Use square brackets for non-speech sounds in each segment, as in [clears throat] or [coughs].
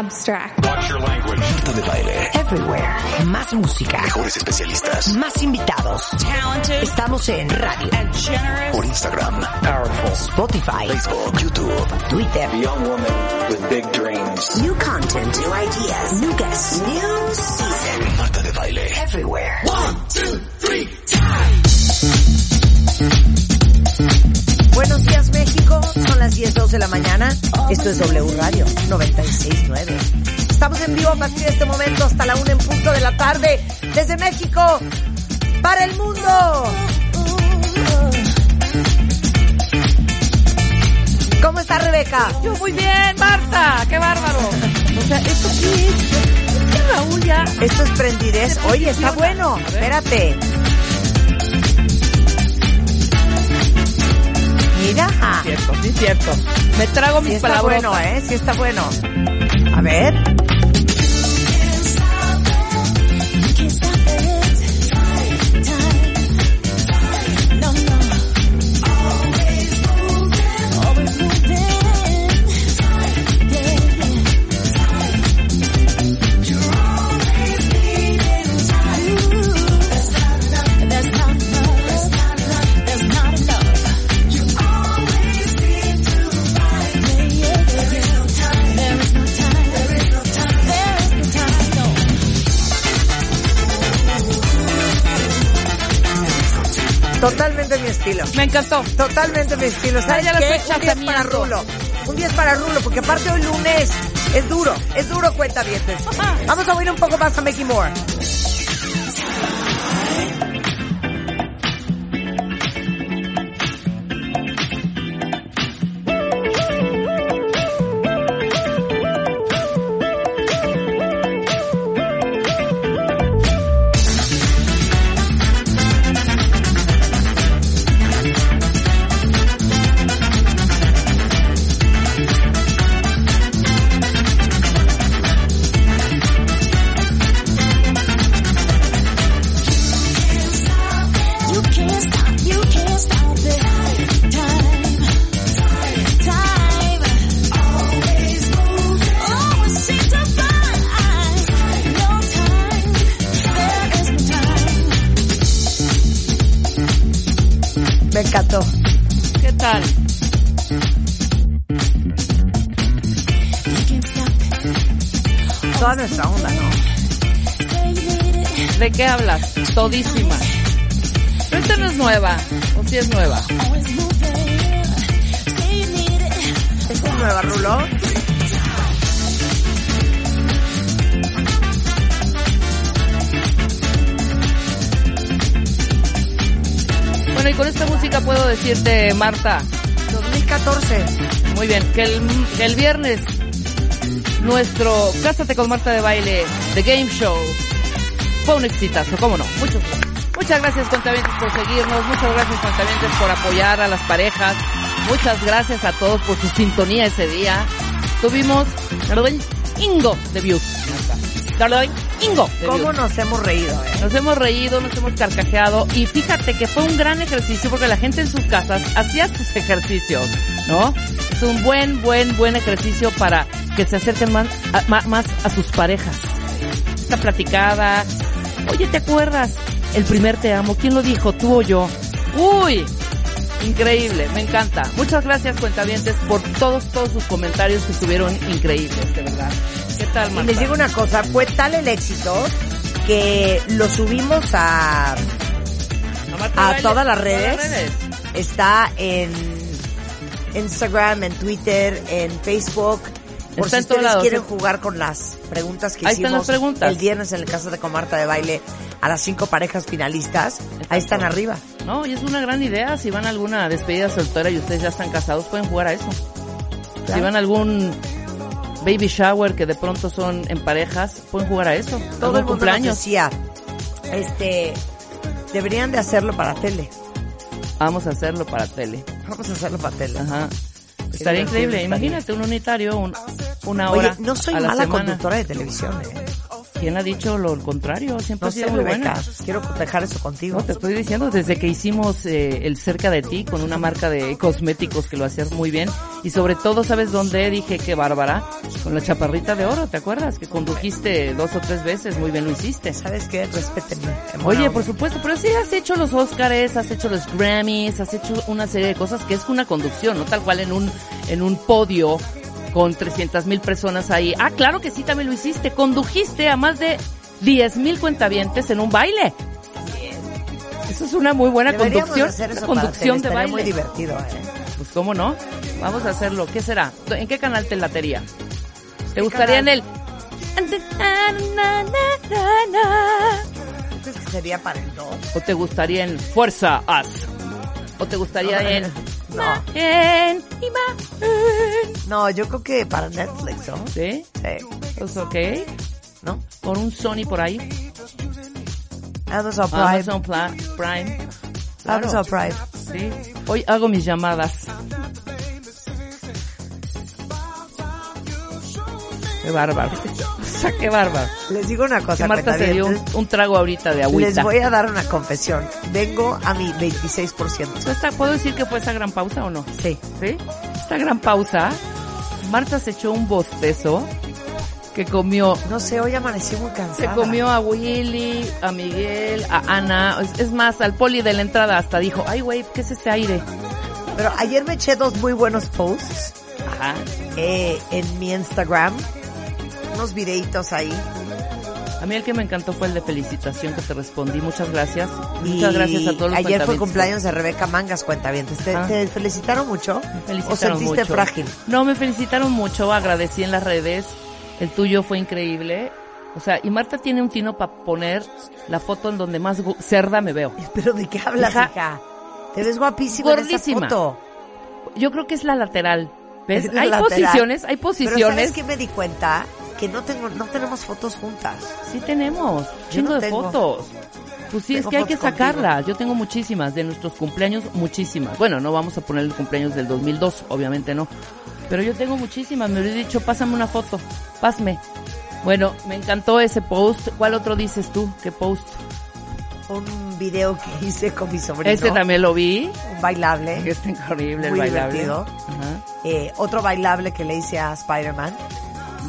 abstract. Marta de baile. Everywhere. Más música. Mejores especialistas. Más invitados. Estamos en radio, Por Instagram, powerful. Spotify, Facebook, YouTube. Twitter. Young woman with big dreams. New content, new ideas, new guests, new season. Marta de baile. Everywhere. Buenos días México, son las 10.12 de la mañana. Esto es W Radio 96.9. Estamos en vivo a partir de este momento hasta la 1 en punto de la tarde desde México para el mundo. ¿Cómo está Rebeca? Yo muy bien, Marta, qué bárbaro. O sea, ¿esto qué es? Raúl ya... Esto es prendidez. Oye, está bueno. Espérate. Mira. Cierto, sí, cierto. Me trago Sí mis está palabras. bueno, ¿eh? Sí está bueno. A ver. Estilo. Me encantó. Totalmente mi estilo. ¿Sabes ya qué? Un día es para chasameando. Rulo. Un día es para Rulo, porque aparte hoy lunes es duro. Es duro, cuenta bien. [laughs] Vamos a oír un poco más a Mickey Moore. Todísima. Pero esta no es nueva. ¿O sí es nueva? ¿Esta es nueva, Rulo? Bueno, y con esta música puedo decirte, Marta, 2014. muy bien, que el, que el viernes nuestro Cásate con Marta de Baile, The Game Show, fue un exitazo, ¿cómo no? Muchas, muchas gracias, cuentavientes, por seguirnos, muchas gracias, cuentavientes, por apoyar a las parejas, muchas gracias a todos por su sintonía ese día. Tuvimos, ¿verdad? Ingo de views. Ingo de ¿Cómo views. nos hemos reído, eh? Nos hemos reído, nos hemos carcajeado y fíjate que fue un gran ejercicio porque la gente en sus casas hacía sus ejercicios, ¿no? Es un buen, buen, buen ejercicio para que se acerquen más a, más a sus parejas. Esta platicada. Oye, ¿te acuerdas? El primer te amo. ¿Quién lo dijo? ¿Tú o yo? Uy, increíble, me encanta. Muchas gracias, cuentavientes, por todos, todos sus comentarios que estuvieron increíbles, de verdad. ¿Qué tal, Y Marta? les digo una cosa, fue tal el éxito que lo subimos a, a todas las todas redes. Está en Instagram, en Twitter, en Facebook. Por Está si en ustedes quieren ¿eh? jugar con las preguntas que Ahí están las preguntas. el viernes en el caso de Comarta de Baile a las cinco parejas finalistas, ahí están arriba. No, y es una gran idea. Si van a alguna despedida soltera y ustedes ya están casados, pueden jugar a eso. Si van a algún baby shower que de pronto son en parejas, pueden jugar a eso. Todo el cumpleaños. decía, este, deberían de hacerlo para tele. Vamos a hacerlo para tele. Vamos a hacerlo para tele. Ajá. Estaría increíble. Imagínate un unitario, un- una hora Oye, no soy a la mala conductora de televisión, ¿eh? ¿Quién ha dicho lo contrario? Siempre No ha sido sé, muy Rebeca. buena. Quiero dejar eso contigo. No, te estoy diciendo, desde que hicimos eh, el Cerca de Ti con una marca de cosméticos que lo hacías muy bien. Y sobre todo, ¿sabes dónde? Dije que bárbara. Con la chaparrita de oro, ¿te acuerdas? Que condujiste dos o tres veces, muy bien lo hiciste. ¿Sabes qué? Respétenme. Oye, por supuesto, pero sí has hecho los Óscares, has hecho los Grammys, has hecho una serie de cosas que es una conducción, no tal cual en un, en un podio con 300 mil personas ahí. Ah, claro que sí, también lo hiciste. Condujiste a más de 10 mil cuentavientes en un baile. Eso es una muy buena Deberíamos conducción. hacer eso una para conducción de baile. muy divertido, ¿eh? Pues cómo no. Vamos a hacerlo. ¿Qué será? ¿En qué canal te latería? ¿Te ¿Qué gustaría en el ¿Tú crees que sería para el 2? o te gustaría en Fuerza As? ¿O te gustaría en No. en imagen? No, yo creo que para Netflix, ¿no? ¿Sí? Sí. Pues ok. ¿No? Con un Sony por ahí. Amazon Prime. Amazon Pla- Prime. Claro. Amazon Prime. Sí. Hoy hago mis llamadas. Qué bárbaro. Sea, qué bárbaro. Les digo una Que cosa, Marta se dio un, trago ahorita de Les agüita. voy a dar una confesión. Vengo a mi 26%. Esta- ¿Puedo decir que fue esa gran pausa o no? Sí. ¿Sí? Esta gran pausa, Marta se echó un bostezo que comió No sé, hoy amanecí muy cansada. Se comió a Willy, a Miguel, a Ana. Es, es más, al poli de la entrada hasta dijo, ay, güey, ¿qué es este aire? Pero ayer me eché dos muy buenos posts Ajá. eh, en mi Instagram. Unos videitos ahí. A mí el que me encantó fue el de felicitación que te respondí. Muchas gracias. Y Muchas gracias a todos los ayer fue cumpleaños de Rebeca Mangas, cuentavientes. ¿Te, Ah. te felicitaron mucho? Me ¿O felicitaron sentiste mucho. frágil? No, me felicitaron mucho. Agradecí en las redes. El tuyo fue increíble. O sea, y Marta tiene un tino para poner la foto en donde más cerda me veo. [laughs] ¿Pero de qué hablas, Hija. hija? Te ves guapísima en esa Gordísima. foto. Yo creo que es la lateral. ¿Ves? Hay lateral. posiciones, hay Pero ¿sabes posiciones. qué me di cuenta? Que no tengo, no tenemos fotos juntas. Sí tenemos, chingo no de tengo. fotos. Pues sí, es que hay que contigo. sacarlas. Yo tengo muchísimas, de nuestros cumpleaños, muchísimas. Bueno, no vamos a poner el cumpleaños del 2002, obviamente no. Pero yo tengo muchísimas. Me hubiera dicho, pásame una foto, pásame. Bueno, me encantó ese post. ¿Cuál otro dices tú? ¿Qué post? Un video que hice con mi sobrino. Ese también lo vi. Un bailable. Está increíble el Muy bailable. divertido. Ajá. Eh, otro bailable que le hice a Spider-Man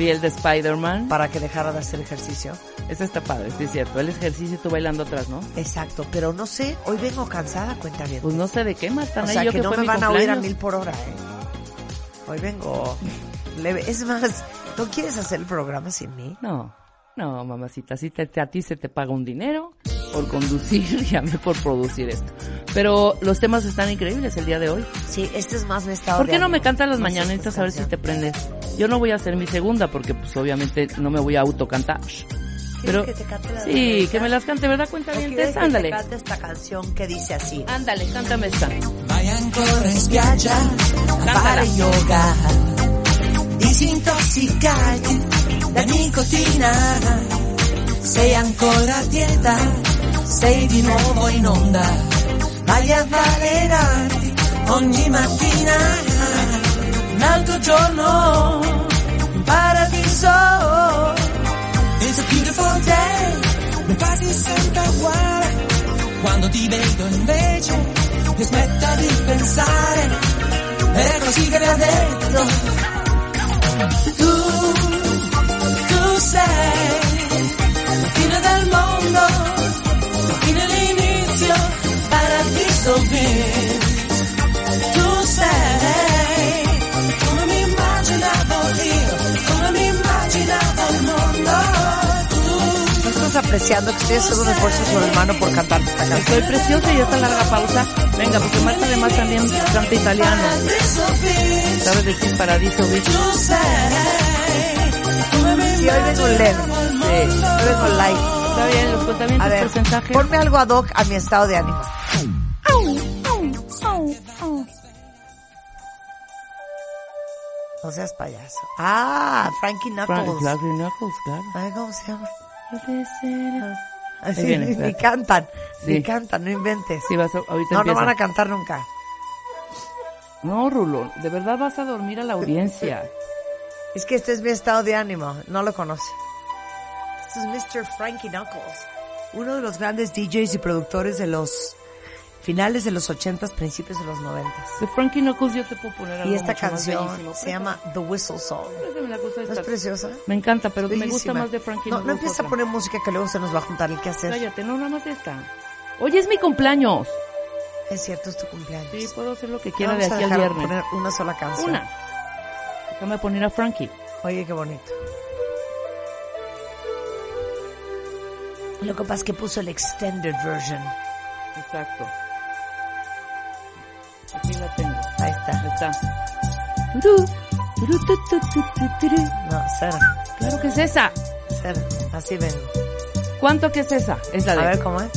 Vi el de Spider-Man. para que dejara de hacer ejercicio. Ese está padre, sí es cierto. El ejercicio y tú bailando atrás, ¿no? Exacto, pero no sé, hoy vengo cansada, cuenta bien. Pues no sé de qué, Marta. o ¿no? sea, yo que, no fue me van a oír a mil por hora, ¿eh? Hoy vengo leve. Es más, ¿no quieres hacer el programa sin mí? No, no, mamacita, si te, a ti se te paga un dinero por conducir [laughs] y a mí por producir esto. Pero los temas están increíbles el día de hoy. Sí, este es más mi estado ¿Por de qué no me cantas las Más mañanitas a ver si te prendes? Yo no voy a hacer mi segunda porque pues obviamente no me voy a autocantar. Pero que te cante la sí, que me las cante, ¿verdad? Cuenta ¿O bien, quieres que ándale. te cante esta canción que dice así. Ándale, cántame esta. Vai ancora in spiaggia a Cántala. fare yoga. Disintossicati da nicotina. Sei ancora a dieta, sei di nuovo in onda. Vai a avvalerarti ogni mattina. Un altro giorno in paradiso. It's a beautiful day, mi quasi sembra uguale. Quando ti vedo invece, mi smetta di pensare. È così che mi ha detto. Tu, tu sei la fine del mondo, la fine l'inizio, paradiso bis. Apreciando que estoy haciendo un esfuerzo sobrehumano por cantarte esta canción? Estoy preciosa y esta larga pausa. Venga, porque Marta además también canta italiano. paradiso. ¿Sabes paradiso? Tu sei come mi Sí, hoy vengo leve. Sí. Hoy vengo light. Está bien, los A cuentamientos, ver, porcentajes. ponme algo ad hoc a mi estado de ánimo. No seas payaso. Ah, Frankie Frank, Knuckles. Frankie Knuckles, claro. Ay, ¿cómo se llama? Así, viene, ni cantan, ni Sí. cantan, no inventes. Sí, vas a, ahorita no, no empieza. van a cantar nunca. No, Rulo, de verdad vas a dormir a la audiencia. [laughs] Es que este es mi estado de ánimo, no lo conoce. Este es Mr. Frankie Knuckles, uno de los grandes DJs y productores de los finales de los 80s, principios de los 90s. De Frankie Knuckles yo te puedo poner algo Y esta mucho más canción bellísimo. se llama The Whistle Song. ¿No es preciosa? Me encanta, pero me gusta más de Frankie No, Knuckles. no empieza a poner música que luego se nos va a juntar el que hacer. Cállate, no, nada más esta. Oye, es mi cumpleaños. Es cierto, es tu cumpleaños. Sí, puedo hacer lo que quiera de aquí al viernes. poner una sola canción. Una. Déjame poner a Frankie. Oye, qué bonito. Lo que pasa es que puso el extended version. Exacto. Aquí la tengo. Ahí está. Ahí está. Turú, turú, tu, tu, tu, tu, turú. No, cero, Claro que es esa. cero. Así vengo. ¿Cuánto que es esa? Es la A de... ver cómo es.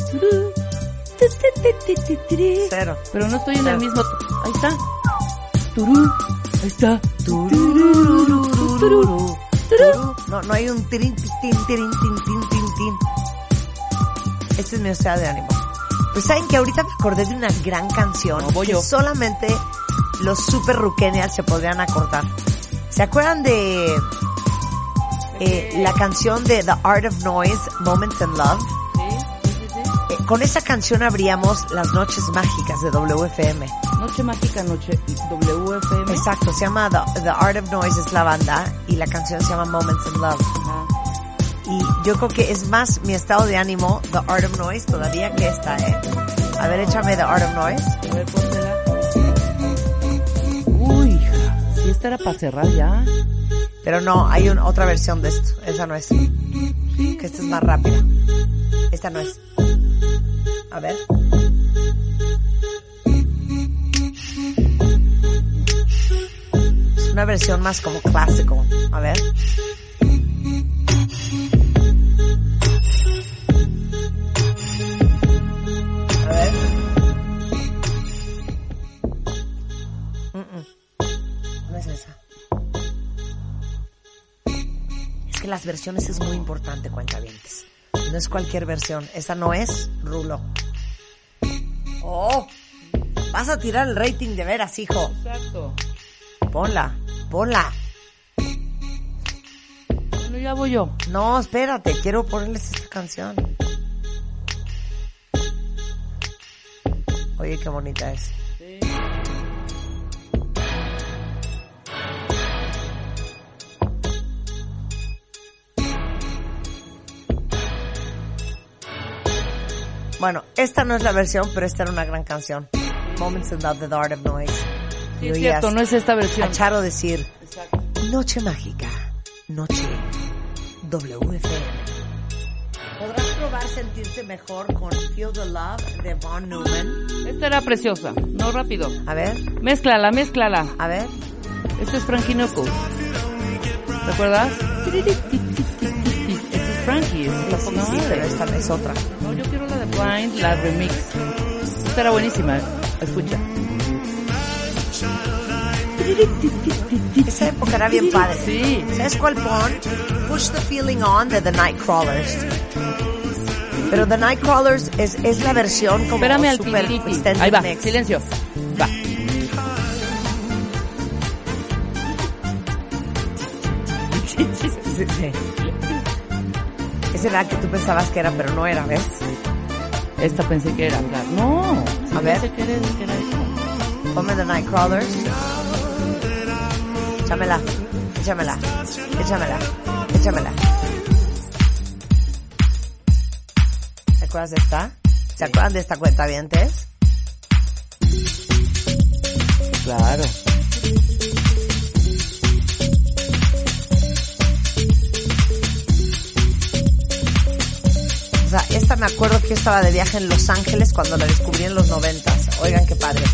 Cero. Pero no estoy en el mismo... Ahí está. Turú. Ahí está. Turú. Turú. No, no hay un tirin, tin, tirin, tin, tin, tin, tin. Este es mi estado de ánimo. Pues saben que ahorita me acordé de una gran canción No, voy que yo. solamente los super ruquenials se podrían acordar. ¿Se acuerdan de eh, la canción de The Art of Noise, Moments in Love? Sí, sí. Eh, con esa canción abríamos las noches mágicas de WFM. Noche mágica, noche WFM. Exacto, se llama The, The Art of Noise es la banda y la canción se llama Moments in Love. Y yo creo que es más mi estado de ánimo, The Art of Noise, todavía que esta, ¿eh? A ver, échame The Art of Noise. a ver, póntela. Uy. Si esta era para cerrar ya. Pero no, hay un- otra versión de esto. Esa no es. Que esta es más rápida. Esta no es. A ver. Es una versión más como clásico. A ver. Que las versiones es muy importante, cuentavientes. No es cualquier versión. Esta no es Rulo. Oh, vas a tirar el rating de veras, hijo. Exacto. Ponla, ponla. Bueno, ya voy yo. No, espérate, quiero ponerles esta canción. Oye, qué bonita es. Bueno, esta no es la versión, pero esta era una gran canción. Moments in Love, The Art of Noise. Sí, Y es cierto, no es esta a versión. Charo decir, Exacto. Noche mágica, noche WFM. Podrás probar sentirse mejor con Feel the Love de Von Newman. Esta era preciosa. No, rápido. A ver, Mézclala, mézclala. a ver. Este es Frankie Knuckles. ¿Te acuerdas? [laughs] Frankie. Sí, poca sí, pero esta es otra. No, yo quiero la de Blind, la remix. Era buenísima. Escucha. Esa época era bien padre. Sí. ¿Sabes cuál pon? Push the Feeling On de The Nightcrawlers. Pero The Nightcrawlers es, es la versión como Espérame al super Ahí va, mix. silencio. Va. Sí, sí. Esa era que tú pensabas que era, pero no era, ¿ves? Esta pensé que era, claro. No. sí A ver. Pensé que era, que era esto. Ponme The Nightcrawlers. Échamela, échamela, échamela, échamela. ¿Se acuerdas de esta? ¿Se acuerdan de esta cuenta dientes? Claro. Sea, esta me acuerdo que yo estaba de viaje en Los Ángeles cuando la descubrí en los noventas. Oigan qué padre.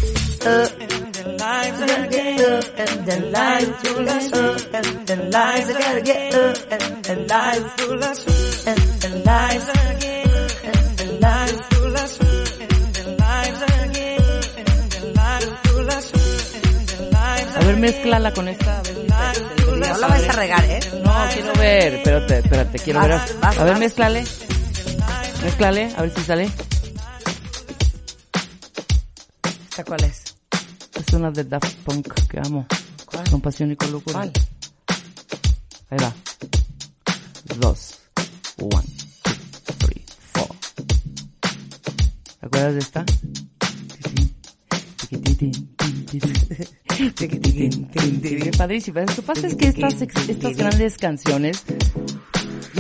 A ver, mézclala con esta. No la vas a regar, ¿eh? No, quiero ver. Espérate, espérate, quiero ver. A ver, vas. Mézclale, a ver si sale. ¿Esta cuál es? Es una de Daft Punk que amo. ¿Cuál? Con pasión y con locura. ¿Cuál? Ahí va. Dos. One, two, three, four. ¿Te acuerdas de esta? Padrísima. Lo que pasa es que estas, estas grandes canciones,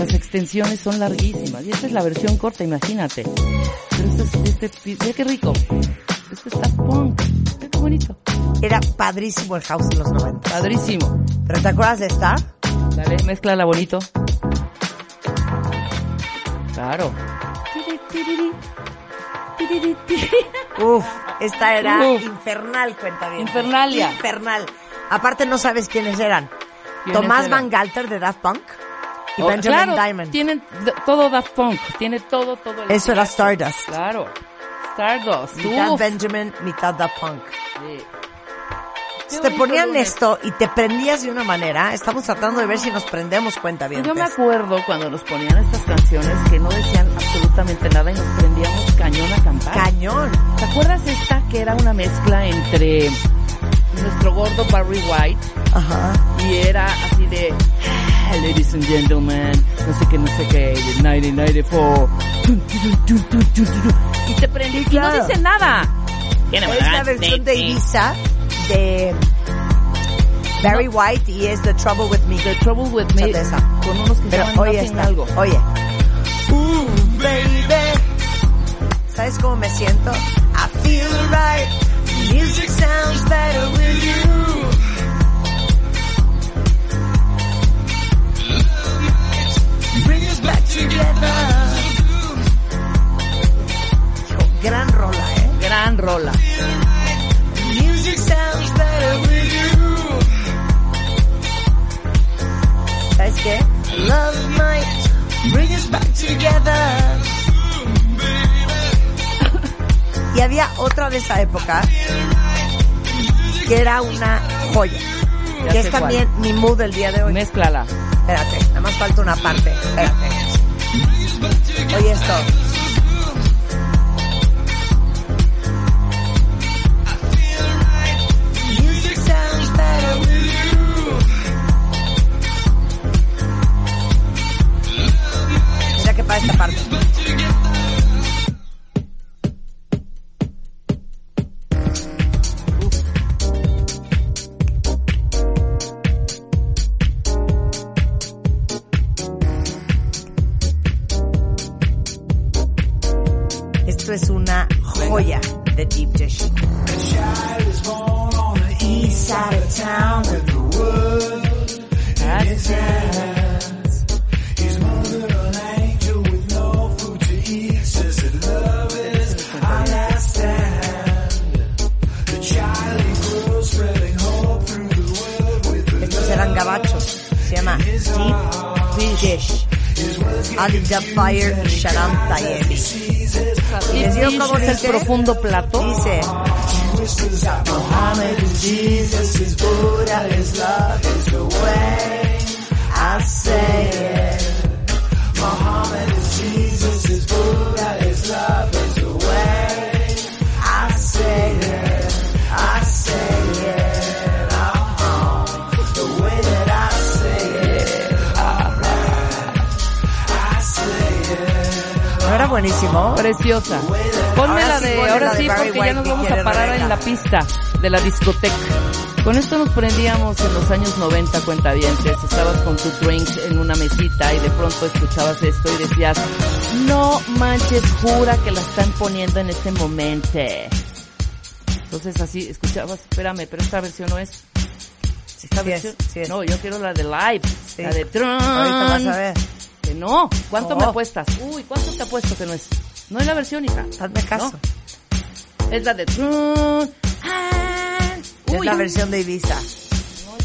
las extensiones son larguísimas. Y esta es la versión corta, imagínate. Pero este, es- este, mira qué rico. Este está punk. Mira qué bonito. Era padrísimo el house en los 90. Padrísimo. ¿Pero te acuerdas de esta? Dale, mezclala bonito. Claro. Uf, esta era Uf. infernal, cuenta bien. Infernalia. Infernal. Aparte no sabes quiénes eran. ¿Quiénes Tomás eran? Van Galter de Daft Punk y Oh, Benjamin claro, Diamond. Tienen todo Daft Punk, tiene todo, todo. el- Eso era Stardust. Claro. Stardust. Mitad Uf. Benjamin, mitad Daft Punk. Sí. Qué te ponían lunes. esto y te prendías de una manera. Estamos tratando de ver si nos prendemos cuenta bien. Yo me acuerdo cuando nos ponían estas canciones que no decían absolutamente nada y nos prendíamos cañón a cantar. Cañón. ¿Te acuerdas esta que era una mezcla entre nuestro gordo Barry White Ajá. y era así de "Ah, Ladies and gentlemen, no sé qué, no sé qué, de 1994. Tun, tun, tun, tun, tun, tun, Y te prendí y no claro. dice nada. Es la versión de Ibiza de Barry White y es The Trouble with Me. The Trouble with Me con unos que Pero oye esta. algo. Oye. Ooh, baby. ¿Sabes cómo me siento? I feel right. Music sounds better with you. Back together. Hijo, Gran rola, ¿eh? Gran rola. Music sounds better with you. ¿Sabes qué? Love might bring us back together. [laughs] Y había otra de esa época que era una joya. Ya que es cuál. también mi mood del día de hoy. Mézclala. Espérate, nada más falta una parte. Espérate. Oye esto. Mira que para esta parte. Oh, Joya, the deep dish. A child is born on the east side of town with the world in his hands. His mother an angel with no food to eat says that love is our last stand. The child grows spreading hope through the world with the Estos eran gabachos. Se llama Deep Dish. Sharam Y ¿Les digo cómo dice? el profundo plato. Dice. Buenísimo? Preciosa. Ponme Ahora la sí, de, ponle ahora de sí, porque ya nos vamos a parar Rebeca. en la pista de la discoteca. Con esto nos prendíamos en los años 90, cuentavientes. Estabas con tu drink en una mesita y de pronto escuchabas esto y decías, no manches, jura que la están poniendo en este momento. Entonces así escuchabas, espérame, pero esta versión no es. Esta Sí es, versión, sí es. no, yo quiero la de live, Sí. la de Ahorita vas a ver. Que no, ¿cuánto No. me apuestas? Uy, ¿cuánto te apuesto que no es? No es la versión, hija. Hazme caso. No. Es la de... Es la versión de Ibiza.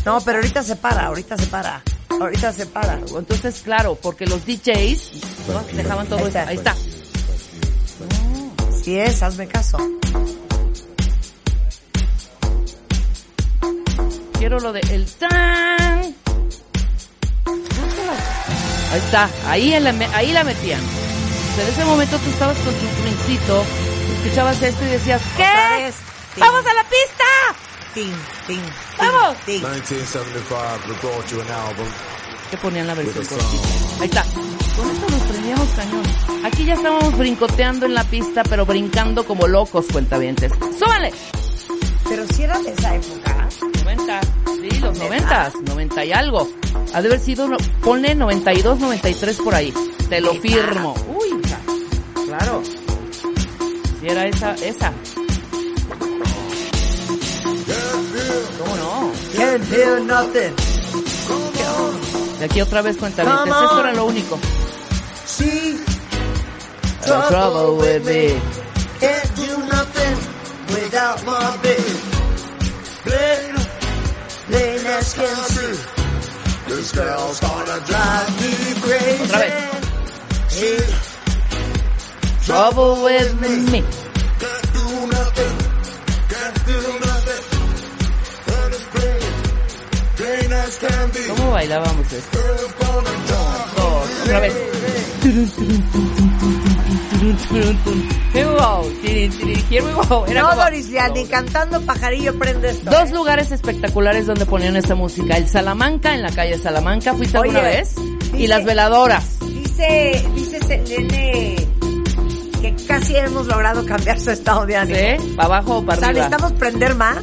No, pero ahorita se para, ahorita se para. Ahorita se para. Entonces, claro, porque los DJs ¿no? dejaban todo Ahí esto. está. Ahí está. Si es, hazme caso. Quiero lo de el tan. Ahí está, ahí la, me- ahí la metían. En ese momento tú estabas con tu princito, escuchabas esto y decías, ¿qué? ¡Vamos a la pista! Ting, ting, ¡Vamos! ting. 1975, we brought you an album. Que ponían la versión. Ahí está. Con esto nos prendíamos cañón. Aquí ya estábamos brincoteando en la pista, pero brincando como locos, cuentavientes. ¡Súbale! Pero si era de esa época. 90, sí, los 90, 90 y algo. Ha de haber sido, ponle 92, 93 por ahí. Te lo firmo. Uy, claro. Si era esa, esa. ¿Cómo no? Can't feel nothing. Y aquí otra vez cuentavientes. Esto era lo único. No trouble with me. can't do nothing without my baby. Plain, plain as can see. This girl's gonna drive me crazy. Otra vez. Hey, Trouble with me. Can't do nothing. Can't do nothing. And it's plain, plain as can be. ¿Cómo bailábamos esto? Girl's gonna drive. Dos, otra vez. Go. Era No, como- Doris Liani, cantando pajarillo prende esto. Dos ¿eh? lugares espectaculares donde ponían esta música. El Salamanca, en la calle Salamanca. ¿Fuiste alguna Oye, vez? Y dice- las veladoras. Dice, dice este nene que casi hemos logrado cambiar su estado de ánimo. ¿Sí? ¿Para abajo o O para sea, arriba? necesitamos prender más.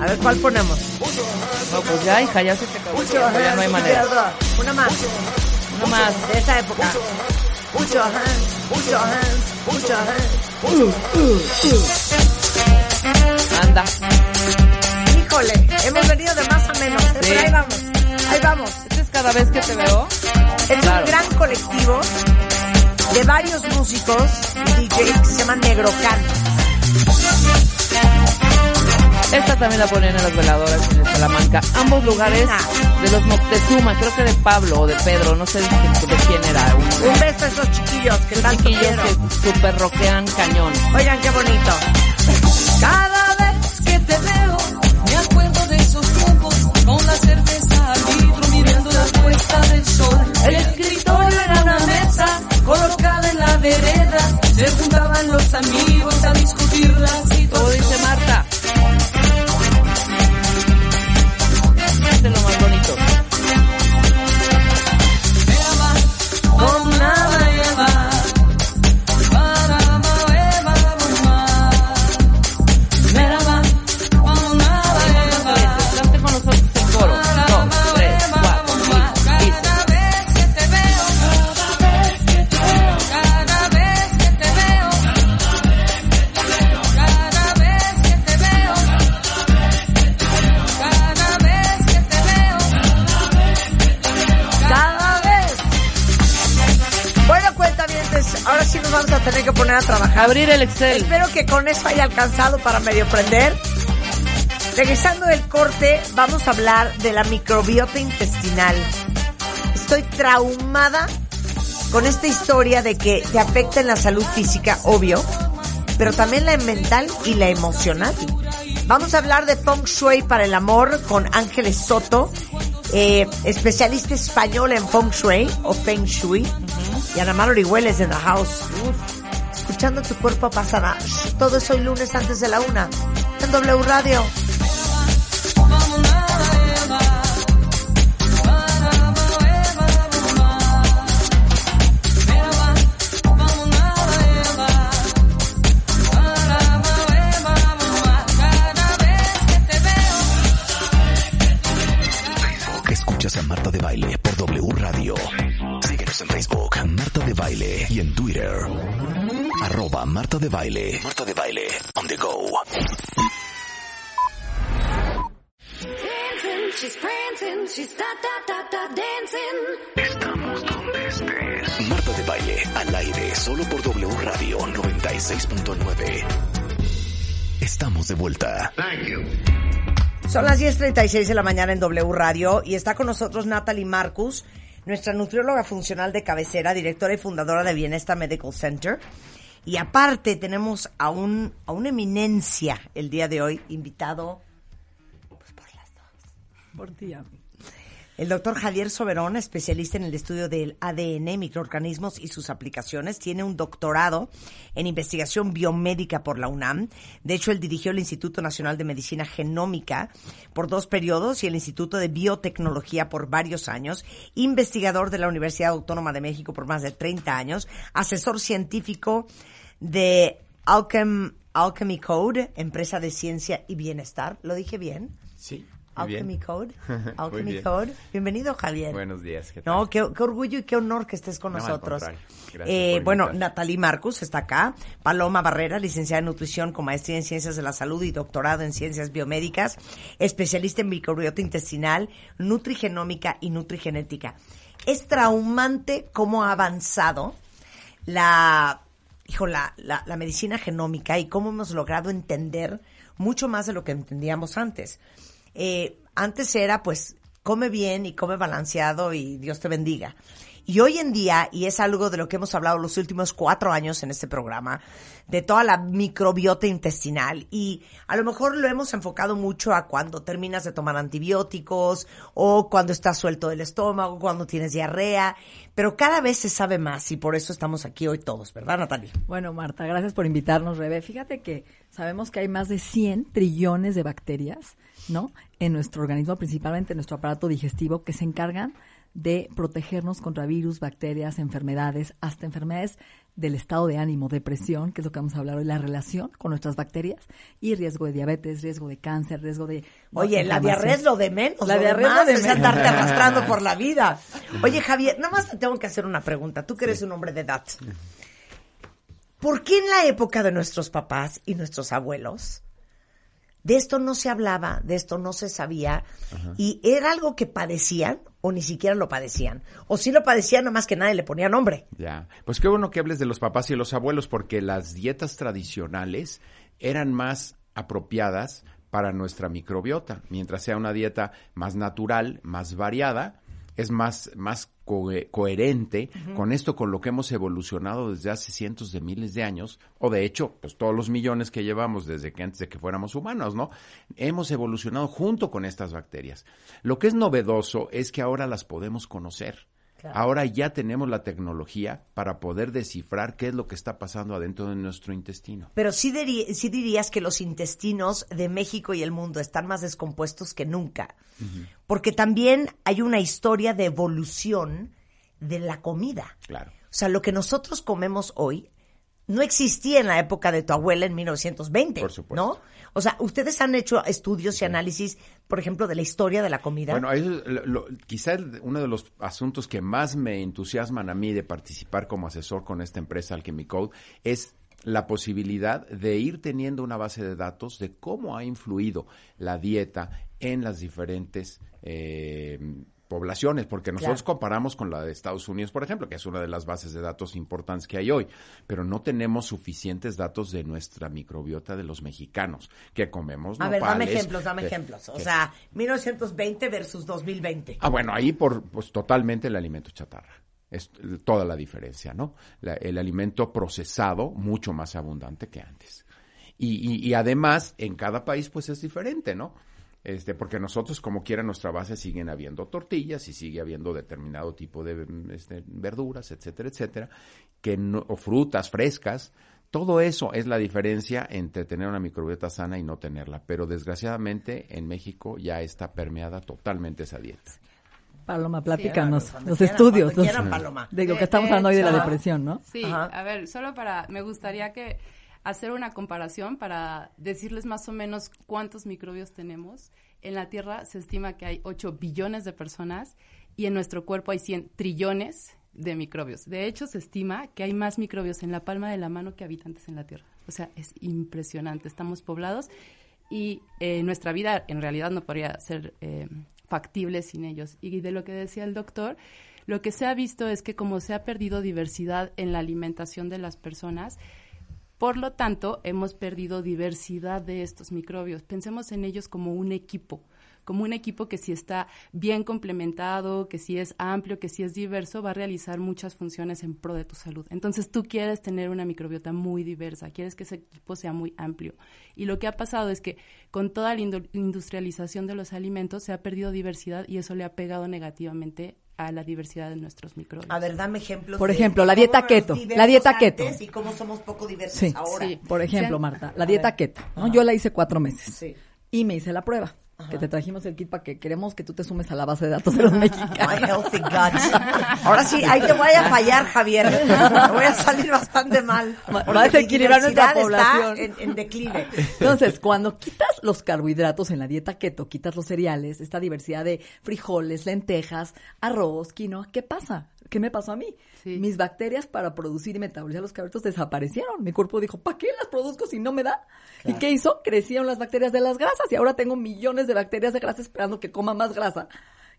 A ver, ¿cuál ponemos? No, pues ya, hija, ya se te acabó ya no hay manera. Una más. Una más. De esa época. Put your hands, put your hands, put your hands. Anda. Híjole, hemos venido de más a menos. ¿eh? Sí. Pero ahí vamos. Ahí vamos. Este es cada vez que te veo. Es Claro. un gran colectivo de varios músicos y DJs que se llaman Negrocan. Esta también la ponían en las veladoras en el Salamanca. Ambos lugares de los Moctezuma, creo que de Pablo o de Pedro, no sé de, de quién era. Un, Un beso a esos chiquillos que Los tanto chiquillos quiero. que super rockean cañón. Oigan, qué bonito. Cada vez que te veo, me acuerdo de esos tiempos, con la cerveza al litro, mirando la puesta del sol. El escritorio era una mesa, colocada en la vereda, se juntaban los amigos a discutir la Todo situación. dice Marta. Este es lo más poner a trabajar. Abrir el Excel. Espero que con eso haya alcanzado para medio prender. Regresando del corte, vamos a hablar de la microbiota intestinal. Estoy traumada con esta historia de que te afecta en la salud física, obvio, pero también la mental y la emocional. Vamos a hablar de Feng Shui para el amor con Ángeles Soto, eh, especialista española en Feng Shui o Feng Shui, y Ana Mar Orihueles en the house. Escuchando tu cuerpo pasará. Todo eso hoy lunes antes de la una en W Radio. Marta de Baile. Marta de Baile, on the go. Estamos donde estés. Marta de Baile, al aire, solo por W Radio 96.9. Estamos de vuelta. Son las 10.36 de la mañana en W Radio y está con nosotros Natalie Marcus, nuestra nutrióloga funcional de cabecera, directora y fundadora de Bienesta Medical Center. Y aparte tenemos a un a una eminencia el día de hoy, invitado pues por las dos. Por ti, a mí. El doctor Javier Soberón, especialista en el estudio del ADN, microorganismos y sus aplicaciones, tiene un doctorado en investigación biomédica por la UNAM. De hecho, él dirigió el Instituto Nacional de Medicina Genómica por dos periodos y el Instituto de Biotecnología por varios años, investigador de la Universidad Autónoma de México por más de 30 años, asesor científico de Alchem, Alchemy Code, empresa de ciencia y bienestar. ¿Lo dije bien? Sí. Alchemy Code. [laughs] Alchemy bien. Code. Bienvenido, Javier. Buenos días. ¿qué tal? No, qué, qué orgullo y qué honor que estés con No, nosotros. Eh, bueno. Natalie Marcus está acá. Paloma Barrera, licenciada en nutrición con maestría en ciencias de la salud y doctorado en ciencias biomédicas, especialista en microbiota intestinal, nutrigenómica y nutrigenética. Es traumante cómo ha avanzado la, hijo, la, la, la medicina genómica y cómo hemos logrado entender mucho más de lo que entendíamos antes. Eh, antes era, pues, come bien y come balanceado y Dios te bendiga. Y hoy en día, y es algo de lo que hemos hablado los últimos cuatro años en este programa, de toda la microbiota intestinal, y a lo mejor lo hemos enfocado mucho a cuando terminas de tomar antibióticos, o cuando estás suelto del estómago, cuando tienes diarrea, pero cada vez se sabe más, y por eso estamos aquí hoy todos, ¿verdad, Natalia? Bueno, Marta, gracias por invitarnos, Rebe. Fíjate que sabemos que hay más de 100 trillones de bacterias, ¿no? En nuestro organismo, principalmente en nuestro aparato digestivo, que se encargan de protegernos contra virus, bacterias, enfermedades, hasta enfermedades del estado de ánimo, depresión, que es lo que vamos a hablar hoy, la relación con nuestras bacterias y riesgo de diabetes, riesgo de cáncer, riesgo de... Oye, la diarrea es lo de menos. La lo diarrea es lo demás de es menos. andarte arrastrando por la vida. [laughs] Oye, Javier, nada más te tengo que hacer una pregunta. Tú que eres un hombre de edad. ¿Por qué en la época de nuestros papás y nuestros abuelos de esto no se hablaba, de esto no se sabía y era algo que padecían o ni siquiera lo padecían? O sí lo padecían, nomás que nadie le ponía nombre. Ya. Pues qué bueno que hables de los papás y los abuelos, porque las dietas tradicionales eran más apropiadas para nuestra microbiota. Mientras sea una dieta más natural, más variada, es más, más cohe- coherente con esto, con lo que hemos evolucionado desde hace cientos de miles de años, o de hecho, pues todos los millones que llevamos desde que antes de que fuéramos humanos, ¿no? Hemos evolucionado junto con estas bacterias. Lo que es novedoso es que ahora las podemos conocer. Ahora ya tenemos la tecnología para poder descifrar qué es lo que está pasando adentro de nuestro intestino. Pero sí, dirías que los intestinos de México y el mundo están más descompuestos que nunca. Porque también hay una historia de evolución de la comida. Claro. O sea, lo que nosotros comemos hoy no existía en la época de tu abuela en 1920. Por supuesto. ¿No? O sea, ustedes han hecho estudios y análisis, por ejemplo, de la historia de la comida. Bueno, eso quizá uno de los asuntos que más me entusiasman a mí de participar como asesor con esta empresa Alchemy Code es la posibilidad de ir teniendo una base de datos de cómo ha influido la dieta en las diferentes eh, poblaciones, porque nosotros Claro. comparamos con la de Estados Unidos, por ejemplo, que es una de las bases de datos importantes que hay hoy, pero no tenemos suficientes datos de nuestra microbiota de los mexicanos, que comemos a ver, dame ejemplos, dame que- ejemplos. O que- sea, 1920 versus 2020. Ah, bueno, ahí por pues totalmente el alimento chatarra. Es toda la diferencia, ¿no? La- el alimento procesado mucho más abundante que antes. Y, y- y además, en cada país, pues es diferente, ¿no? Este, porque nosotros, como quiera, en nuestra base siguen habiendo tortillas y sigue habiendo determinado tipo de este, verduras, etcétera, etcétera, que no- o frutas frescas. Todo eso es la diferencia entre tener una microbiota sana y no tenerla. Pero desgraciadamente en México ya está permeada totalmente esa dieta. Paloma, platícanos cuando los quieran, estudios los- quieran, Paloma. de lo que estamos hablando hoy de la depresión, ¿no? Sí, Ajá. a ver, solo para, me gustaría que hacer una comparación para decirles más o menos cuántos microbios tenemos. En la Tierra se estima que hay 8 billones de personas y en nuestro cuerpo hay 100 trillones de microbios. De hecho, se estima que hay más microbios en la palma de la mano que habitantes en la Tierra. O sea, es impresionante. Estamos poblados y eh, nuestra vida en realidad no podría ser eh, factible sin ellos. Y de lo que decía el doctor, lo que se ha visto es que como se ha perdido diversidad en la alimentación de las personas, por lo tanto, hemos perdido diversidad de estos microbios. Pensemos en ellos como un equipo, como un equipo que si está bien complementado, que si es amplio, que si es diverso, va a realizar muchas funciones en pro de tu salud. Entonces tú quieres tener una microbiota muy diversa, quieres que ese equipo sea muy amplio. Y lo que ha pasado es que con toda la indu- industrialización de los alimentos se ha perdido diversidad y eso le ha pegado negativamente a la diversidad de nuestros microbios. A ver, dame ejemplos. Por ejemplo, la dieta keto, la dieta keto. Y cómo somos poco diversos Sí, ahora. Sí. Por ejemplo. Marta, la dieta keto. ¿no? Yo la hice cuatro meses. Sí. Y me hice la prueba. Que te trajimos el kit para que queremos que tú te sumes a la base de datos de los mexicanos. My healthy gut. [laughs] Ahora sí, ahí te voy a fallar, Javier. Te [laughs] voy a salir bastante mal. Va- a desequilibrar nuestra está población. En, en declive. Entonces, cuando quitas los carbohidratos en la dieta keto, quitas los cereales, esta diversidad de frijoles, lentejas, arroz, quinoa, ¿qué pasa? ¿Qué me pasó a mí? Sí. Mis bacterias para producir y metabolizar los carbohidratos desaparecieron. Mi cuerpo dijo, ¿para qué las produzco si no me da? ¿Y qué hizo? Crecieron las bacterias de las grasas y ahora tengo millones de bacterias de grasa esperando que coma más grasa.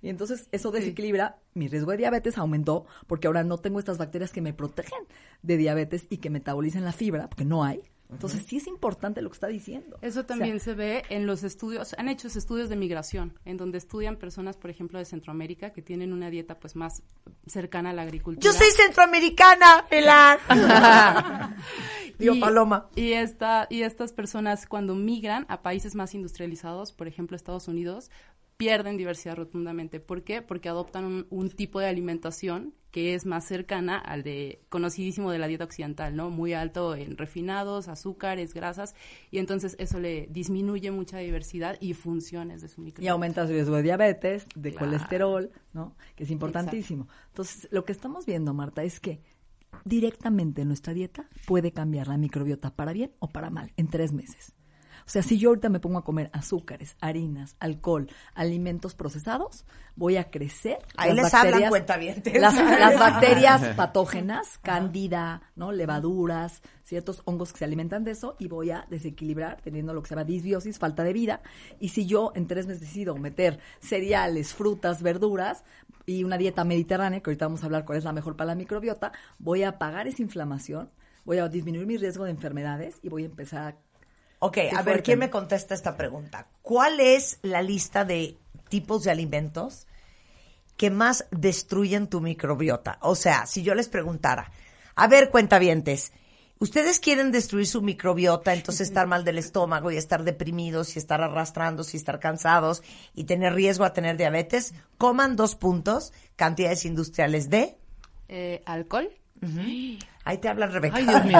Y entonces eso desequilibra, mi riesgo de diabetes aumentó porque ahora no tengo estas bacterias que me protegen de diabetes y que metabolicen la fibra, porque no hay. Entonces sí es importante lo que está diciendo. Eso O sea, también se ve en los estudios, han hecho estudios de migración, en donde estudian personas, por ejemplo, de Centroamérica, que tienen una dieta pues más cercana a la agricultura. Yo soy centroamericana, Pilar. [laughs] Digo, Y- Paloma. Y, esta, y estas personas cuando migran a países más industrializados, por ejemplo Estados Unidos, pierden diversidad rotundamente. ¿Por qué? Porque adoptan un, un tipo de alimentación que es más cercana al de conocidísimo de la dieta occidental, ¿no? Muy alto en refinados, azúcares, grasas, y entonces eso le disminuye mucha diversidad y funciones de su Y microbiota. aumenta su riesgo de diabetes, de Claro. colesterol, ¿no? Que es importantísimo. Entonces, lo que estamos viendo, Marta, es que directamente nuestra dieta puede cambiar la microbiota para bien o para mal en tres meses. O sea, si yo ahorita me pongo a comer azúcares, harinas, alcohol, alimentos procesados, voy a crecer. Ahí las les hablan bacterias- cuentavientes. Las, las [laughs] bacterias [laughs] patógenas, cándida, ¿no? Levaduras, ciertos hongos que se alimentan de eso y voy a desequilibrar teniendo lo que se llama disbiosis, falta de vida. Y si yo en tres meses decido meter cereales, frutas, verduras y una dieta mediterránea, que ahorita vamos a hablar cuál es la mejor para la microbiota, voy a apagar esa inflamación, voy a disminuir mi riesgo de enfermedades y voy a empezar a Ok, a ver. ¿quién me contesta esta pregunta? ¿Cuál es la lista de tipos de alimentos que más destruyen tu microbiota? O sea, si yo les preguntara, a ver, cuentavientes, ¿ustedes quieren destruir su microbiota, entonces estar mal del estómago y estar deprimidos y estar arrastrando y estar cansados y tener riesgo a tener diabetes? Coman dos puntos, cantidades industriales de... Eh, alcohol. Ahí te hablan, Rebeca. Ay, Dios mío.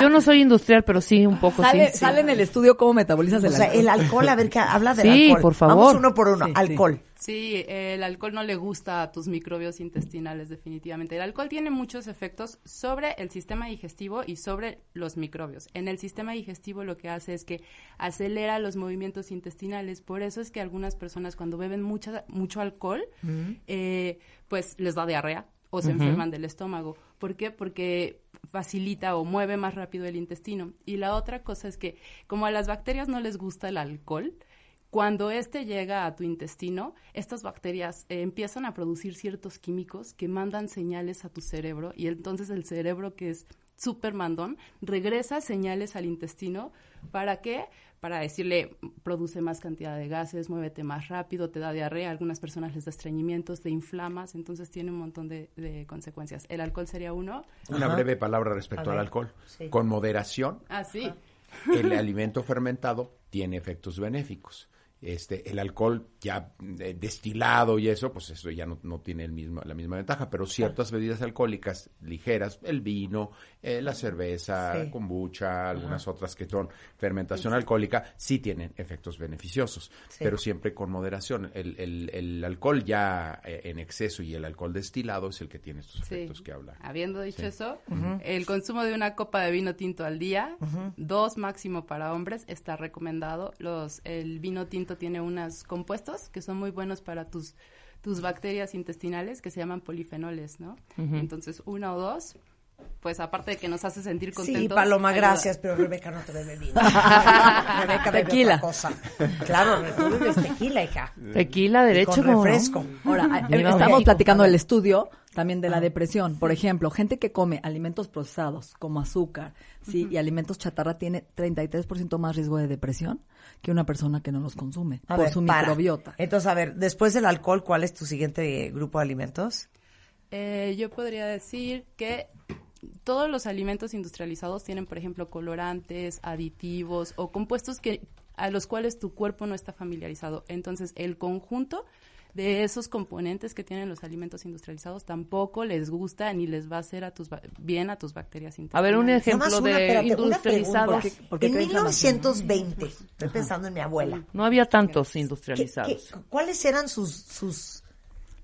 Yo no soy industrial, pero sí, un poco Sale, sí. sale en el estudio cómo metabolizas el O sea, alcohol. el alcohol, a ver, ¿qué habla del Sí, alcohol? por favor. Vamos uno por uno. Sí, sí. alcohol. Sí, el alcohol no le gusta a tus microbios intestinales definitivamente. El alcohol tiene muchos efectos sobre el sistema digestivo y sobre los microbios. En el sistema digestivo lo que hace es que acelera los movimientos intestinales. Por eso es que algunas personas cuando beben mucha, mucho alcohol, eh, pues les da diarrea o se enferman del estómago. ¿Por qué? Porque facilita o mueve más rápido el intestino. Y la otra cosa es que como a las bacterias no les gusta el alcohol, cuando este llega a tu intestino, estas bacterias eh, empiezan a producir ciertos químicos que mandan señales a tu cerebro y entonces el cerebro que es súper mandón regresa señales al intestino para qué? Para decirle produce más cantidad de gases, muévete más rápido, te da diarrea, a algunas personas les da estreñimientos, te inflamas, entonces tiene un montón de, de consecuencias. El alcohol sería uno. Una breve palabra respecto al alcohol. sí. Con moderación, Ah, sí. el alimento fermentado tiene efectos benéficos. Este, el alcohol ya eh, destilado y eso, pues eso ya no, no tiene el mismo, la misma ventaja, pero ciertas bebidas alcohólicas ligeras, el vino, eh, la cerveza, Sí. kombucha, algunas otras que son fermentación alcohólica, sí tienen efectos beneficiosos, pero siempre con moderación. El, el- el alcohol ya eh, en exceso y el alcohol destilado es el que tiene estos Sí. efectos que habla. Habiendo dicho eso, el consumo de una copa de vino tinto al día, dos máximo para hombres, está recomendado. Los, el vino tinto tiene unos compuestos que son muy buenos para tus, tus bacterias intestinales que se llaman polifenoles, ¿no? Entonces, una o dos, pues aparte de que nos hace sentir contentos. Sí, Paloma, ayuda. gracias, pero Rebeca no te bebe vino. [laughs] Rebeca bebe Tequila. otra cosa. Claro, tú bebes tequila, hija. Tequila, derecho. con ¿cómo no? refresco. Ahora, estamos platicando del estudio también de la depresión. Por ejemplo, gente que come alimentos procesados como azúcar, sí, y alimentos chatarra tiene 33% más riesgo de depresión que una persona que no los consume A por ver, su para. microbiota. Entonces, a ver, después del alcohol, ¿cuál es tu siguiente grupo de alimentos? Eh, yo podría decir que todos los alimentos industrializados tienen, por ejemplo, colorantes, aditivos o compuestos que a los cuales tu cuerpo no está familiarizado. Entonces, el conjunto de esos componentes que tienen los alimentos industrializados tampoco les gusta ni les va a hacer a tus ba- bien a tus bacterias A ver, un intestinales. ejemplo una, de espérate, una industrializados. pregunta. ¿Por qué en trae inflamación? 1920, estoy pensando en mi abuela. No había tantos ¿qué- industrializados. qué- cuáles eran sus, sus...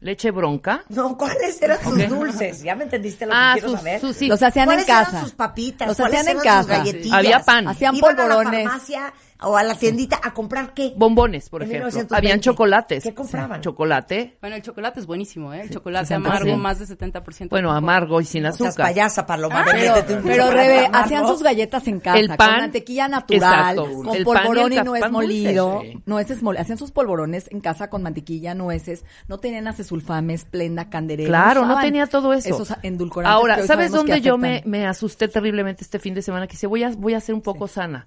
Leche bronca. No, ¿cuáles eran sus dulces? ¿Ya me entendiste lo Ah, que quiero sus- saber? sus- sí. Los hacían en ¿Cuáles eran casa. sus papitas? Los ¿Cuáles hacían en sus casa. galletitas? Había pan. Hacían Iban polvorones. a la farmacia o a la tiendita a comprar qué? Bombones, por En ejemplo. 1920. Habían chocolates. ¿Qué compraban? Chocolate. Bueno, el chocolate es buenísimo, ¿eh? El chocolate 60%. amargo, más de 70%. Bueno, amargo y sin No seas azúcar. payasa, Paloma. Pero, pero chocolate Rebe, amargo. hacían sus galletas en casa, El con pan, mantequilla natural, exacto, con el pan y el polvorón y, ca- nuez dulce, molido, sí. nueces hacían sus polvorones en casa con mantequilla, nueces, no tenían acesulfames, plenda, canderel. Claro, no tenía todo eso. Esos edulcorantes que Ahora, hoy ¿sabes dónde yo me, me asusté terriblemente este fin de semana? Que dice, voy a, voy a ser un poco sana.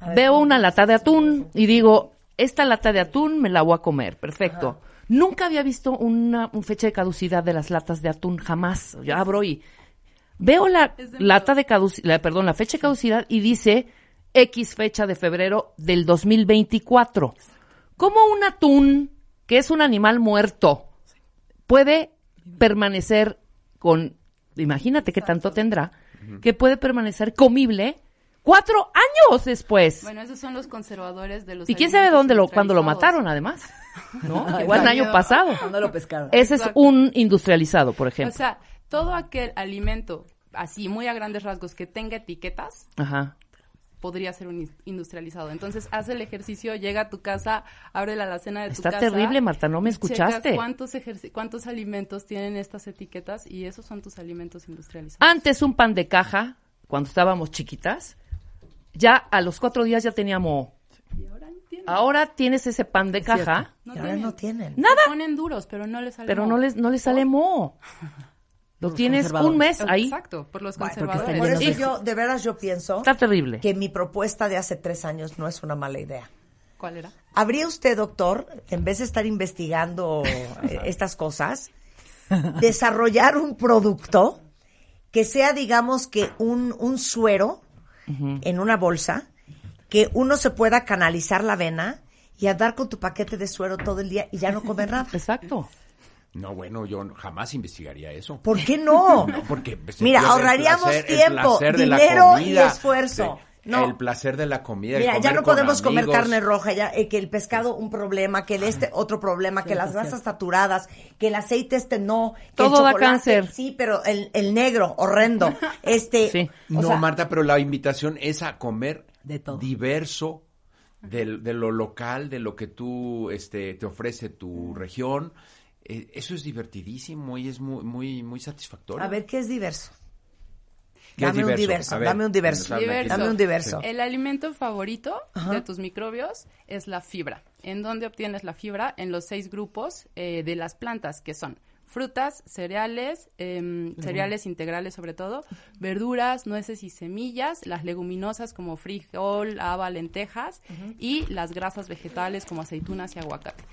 Ver, Veo una lata de atún y digo, esta lata de atún me la voy a comer. Perfecto. Nunca había visto una, un fecha de caducidad de las latas de atún, jamás. Yo abro y veo la lata de caducidad, perdón, la fecha de caducidad y dice X fecha de febrero del 2024. ¿Cómo un atún, que es un animal muerto, puede permanecer con, imagínate qué tanto tendrá, que puede permanecer comible cuatro años después? Bueno, esos son los conservadores de los y quién sabe dónde lo, cuándo lo mataron, además. [laughs] ¿No? Igual el año pasado. ¿Cuándo lo pescaron? Ese es Exacto. un industrializado, por O ejemplo. sea, todo aquel alimento, así muy a grandes rasgos, que tenga etiquetas, Ajá. podría ser un in- industrializado. Entonces, haz el ejercicio, llega a tu casa, abre la alacena de tu Está casa. terrible, Marta, no me escuchaste. ¿Cuántos, ejerci- ¿Cuántos alimentos tienen estas etiquetas? Y esos son tus alimentos industrializados. Antes un pan de caja, cuando estábamos chiquitas, ya a los cuatro días ya teníamos... Ahora tienes ese pan de caja, No Y ahora tienen. no tienen. Nada. Se ponen duros, pero no les sale pero moho. no les, no les sale mo. Lo tienes un mes ahí. Exacto, por los conservadores. Por eso de- yo, de veras, yo pienso Está terrible. que mi propuesta de hace tres años no es una mala idea. ¿Cuál era? ¿Habría usted, doctor, en vez de estar investigando [laughs] eh, estas cosas, desarrollar un producto que sea, digamos, que un, un suero en una bolsa, que uno se pueda canalizar la vena y andar con tu paquete de suero todo el día y ya no comer nada? [laughs] Exacto. No, bueno, yo jamás investigaría eso. ¿Por qué no? [laughs] No, porque se Mira, ahorraríamos placer- tiempo, dinero y esfuerzo. de- No. El placer de la comida. Mira, ya no podemos comer carne roja, ya eh, que el pescado un problema, que el este otro problema, que las grasas saturadas, que el aceite este no, que Todo el da chocolate, cáncer. Sí, pero el, el negro, horrendo. [laughs] Este, Sí. No, sea, Marta, pero la invitación es a comer De todo. diverso, del- de, lo local, de lo que tú este, te ofrece tu región. Eh, eso es divertidísimo y es muy, muy, muy satisfactorio. a ver, ¿qué es diverso? ¿Qué es Dame un diverso? ver, dame un Diverso. Dame un diverso. El alimento favorito de tus microbios es la fibra. ¿En dónde obtienes la fibra? En los seis grupos eh, de las plantas, que son frutas, cereales, em, cereales integrales sobre todo, verduras, nueces y semillas, las leguminosas como frijol, haba, lentejas y las grasas vegetales como aceitunas y aguacate.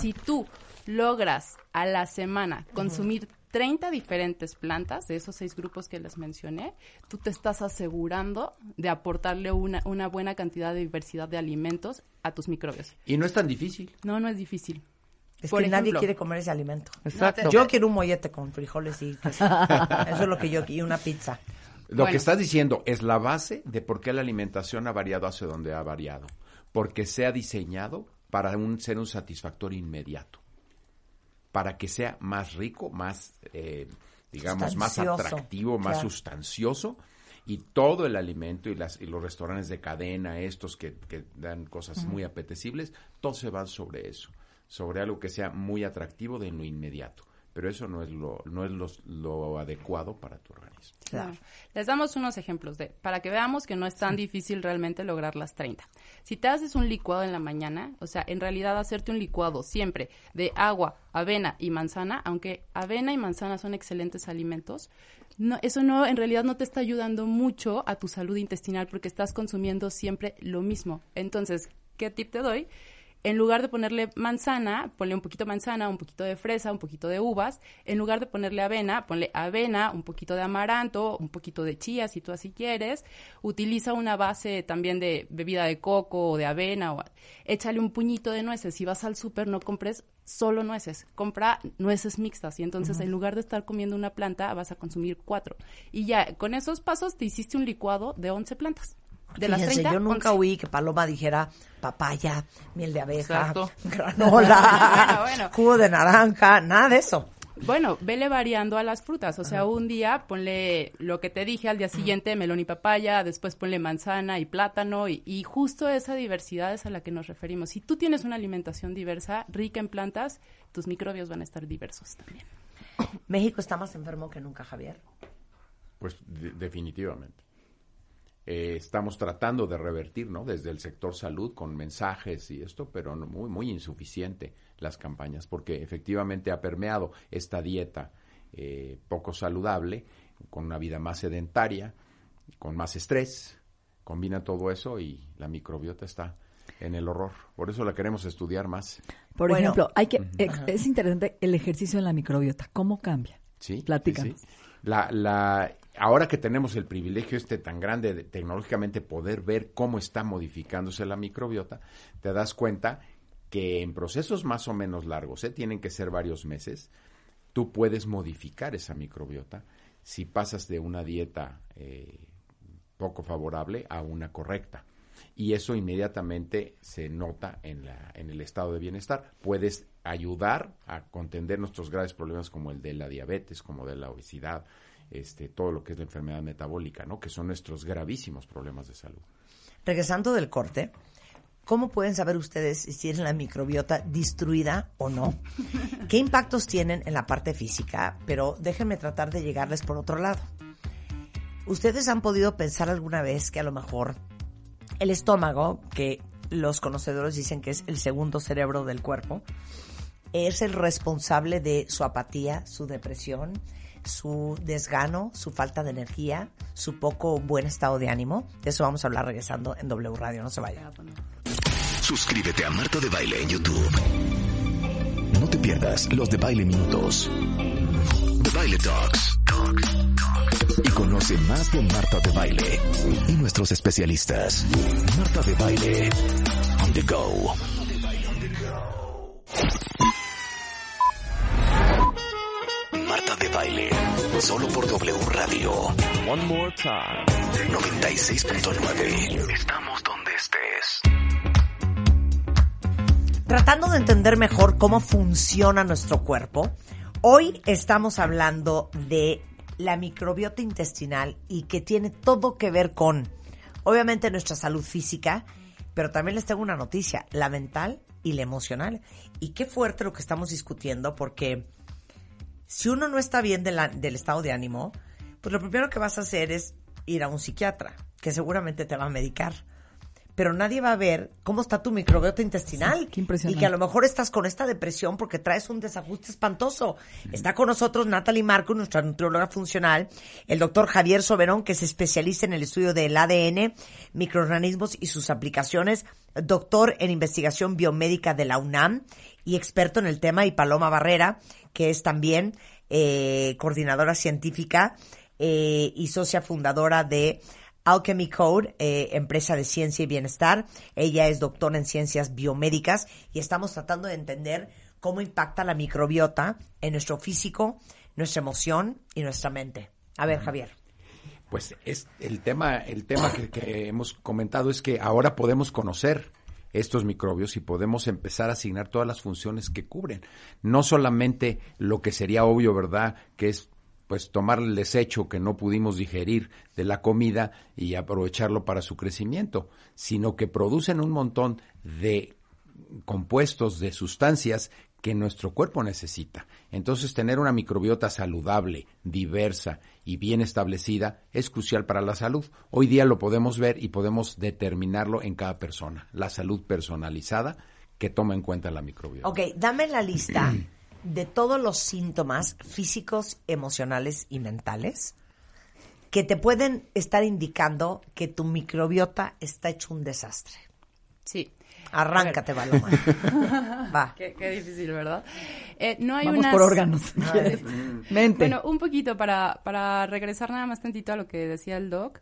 Si tú logras a la semana consumir 30 diferentes plantas de esos seis grupos que les mencioné, tú te estás asegurando de aportarle una, una buena cantidad de diversidad de alimentos a tus microbios. Y no es tan difícil. No, no es difícil. Es Por que nadie quiere comer ese alimento. Exacto. Yo quiero un mollete con frijoles y queso. Eso es lo que yo y una pizza. Lo Bueno. que estás diciendo es la base de por qué la alimentación ha variado hacia donde ha variado. Porque se ha diseñado para un, ser un satisfactorio inmediato. Para que sea más rico, más, eh, digamos, más atractivo, más claro. sustancioso. Y todo el alimento y, las, y los restaurantes de cadena, estos que, que dan cosas muy apetecibles, todos se van sobre eso. Sobre algo que sea muy atractivo de lo inmediato. Pero eso no es lo, no es lo, lo adecuado para tu organismo. Claro. Les damos unos ejemplos de, para que veamos que no es tan difícil realmente lograr las 30. Si te haces un licuado en la mañana, o sea, en realidad hacerte un licuado siempre de agua, avena y manzana, aunque avena y manzana son excelentes alimentos, no, eso no, en realidad no te está ayudando mucho a tu salud intestinal porque estás consumiendo siempre lo mismo. Entonces, ¿qué tip te doy? En lugar de ponerle manzana, ponle un poquito de manzana, un poquito de fresa, un poquito de uvas. En lugar de ponerle avena, ponle avena, un poquito de amaranto, un poquito de chía, si tú así quieres. Utiliza una base también de bebida de coco o de avena. O, échale un puñito de nueces. Si vas al súper, no compres solo nueces. Compra nueces mixtas. Y entonces, en lugar de estar comiendo una planta, vas a consumir cuatro. Y ya, con esos pasos te hiciste un licuado de 11 plantas. De las Fíjense, 30, yo nunca 11. oí que Paloma dijera papaya, miel de abeja, Exacto. [laughs] granola, Bueno, [laughs] bueno. jugo de naranja, nada de eso. Bueno, vele variando a las frutas. O sea, un día ponle lo que te dije, al día siguiente melón y papaya, después ponle manzana y plátano. Y, y justo esa diversidad es a la que nos referimos. Si tú tienes una alimentación diversa, rica en plantas, tus microbios van a estar diversos también. [coughs] México está más enfermo que nunca, Javier. Pues de- definitivamente. Eh, estamos tratando de revertir, ¿no? Desde el sector salud con mensajes y esto, pero no- muy, muy insuficiente las campañas, porque efectivamente ha permeado esta dieta eh, poco saludable, con una vida más sedentaria, con más estrés, combina todo eso y la microbiota está en el horror. Por eso la queremos estudiar más. Por Bueno. ejemplo, hay que ex- es interesante el ejercicio en la microbiota. ¿Cómo cambia? Sí, Platícanos. sí, sí. La, la, ahora que tenemos el privilegio este tan grande de tecnológicamente poder ver cómo está modificándose la microbiota, te das cuenta que en procesos más o menos largos, ¿eh? tienen que ser varios meses, tú puedes modificar esa microbiota si pasas de una dieta eh, poco favorable a una correcta. Y eso inmediatamente se nota en, la, en el estado de bienestar. Puedes ayudar a contender nuestros graves problemas como el de la diabetes, como de la obesidad, este, todo lo que es la enfermedad metabólica, ¿no? que son nuestros gravísimos problemas de salud. Regresando del corte, ¿cómo pueden saber ustedes si tienen la microbiota destruida o no? ¿Qué impactos tienen en la parte física? Pero déjenme tratar de llegarles por otro lado. ¿Ustedes han podido pensar alguna vez que a lo mejor el estómago, que los conocedores dicen que es el segundo cerebro del cuerpo, es el responsable de su apatía, su depresión, su desgano, su falta de energía, su poco buen estado de ánimo? De eso vamos a hablar regresando en W Radio. No se vayan. Suscríbete a Marta de Baile en YouTube. No te pierdas los de Baile Minutos. The Baile Talks. Y conoce más de Marta de Baile y nuestros especialistas. Marta de Baile. On the go. Baile. Solo por W Radio. One more time. 96.9. Estamos donde estés. Tratando de entender mejor cómo funciona nuestro cuerpo, hoy estamos hablando de la microbiota intestinal y que tiene todo que ver con, obviamente, nuestra salud física, pero también les tengo una noticia, la mental y la emocional. Y qué fuerte lo que estamos discutiendo, porque si uno no está bien de la- del estado de ánimo, pues lo primero que vas a hacer es ir a un psiquiatra, que seguramente te va a medicar. Pero nadie va a ver cómo está tu microbiota intestinal. Sí, qué impresionante. Y que a lo mejor estás con esta depresión porque traes un desajuste espantoso. Está con nosotros Natalie Marco, nuestra nutrióloga funcional, el doctor Javier Soberón, que es especialista en el estudio del ADN, microorganismos y sus aplicaciones, doctor en investigación biomédica de la UNAM y experto en el tema, y Paloma Barrera, que es también eh, coordinadora científica eh, y socia fundadora de Alchemy Code, eh, empresa de ciencia y bienestar. Ella es doctora en ciencias biomédicas y estamos tratando de entender cómo impacta la microbiota en nuestro físico, nuestra emoción y nuestra mente. A ver, Javier. Pues es el tema, el tema que, que hemos comentado es que ahora podemos conocer estos microbios y podemos empezar a asignar todas las funciones que cubren. No solamente lo que sería obvio, ¿verdad? Que es pues tomar el desecho que no pudimos digerir de la comida y aprovecharlo para su crecimiento, sino que producen un montón de compuestos, de sustancias que nuestro cuerpo necesita. Entonces, tener una microbiota saludable, diversa y bien establecida es crucial para la salud. Hoy día lo podemos ver y podemos determinarlo en cada persona. La salud personalizada que toma en cuenta la microbiota. Ok, dame la lista [clears throat] de todos los síntomas físicos, emocionales y mentales que te pueden estar indicando que tu microbiota está hecho un desastre. Sí. Arráncate, Paloma. [laughs] Va. Qué, qué difícil, ¿verdad? Eh, no hay Vamos unas... por órganos. [laughs] [laughs] Mente. Bueno, un poquito para, para regresar nada más tantito a lo que decía el doc.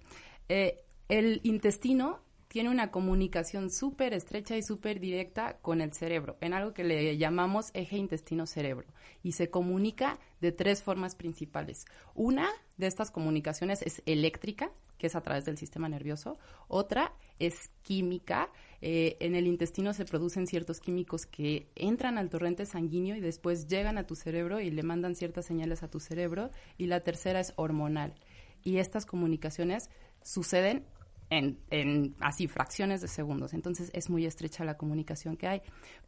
Eh, el intestino tiene una comunicación súper estrecha y súper directa con el cerebro, en algo que le llamamos eje intestino-cerebro. Y se comunica de tres formas principales. Una de estas comunicaciones es eléctrica, que es a través del sistema nervioso. Otra es química. Eh, en el intestino se producen ciertos químicos que entran al torrente sanguíneo y después llegan a tu cerebro y le mandan ciertas señales a tu cerebro. Y la tercera es hormonal. Y estas comunicaciones suceden en, en, así fracciones de segundos. Entonces es muy estrecha la comunicación que hay.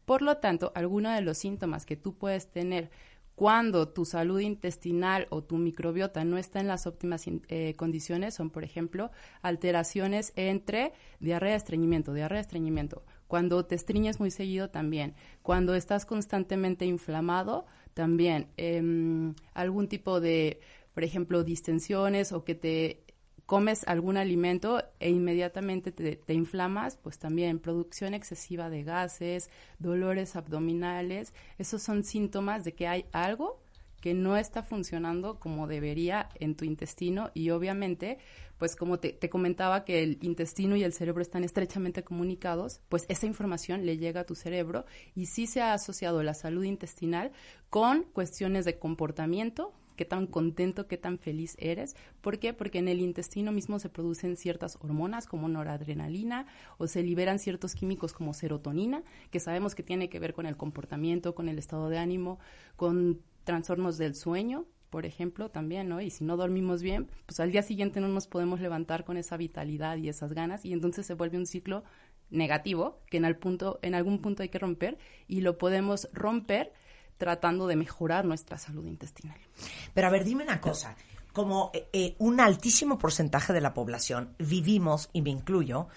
Por lo tanto, algunos de los síntomas que tú puedes tener cuando tu salud intestinal o tu microbiota no está en las óptimas eh, condiciones son, por ejemplo, alteraciones entre diarrea, estreñimiento, diarrea, estreñimiento. Cuando te estriñes muy seguido también. Cuando estás constantemente inflamado también. Eh, algún tipo de, por ejemplo, distensiones o que te comes algún alimento e inmediatamente te, te, inflamas, pues también producción excesiva de gases, dolores abdominales, esos son síntomas de que hay algo que no está funcionando como debería en tu intestino y obviamente, pues como te, te, comentaba que el intestino y el cerebro están estrechamente comunicados, pues esa información le llega a tu cerebro y sí se ha asociado la salud intestinal con cuestiones de comportamiento, qué tan contento, qué tan feliz eres. ¿Por qué? Porque en el intestino mismo se producen ciertas hormonas como noradrenalina o se liberan ciertos químicos como serotonina, que sabemos que tiene que ver con el comportamiento, con el estado de ánimo, con trastornos del sueño, por ejemplo, también, ¿no? Y si no dormimos bien, pues al día siguiente no nos podemos levantar con esa vitalidad y esas ganas y entonces se vuelve un ciclo negativo que en, en algún punto hay que romper y lo podemos romper tratando de mejorar nuestra salud intestinal. Pero a ver, dime una cosa. Como eh, un altísimo porcentaje de la población vivimos, y me incluyo,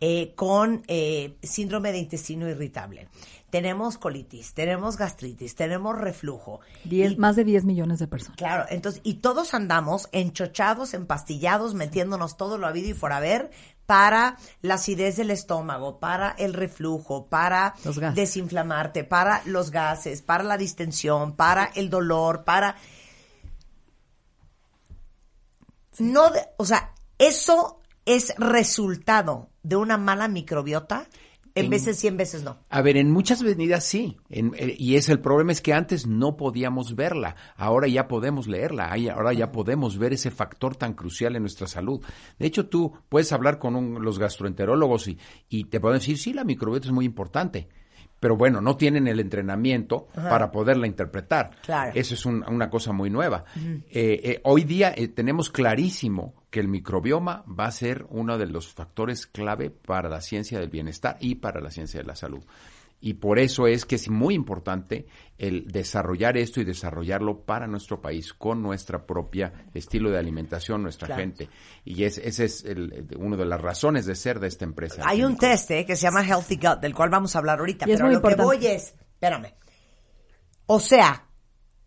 eh, con eh, síndrome de intestino irritable. Tenemos colitis, tenemos gastritis, tenemos reflujo. Diez, y, más de 10 millones de personas. Claro, entonces, y todos andamos enchochados, empastillados, metiéndonos todo lo habido y por haber para la acidez del estómago, para el reflujo, para desinflamarte, para los gases, para la distensión, para el dolor, para... No, de, o sea, eso es resultado de una mala microbiota. En, en, veces sí, en veces no. A ver, en muchas medidas sí. En, eh, y es el problema es que antes no podíamos verla. Ahora ya podemos leerla. Ahora ya podemos ver ese factor tan crucial en nuestra salud. De hecho, tú puedes hablar con un, los gastroenterólogos y, y te pueden decir, sí, la microbiota es muy importante pero bueno, no tienen el entrenamiento Ajá. para poderla interpretar. Claro. Eso es un, una cosa muy nueva. Uh -huh. eh, eh, hoy día eh, tenemos clarísimo que el microbioma va a ser uno de los factores clave para la ciencia del bienestar y para la ciencia de la salud. Y por eso es que es muy importante el desarrollar esto y desarrollarlo para nuestro país, con nuestra propia estilo de alimentación, nuestra claro. gente. Y es, ese es el, una de las razones de ser de esta empresa. Hay un test eh, que se llama Healthy Gut, del cual vamos a hablar ahorita, pero lo importante. que voy es, espérame, o sea,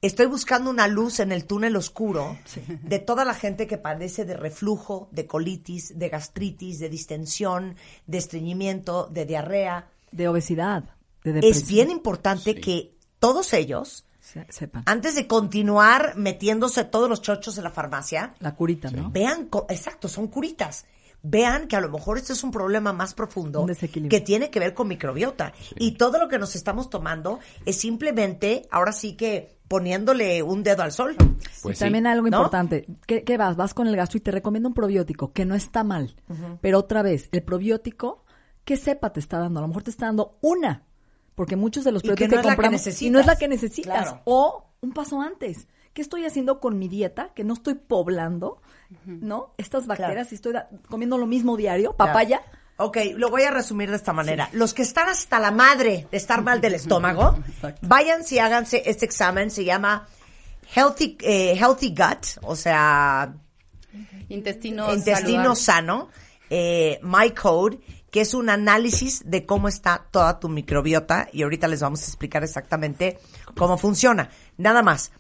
estoy buscando una luz en el túnel oscuro sí. de toda la gente que padece de reflujo, de colitis, de gastritis, de distensión, de estreñimiento, de diarrea. De obesidad es bien importante sí. que todos ellos, Sepan. antes de continuar metiéndose todos los chochos en la farmacia, la curita, ¿no? Vean, exacto, son curitas. Vean que a lo mejor este es un problema más profundo que tiene que ver con microbiota. Sí. Y todo lo que nos estamos tomando es simplemente, ahora sí que poniéndole un dedo al sol. Pues también algo ¿no? importante, ¿Qué, ¿qué, vas? Vas con el gastro y te recomiendo un probiótico, que no está mal. Uh -huh. Pero otra vez, el probiótico, ¿qué cepa te está dando? A lo mejor te está dando una porque muchos de los productos que, no que compramos que y no es la que necesitas claro. o un paso antes qué estoy haciendo con mi dieta que no estoy poblando uh -huh. no estas bacterias claro. y estoy comiendo lo mismo diario papaya claro. Ok, lo voy a resumir de esta manera. Los que están hasta la madre de estar mal del estómago, [laughs] váyanse y háganse este examen. Se llama Healthy, eh, healthy Gut, o sea, Intestino, intestino saludable. sano, eh, My Code, que es un análisis de cómo está toda tu microbiota y ahorita les vamos a explicar exactamente cómo funciona. Nada más.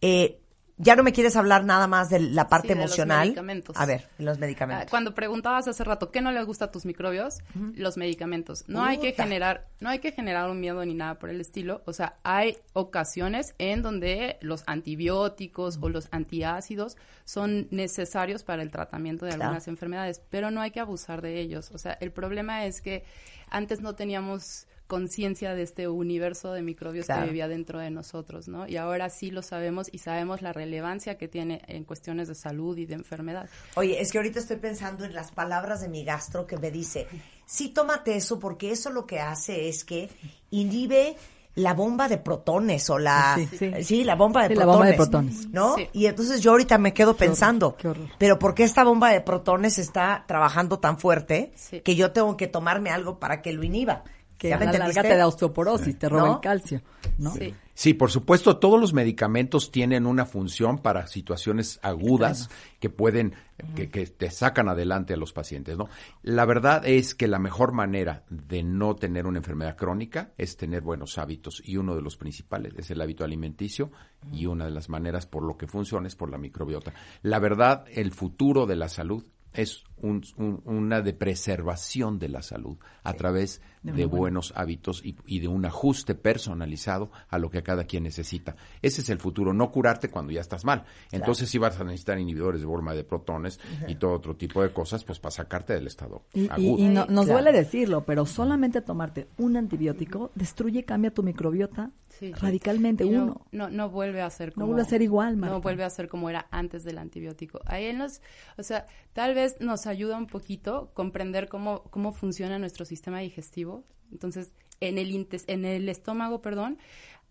Eh, ya no me quieres hablar nada más de la parte Sí, de los emocional. medicamentos. A ver, los Ah, medicamentos. Cuando preguntabas hace rato qué no le gusta a tus microbios, los medicamentos. No hay que generar, no hay que generar un miedo ni nada por el estilo. O sea, hay ocasiones en donde los antibióticos o los antiácidos son necesarios para el tratamiento de Claro. algunas enfermedades, pero no hay que abusar de ellos. O sea, el problema es que antes no teníamos conciencia de este universo de microbios Claro. que vivía dentro de nosotros, ¿no? Y ahora sí lo sabemos y sabemos la relevancia que tiene en cuestiones de salud y de enfermedad. Oye, es que ahorita estoy pensando en las palabras de mi gastro que me dice, sí, tómate eso porque eso lo que hace es que inhibe la bomba de protones o la... Sí, Sí, sí. la bomba de Sí, la protones. bomba de protones. ¿No? Sí. Y entonces yo ahorita me quedo Qué horror, pensando, qué horror. pero ¿por qué esta bomba de protones está trabajando tan fuerte Sí. que yo tengo que tomarme algo para que lo inhiba? Que ¿Ya a la larga te da osteoporosis, te roba ¿No? el calcio, ¿no? Sí. Sí, por supuesto, todos los medicamentos tienen una función para situaciones agudas que pueden, que, que te sacan adelante a los pacientes, ¿no? La verdad es que la mejor manera de no tener una enfermedad crónica es tener buenos hábitos y uno de los principales es el hábito alimenticio y una de las maneras por lo que funciona es por la microbiota. La verdad, el futuro de la salud es un- un- una de preservación de la salud a través de buenos hábitos y, y de un ajuste personalizado a lo que cada quien necesita. Ese es el futuro, no curarte cuando ya estás mal. Entonces sí vas a necesitar inhibidores de bomba de protones y todo otro tipo de cosas, pues para sacarte del estado Y, agudo. y no- nos Claro. duele decirlo, pero solamente tomarte un antibiótico destruye y cambia tu microbiota Sí. radicalmente no, uno. No, no vuelve a ser No como... vuelve a ser igual, Marta. No vuelve a ser como era antes del antibiótico. Ahí nos, o sea, tal vez nos ayuda un poquito comprender cómo, cómo funciona nuestro sistema digestivo. Entonces, en el, intes- en el estómago, perdón,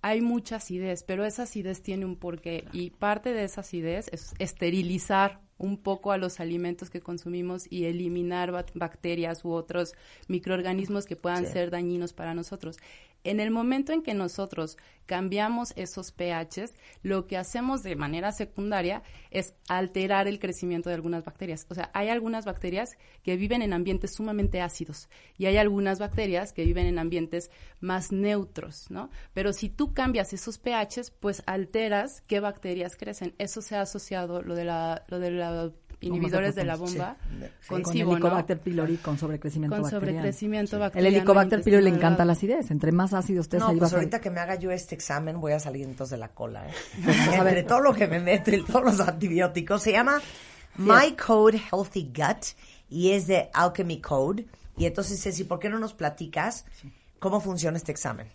hay mucha acidez, pero esa acidez tiene un porqué y parte de esa acidez es esterilizar un poco a los alimentos que consumimos y eliminar bacterias u otros microorganismos que puedan ser dañinos para nosotros. En el momento en que nosotros cambiamos esos pHs, lo que hacemos de manera secundaria es alterar el crecimiento de algunas bacterias. O sea, hay algunas bacterias que viven en ambientes sumamente ácidos y hay algunas bacterias que viven en ambientes más neutros, ¿no? Pero si tú cambias esos pHs, pues alteras qué bacterias crecen. Eso se ha asociado, lo de la, lo de los inhibidores de la bomba, Sí. con, con SIBO, ¿no? Helicobacter pylori con sobrecrecimiento Con bacteriano. sobrecrecimiento El bacteriano. Helicobacter pylori le encanta la acidez. Entre más ácido estés, No, ahí pues vas a- ahorita que me haga yo este examen voy a salir entonces de la cola. ¿eh? [laughs] Entre todo lo que me meto y todos los antibióticos. Se llama My Code Healthy Gut y es de Alchemy Code. Y entonces, Ceci, ¿por qué no nos platicas cómo funciona este examen?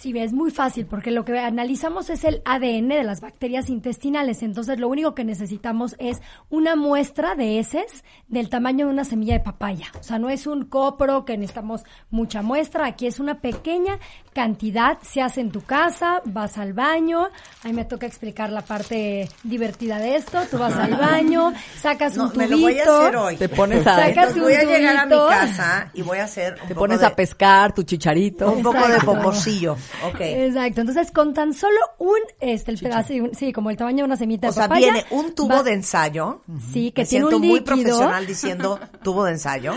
Sí, es muy fácil porque lo que analizamos es el ADN de las bacterias intestinales. Entonces, lo único que necesitamos es una muestra de heces del tamaño de una semilla de papaya. O sea, no es un copro que necesitamos mucha muestra. Aquí es una pequeña cantidad. Se hace en tu casa, vas al baño. Ahí me toca explicar la parte divertida de esto. Tú vas al baño, sacas No, un tubito. me lo voy a hacer hoy. Te pones a, Sacas un voy a llegar a mi casa y voy a hacer un te poco pones de, a pescar tu chicharito. un poco de poposillo. Ok. Exacto, entonces con tan solo un, este, el pedazo, un- sí, como el tamaño de una semita O de sea, papaya. viene un tubo va- de ensayo. Sí, que Me tiene siento un muy profesional [laughs] diciendo tubo de ensayo.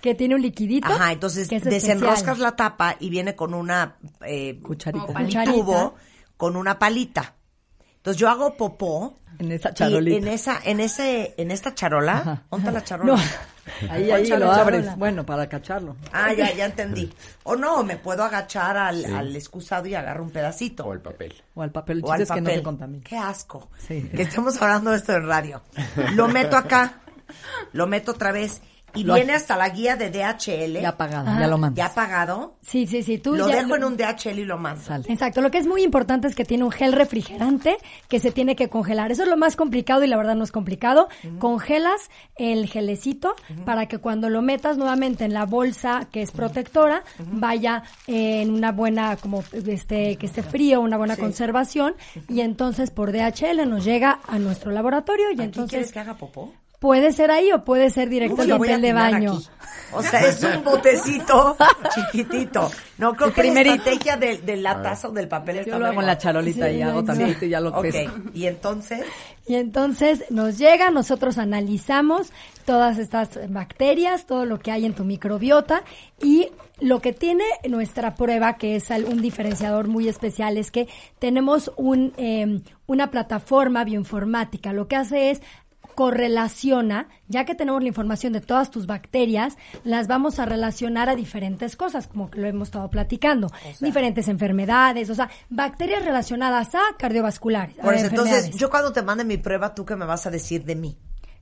Que tiene un liquidito. Ajá, entonces que es desenroscas especial. la tapa y viene con una eh, Cucharita. Un Cucharita. tubo con una palita. Entonces yo hago popó En esa y charolita. en esa en ese en esta charola, ¿dónde está la charola? No, ahí, lo charola. abres. Bueno, para cacharlo. Ah, ya ya entendí. O no, me puedo agachar al, al excusado y agarro un pedacito. O el papel. O al papel. El O al es que no papel. Qué asco. Sí. Que estamos hablando de esto en radio. Lo meto acá, lo meto otra vez y Lo- viene hasta la guía de DHL. Ya apagado, Ajá. ya lo mandas. Ya apagado. Sí, sí, sí. Tú Lo ya dejo en un DHL y lo mando. Sale. Exacto, lo que es muy importante es que tiene un gel refrigerante que se tiene que congelar. Eso es lo más complicado y la verdad no es complicado. Congelas el gelecito para que cuando lo metas nuevamente en la bolsa que es protectora, vaya en una buena, como este, que esté frío, una buena conservación y entonces por DHL nos llega a nuestro laboratorio y ¿Aquí entonces quieres que haga popó? Puede ser ahí o puede ser directo Uy, al papel de baño. aquí. O sea, es un botecito [laughs] chiquitito. No, creo El que primerito. la estrategia de, de la taza o del papel está Yo lo hago en la charolita y hago tantito y ya lo Ok, peso. y entonces... Y entonces nos llega, nosotros analizamos todas estas bacterias, todo lo que hay en tu microbiota y lo que tiene nuestra prueba, que es un diferenciador muy especial, es que tenemos un, eh, una plataforma bioinformática. Lo que hace es correlaciona, ya que tenemos la información de todas tus bacterias, las vamos a relacionar a diferentes cosas, como que lo hemos estado platicando, diferentes enfermedades, o sea, bacterias relacionadas a cardiovasculares. Por eso, entonces, yo cuando te mande mi prueba, ¿tú qué me vas a decir de mí?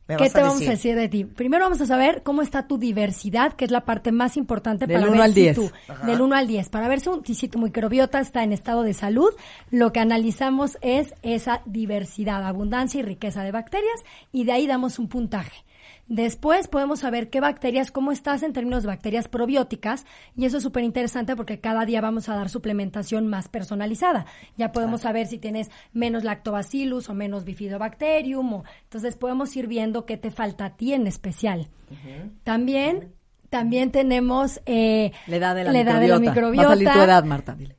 ¿Me ¿Qué vas te vamos a decir de ti? Primero vamos a saber cómo está tu diversidad, que es la parte más importante Del para uno ver al si diez. tu, Ajá. del 1 al 10, para ver si, un- si tu microbiota está en estado de salud. Lo que analizamos es esa diversidad, abundancia y riqueza de bacterias y de ahí damos un puntaje. Después podemos saber qué bacterias, cómo estás en términos de bacterias probióticas y eso es súper interesante porque cada día vamos a dar suplementación más personalizada. Ya podemos saber si tienes menos lactobacillus o menos bifidobacterium o entonces podemos ir viendo qué te falta a ti en especial. También también tenemos eh, La edad de la la edad de la microbiota. Va a salir tu edad, Marta, dile.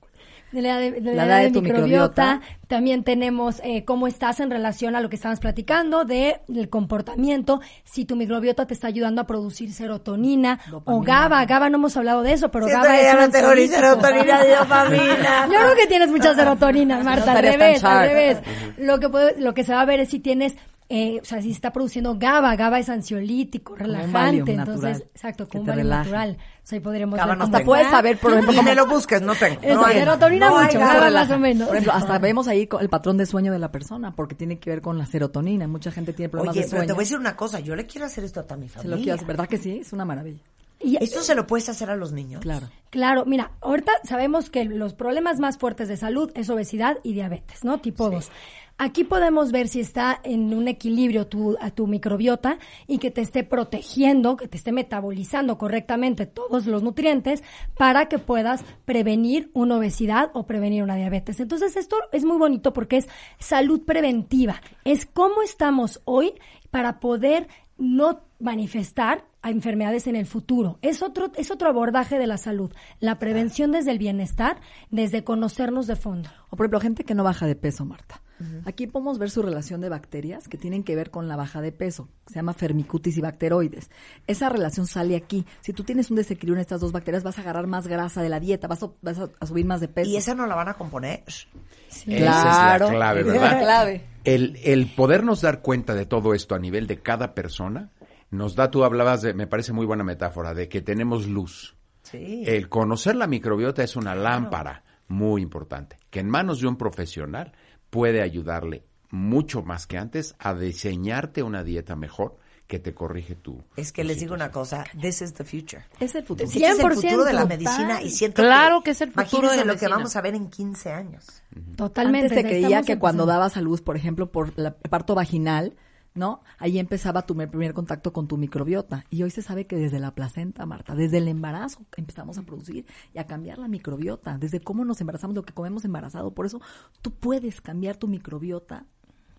De la, de, de La la edad edad de tu microbiota. También tenemos eh, cómo estás en relación a lo que estábamos platicando de el comportamiento, si tu microbiota te está ayudando a producir serotonina o GABA. GABA no hemos hablado de eso, pero Siento GABA que es ya no tengo ni serotonina ni dopamina. [laughs] Yo creo que tienes mucha serotonina, [laughs] No Marta, al estarías tan revés, al revés. Lo que puede- lo que se va a ver es si tienes eh, o sea, si está produciendo GABA, GABA es ansiolítico, relajante, entonces, exacto, como un Valium natural. O sea, ahí podríamos GABA ver no. Puedes saber, por [laughs] ejemplo, cómo- me lo busques, no tengo. Eso, no hay. serotonina No mucho, GABA. Más o menos. Por ejemplo, hasta vemos ahí el patrón de sueño de la persona, porque tiene que ver con la serotonina. Mucha gente tiene problemas Oye, de pero sueño. te voy a decir una cosa, yo le quiero hacer esto a toda mi Se familia. lo quiero hacer, ¿verdad que sí? Es una maravilla. Y- ¿Esto se lo puedes hacer a los niños? Claro. Claro, mira, ahorita sabemos que los problemas más fuertes de salud es obesidad y diabetes, ¿no? Tipo 2. Aquí podemos ver si está en un equilibrio tu, a tu microbiota y que te esté protegiendo, que te esté metabolizando correctamente todos los nutrientes para que puedas prevenir una obesidad o prevenir una diabetes. Entonces esto es muy bonito porque es salud preventiva. Es cómo estamos hoy para poder no manifestar a enfermedades en el futuro. Es otro, es otro abordaje de la salud. La prevención desde el bienestar, desde conocernos de fondo. O por ejemplo, gente que no baja de peso, Marta. Aquí podemos ver su relación de bacterias que tienen que ver con la baja de peso. Se llama fermicutis y bacteroides. Esa relación sale aquí. Si tú tienes un desequilibrio en estas dos bacterias, vas a agarrar más grasa de la dieta, vas a, vas a- subir más de peso. ¿Y esa no la van a componer? Esa es la clave, [laughs] ¿verdad? La clave. El, el podernos dar cuenta de todo esto a nivel de cada persona nos da, tú hablabas de, me parece muy buena metáfora, de que tenemos luz. Sí. El conocer la microbiota es una lámpara muy importante, que en manos de un profesional puede ayudarle mucho más que antes a diseñarte una dieta mejor que te corrige tu... Es que les digo una cosa, this is the future. Es el futuro. Este es el 100%, futuro de la medicina y siento Claro que es el futuro de la lo que vamos a ver en 15 años. Totalmente. Antes se creía que cuando empezando. dabas a luz, por ejemplo, por la- el parto vaginal, ¿no? Ahí empezaba tu me- primer contacto con tu microbiota. Y hoy se sabe que desde la placenta, Marta, desde el embarazo empezamos a producir y a cambiar la microbiota, desde cómo nos embarazamos, lo que comemos embarazado. Por eso tú puedes cambiar tu microbiota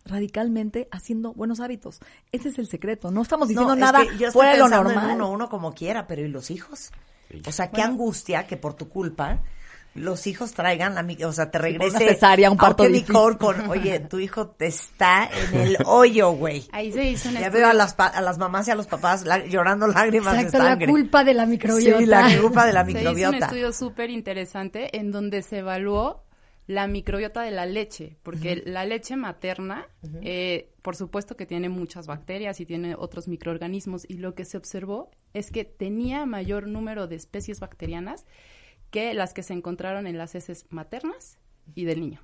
radicalmente haciendo buenos hábitos. Ese es el secreto. No estamos diciendo No, es nada que yo estoy fuera de lo en normal. uno, uno como quiera, pero ¿y los hijos? O sea, qué angustia que por tu culpa los hijos traigan la o sea, te regrese una cesárea, un a parto. Core con, oye, tu hijo te está en el [laughs] hoyo, güey. Ahí se hizo un Ya estudio. veo a las, pa- a las mamás y a los papás llorando lágrimas Exacto, de la sangre. culpa de la microbiota. Sí, la culpa de la Se hizo un microbiota. estudio súper interesante en donde se evaluó la microbiota de la leche, porque la leche materna, eh, por supuesto que tiene muchas bacterias y tiene otros microorganismos, y lo que se observó es que tenía mayor número de especies bacterianas que las que se encontraron en las heces maternas y del niño.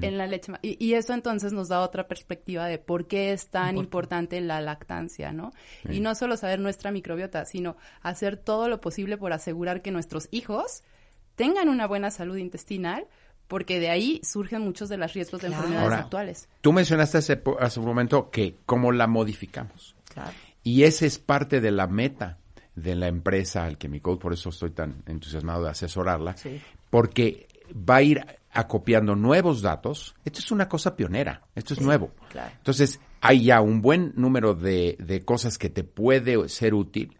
En la leche. Y, y eso entonces nos da otra perspectiva de por qué es tan importante la lactancia, ¿no? Y no solo saber nuestra microbiota, sino hacer todo lo posible por asegurar que nuestros hijos tengan una buena salud intestinal, porque de ahí surgen muchos de los riesgos de enfermedades Ahora, actuales. Tú mencionaste hace, po- hace un momento que cómo la modificamos. Claro. Y ese es parte de la meta de la empresa Alchemicode, por eso estoy tan entusiasmado de asesorarla, porque va a ir acopiando nuevos datos. Esto es una cosa pionera, esto es nuevo. claro. Entonces, hay ya un buen número de, de cosas que te puede ser útil,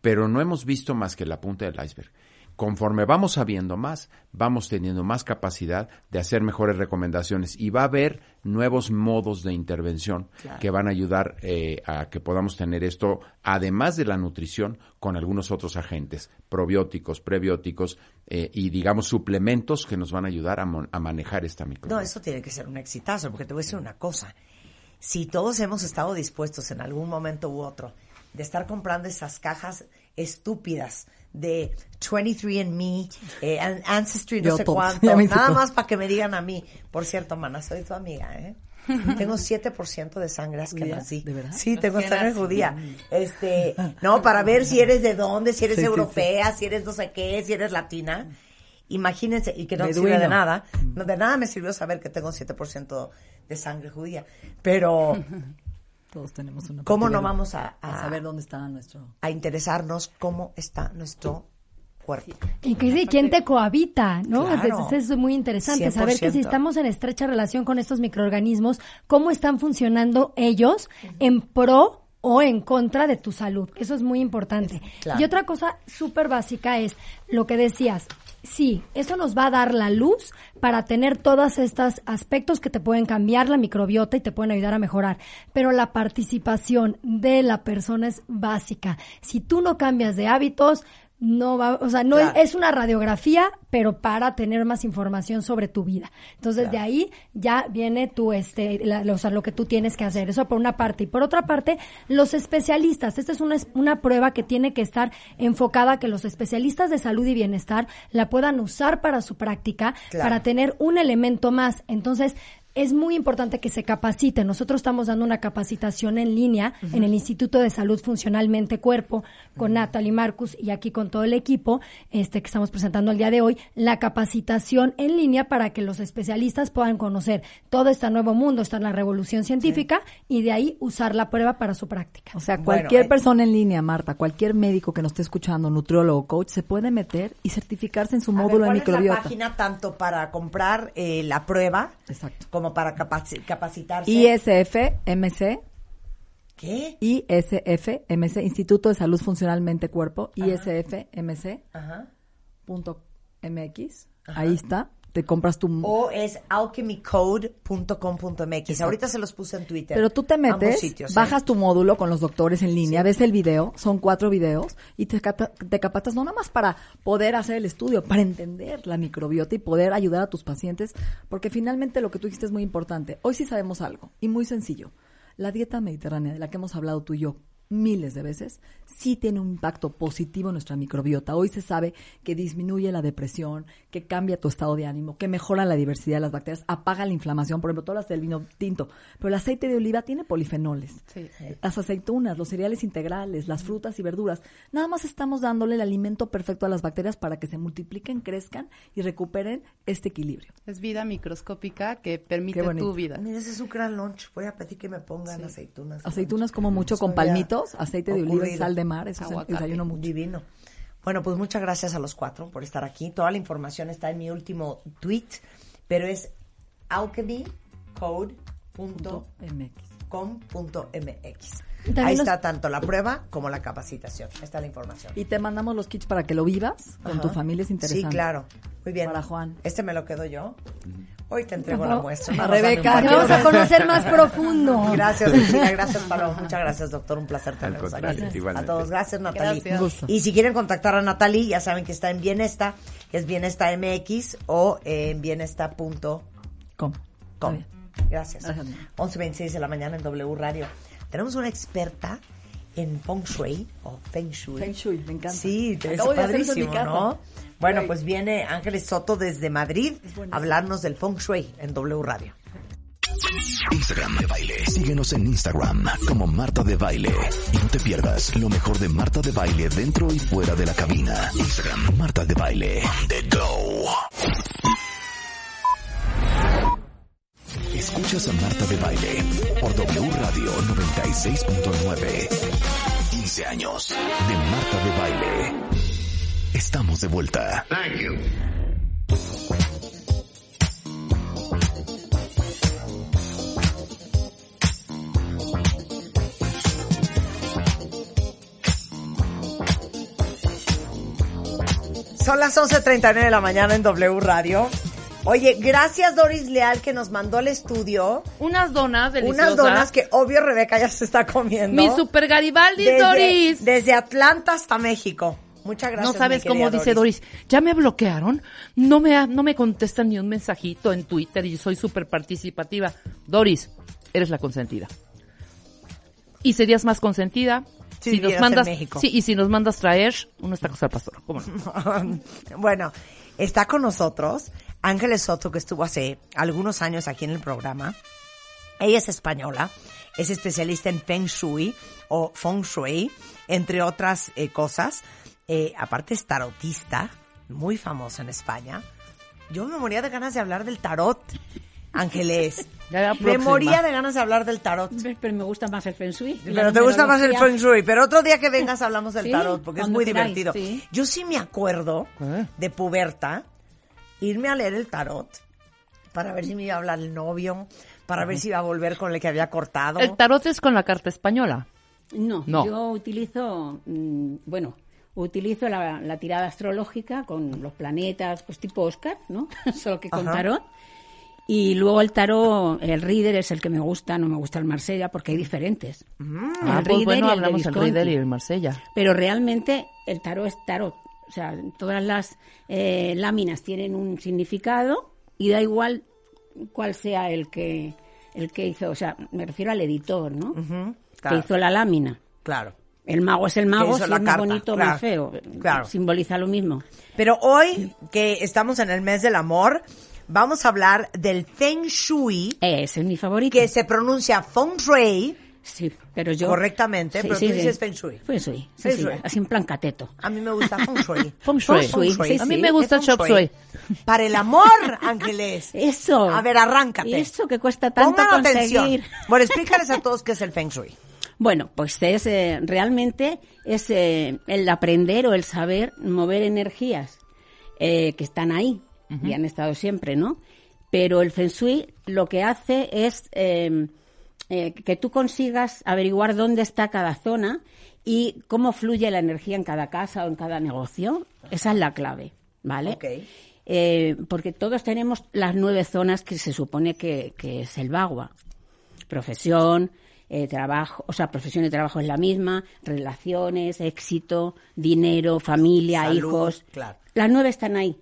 pero no hemos visto más que la punta del iceberg. Conforme vamos sabiendo más, vamos teniendo más capacidad de hacer mejores recomendaciones y va a haber nuevos modos de intervención Claro. que van a ayudar eh, a que podamos tener esto, además de la nutrición, con algunos otros agentes, probióticos, prebióticos eh, y, digamos, suplementos que nos van a ayudar a, a manejar esta microbiota. No, eso tiene que ser un exitazo, porque te voy a decir una cosa. Si todos hemos estado dispuestos en algún momento u otro de estar comprando esas cajas estúpidas de 23andMe, eh, An- Ancestry, no Yo sé todo. cuánto, [laughs] nada más para que me digan a mí. Por cierto, mana, soy tu amiga, ¿eh? [laughs] Tengo 7% de sangre askenazí. ¿De verdad? Sí, tengo sangre judía. Este, no, para ver si eres de dónde, si eres Sí, sí, europea, si eres no sé qué, si eres latina. Imagínense, y que no sirve de nada. No, de nada me sirvió saber que tengo 7% de sangre judía. Pero, [laughs] Todos tenemos una ¿cómo no vamos a, a a, saber dónde está nuestro... a interesarnos cómo está nuestro cuerpo? Y que sí, quién te cohabita, ¿no? Claro. Entonces eso es muy interesante, saber que si 100%. estamos en estrecha relación con estos microorganismos, cómo están funcionando ellos en pro o en contra de tu salud. Eso es muy importante. Claro. Y otra cosa súper básica es lo que decías. Sí, eso nos va a dar la luz para tener todos estos aspectos que te pueden cambiar la microbiota y te pueden ayudar a mejorar. Pero la participación de la persona es básica. Si tú no cambias de hábitos, no va, o sea, no Claro. es, es una radiografía, pero para tener más información sobre tu vida. Entonces, de ahí ya viene tu, este, la- o sea, lo que tú tienes que hacer. Eso por una parte. Y por otra parte, los especialistas. Esta es una, una prueba que tiene que estar enfocada a que los especialistas de salud y bienestar la puedan usar para su práctica, Claro. para tener un elemento más. Entonces, es muy importante que se capacite. Nosotros estamos dando una capacitación en línea en el Instituto de Salud Funcional Mente Cuerpo con Natalie Marcus y aquí con todo el equipo este que estamos presentando el día de hoy, la capacitación en línea para que los especialistas puedan conocer todo este nuevo mundo, está en la revolución científica y de ahí usar la prueba para su práctica. O sea, cualquier eh. persona en línea, Marta, cualquier médico que nos esté escuchando, nutriólogo, coach, se puede meter y certificarse en su A ver, módulo de ¿cuál es la microbiota. página tanto para comprar eh, la prueba Exacto. como para capaci- capacitarse? ISF MC, ¿Qué? ISF MC, Instituto de Salud Funcional Mente Cuerpo, ISF MC Ajá. punto MX. Ahí está. Te compras tu O es alchemycode.com.mx. Ahorita se los puse en Twitter. Pero tú te metes, sitios, ¿eh? bajas tu módulo con los doctores en línea, ves el video, son cuatro videos, y te, te capacitas no nada más para poder hacer el estudio, para entender la microbiota y poder ayudar a tus pacientes, porque finalmente lo que tú dijiste es muy importante. Hoy sí sabemos algo, y muy sencillo. La dieta mediterránea, de la que hemos hablado tú y yo miles de veces, sí tiene un impacto positivo en nuestra microbiota. Hoy se sabe que disminuye la depresión, que cambia tu estado de ánimo, que mejora la diversidad de las bacterias, apaga la inflamación, por ejemplo, todas las del vino tinto. Pero el aceite de oliva tiene polifenoles. Sí. Las aceitunas, los cereales integrales, las frutas y verduras. Nada más estamos dándole el alimento perfecto a las bacterias para que se multipliquen, crezcan y recuperen este equilibrio. Es vida microscópica que permite tu vida. Mira, ese es un gran lunch. Voy a pedir que me pongan aceitunas. Aceitunas como mucho con palmitos, aceite de oliva y sal de mar, eso es Aguacate. desayuno mucho. Divino. Bueno, pues muchas gracias a los cuatro por estar aquí. Toda la información está en mi último tweet, pero es alchemycode.com.mx. También Ahí los- está tanto la prueba como la capacitación. Ahí está la información. Y te mandamos los kits para que lo vivas con Ajá. tu familia, es interesante. Sí, claro. Muy bien. Para Juan. Este me lo quedo yo. Hoy te entrego No. la muestra. A Rebeca, de vamos a conocer más profundo. [laughs] Gracias, Cecilia. Gracias, [laughs] Paloma. Muchas gracias, doctor. Un placer tenerlos aquí. igualmente. A todos. Gracias, Natalie. Gracias. Y si quieren contactar a Natalie, ya saben que está en Bienesta, que es Bienesta MX o en bienesta.com. Gracias. 11.26 de la mañana en W Radio. Tenemos una experta en Feng Shui o Feng Shui. Feng Shui, me encanta. Sí, te Acabo de mi padrísimo, casa. ¿no? Bueno, pues viene Ángeles Soto desde Madrid a hablarnos del Feng Shui en W Radio. Instagram de baile. Síguenos en Instagram como Marta de Baile. Y no te pierdas lo mejor de Marta de Baile dentro y fuera de la cabina. Instagram Marta de Baile. On the go. Escuchas a Marta de Baile por W Radio 96.9. 15 años de Marta de Baile. Estamos de vuelta. Thank you. Son las 11.39 de la mañana en W Radio. Oye, gracias Doris Leal que nos mandó al estudio Unas donas deliciosas. unas donas que obvio Rebeca ya se está comiendo. Mi super Garibaldi, desde, Doris. Desde Atlanta hasta México. Muchas gracias. no sabes cómo dice Doris. Ya me bloquearon. No me, ha- no me contestan ni un mensajito en Twitter y soy súper participativa. Doris, eres la consentida. Y serías más consentida Si si nos en mandas, México. sí, y si nos mandas traer unos tacos al pastor. ¿Cómo no? [laughs] bueno, está con nosotros Ángeles Soto, que estuvo hace algunos años aquí en el programa. Ella es española, es especialista en Feng Shui o Feng Shui, entre otras eh, cosas. Eh, aparte es tarotista, muy famosa en España. Yo me moría de ganas de hablar del tarot, Ángeles. [laughs] Me moría de ganas de hablar del tarot. Pero me gusta más el Feng Shui. Pero te gusta más el Feng Shui. Pero otro día que vengas hablamos del Sí, tarot, porque es muy queráis, divertido. sí. Yo sí me acuerdo de puberta, irme a leer el tarot para ver si me iba a hablar el novio, para ver si iba a volver con el que había cortado. El tarot es con la carta española. No, No. yo utilizo, mm, bueno, utilizo la, la tirada astrológica con los planetas, pues tipo Oscar, ¿no? [laughs] Solo que con Ajá. tarot. Y luego el tarot, el reader es el que me gusta, no me gusta el Marsella porque hay diferentes. Ah, el pues reader bueno, y el hablamos. Reader y el Marsella. Pero realmente el tarot es tarot. O sea, todas las eh, láminas tienen un significado y da igual cuál sea el que el que hizo, o sea, me refiero al editor, ¿no? claro. Que hizo la lámina. Claro. El mago es el mago, si es más bonito o claro, más feo. claro. Simboliza lo mismo. Pero hoy, que estamos en el mes del amor, vamos a hablar del Feng Shui. Ese es mi favorito. Que se pronuncia Feng Shui. Sí, pero yo... Correctamente, Sí, pero sí, tú sí. dices Feng Shui. Feng Shui. sí, Feng sí, Shui. así en plan cateto. A mí me gusta Feng Shui. [laughs] Feng Shui. Feng Shui, a mí me gusta chop suey. Para el amor, Ángeles. [laughs] Eso. A ver, arráncate. Eso que cuesta tanto Pongan conseguir. atención. Bueno, [laughs] explícales a todos qué es el Feng Shui. Bueno, pues es eh, realmente es eh, el aprender o el saber mover energías eh, que están ahí y han estado siempre, ¿no? Pero el Feng Shui lo que hace es eh, que tú consigas averiguar dónde está cada zona y cómo fluye la energía en cada casa o en cada negocio. Esa es la clave, ¿vale? Eh, porque todos tenemos las nueve zonas que se supone que, que es el Bagua. Profesión, eh, trabajo, o sea, profesión y trabajo es la misma, relaciones, éxito, dinero, familia, Salud, hijos. claro. Las nueve están ahí,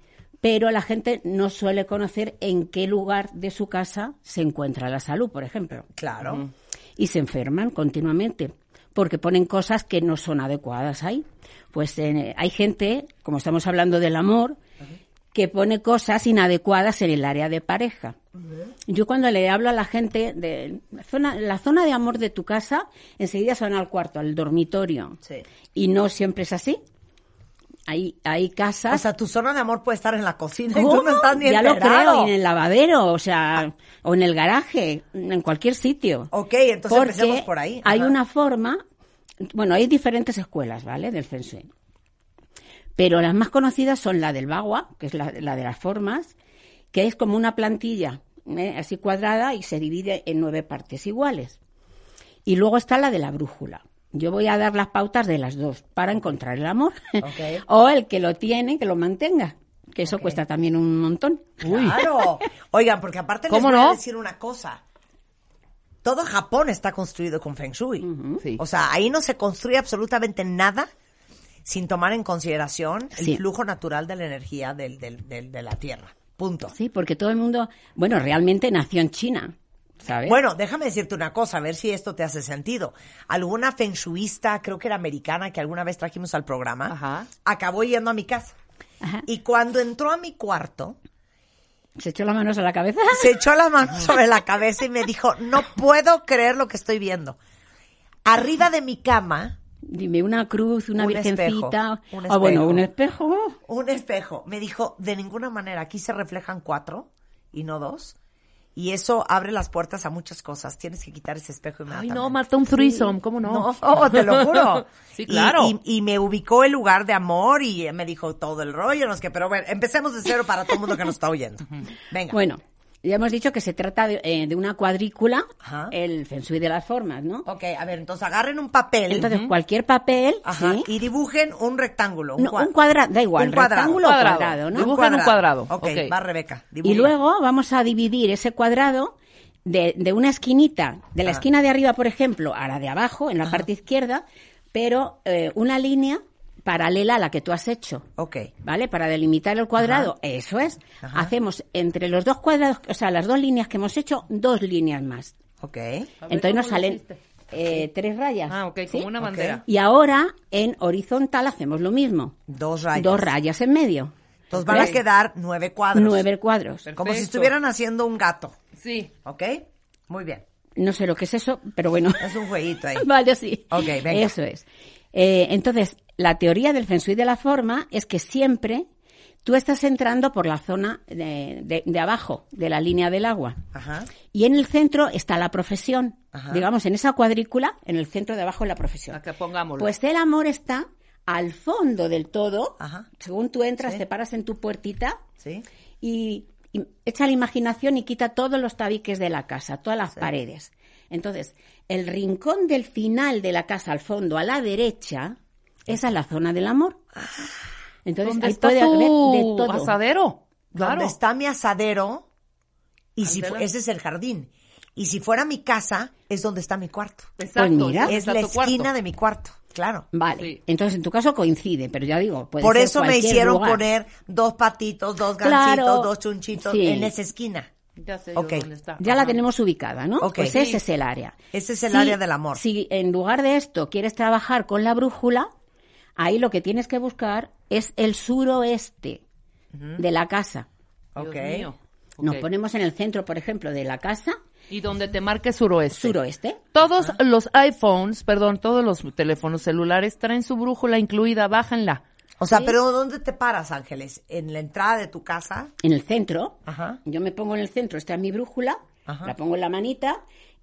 pero la gente no suele conocer en qué lugar de su casa se encuentra la salud, por ejemplo. Claro. Y se enferman continuamente porque ponen cosas que no son adecuadas ahí. Pues eh, hay gente, como estamos hablando del amor, que pone cosas inadecuadas en el área de pareja. Yo cuando le hablo a la gente de la zona, la zona de amor de tu casa, enseguida se van al cuarto, al dormitorio. Sí. Y no siempre es así. Hay, hay casas... O sea, tu zona de amor puede estar en la cocina y ¿Cómo? tú no estás ni ya lo creo, y en el lavadero, o sea, o en el garaje, en cualquier sitio. Ok, entonces Porque empecemos por ahí. Hay una forma, bueno, hay diferentes escuelas, ¿vale? Del Feng Shui. Pero las más conocidas son la del Bagua, que es la, la de las formas, que es como una plantilla ¿eh? así cuadrada y se divide en nueve partes iguales. Y luego está la de la brújula. Yo voy a dar las pautas de las dos para encontrar el amor. [laughs] O el que lo tiene, que lo mantenga. Que eso cuesta también un montón. Claro. Oigan, porque aparte les ¿Cómo voy a decir una cosa. Todo Japón está construido con Feng Shui. Sí. O sea, ahí no se construye absolutamente nada sin tomar en consideración el flujo natural de la energía del, del- del- de la Tierra. Punto. Sí, porque todo el mundo, bueno, realmente nació en China, ¿sabes? Bueno, déjame decirte una cosa, a ver si esto te hace sentido. Alguna feng shuista, creo que era americana, que alguna vez trajimos al programa, acabó yendo a mi casa. Y cuando entró a mi cuarto, se echó las manos a la cabeza. [laughs] Se echó las manos sobre la cabeza y me dijo, no puedo creer lo que estoy viendo. Arriba de mi cama. Dime, una cruz, una un virgencita. espejo, un Ah, bueno, un espejo. Un espejo. Me dijo, de ninguna manera, aquí se reflejan cuatro y no dos. Y eso abre las puertas a muchas cosas. Tienes que quitar ese espejo Ay, inmediatamente. no, Marta, un threesome, ¿cómo no? No, te lo juro. [laughs] sí, Y- claro. Y, y me ubicó el lugar de amor y me dijo todo el rollo, no sé qué. Pero bueno, empecemos de cero para todo el mundo que nos está oyendo. Venga. Bueno, ya hemos dicho que se trata de, eh, de una cuadrícula, Ajá. el feng shui de las formas, ¿no? Ok, a ver, entonces agarren un papel. Entonces, cualquier papel, Ajá, ¿sí? y dibujen un rectángulo. Un, No, un cuadrado, da igual, un cuadrado. rectángulo Cuadrado. cuadrado, ¿no? Dibujen un cuadrado. Ok, Ok. va Rebeca. Y luego vamos a dividir ese cuadrado de, de una esquinita, de la Ah. esquina de arriba, por ejemplo, a la de abajo, en la parte izquierda, pero eh, una línea paralela a la que tú has hecho. Ok. ¿Vale? Para delimitar el cuadrado, eso es. Ajá. Hacemos entre los dos cuadrados, o sea, las dos líneas que hemos hecho, dos líneas más. Ok. Entonces nos ¿cómo lo salen eh, tres rayas. Ah, ok, ¿sí? como una bandera. Y ahora en horizontal hacemos lo mismo. Dos rayas. Dos rayas en medio. Entonces van a quedar nueve cuadros. Nueve cuadros. Como si estuvieran haciendo un gato. Sí. ¿Ok? Muy bien. No sé lo que es eso, pero bueno. Es un jueguito ahí. [laughs] vale, sí. Ok, venga. Eso es. Eh, entonces, la teoría del feng shui de la forma es que siempre tú estás entrando por la zona de, de- de abajo, de la línea del agua. Ajá. Y en el centro está la profesión. Ajá. Digamos, en esa cuadrícula, en el centro de abajo la profesión. Acá pongámoslo. Pues el amor está al fondo del todo. Ajá. Según tú entras, Sí. te paras en tu puertita ¿Sí? y, y echa la imaginación y quita todos los tabiques de la casa, todas las paredes. Entonces, el rincón del final de la casa al fondo, a la derecha, esa es la zona del amor. Entonces, ¿Dónde ahí está puede haber tu de todo. asadero? Donde Claro. está mi asadero, y si fu- ese es el jardín. Y si fuera mi casa, es donde está mi cuarto. Exacto. Pues mira. ¿dónde Es está la esquina de mi cuarto. Claro. Vale. Sí. Entonces, en tu caso coincide, pero ya digo, puede Por ser eso me cualquier hicieron lugar. poner dos patitos, dos Claro. gancitos, dos chunchitos Sí. en esa esquina. Ya sé yo Ok. dónde está. Ya la Ajá. tenemos ubicada, ¿no? Ok. Pues Sí. ese es el área. Ese es el Si- área del amor. Si en lugar de esto quieres trabajar con la brújula, ahí lo que tienes que buscar es el suroeste de la casa. Dios Ok. mío. Nos ponemos en el centro, por ejemplo, de la casa, Y donde te marque suroeste. suroeste. Todos los iPhones, perdón, todos los teléfonos celulares traen su brújula incluida, bájenla. O sea, pero ¿dónde te paras, Ángeles? ¿En la entrada de tu casa? En el centro, Ajá. yo me pongo en el centro, esta es mi brújula, Ajá. la pongo en la manita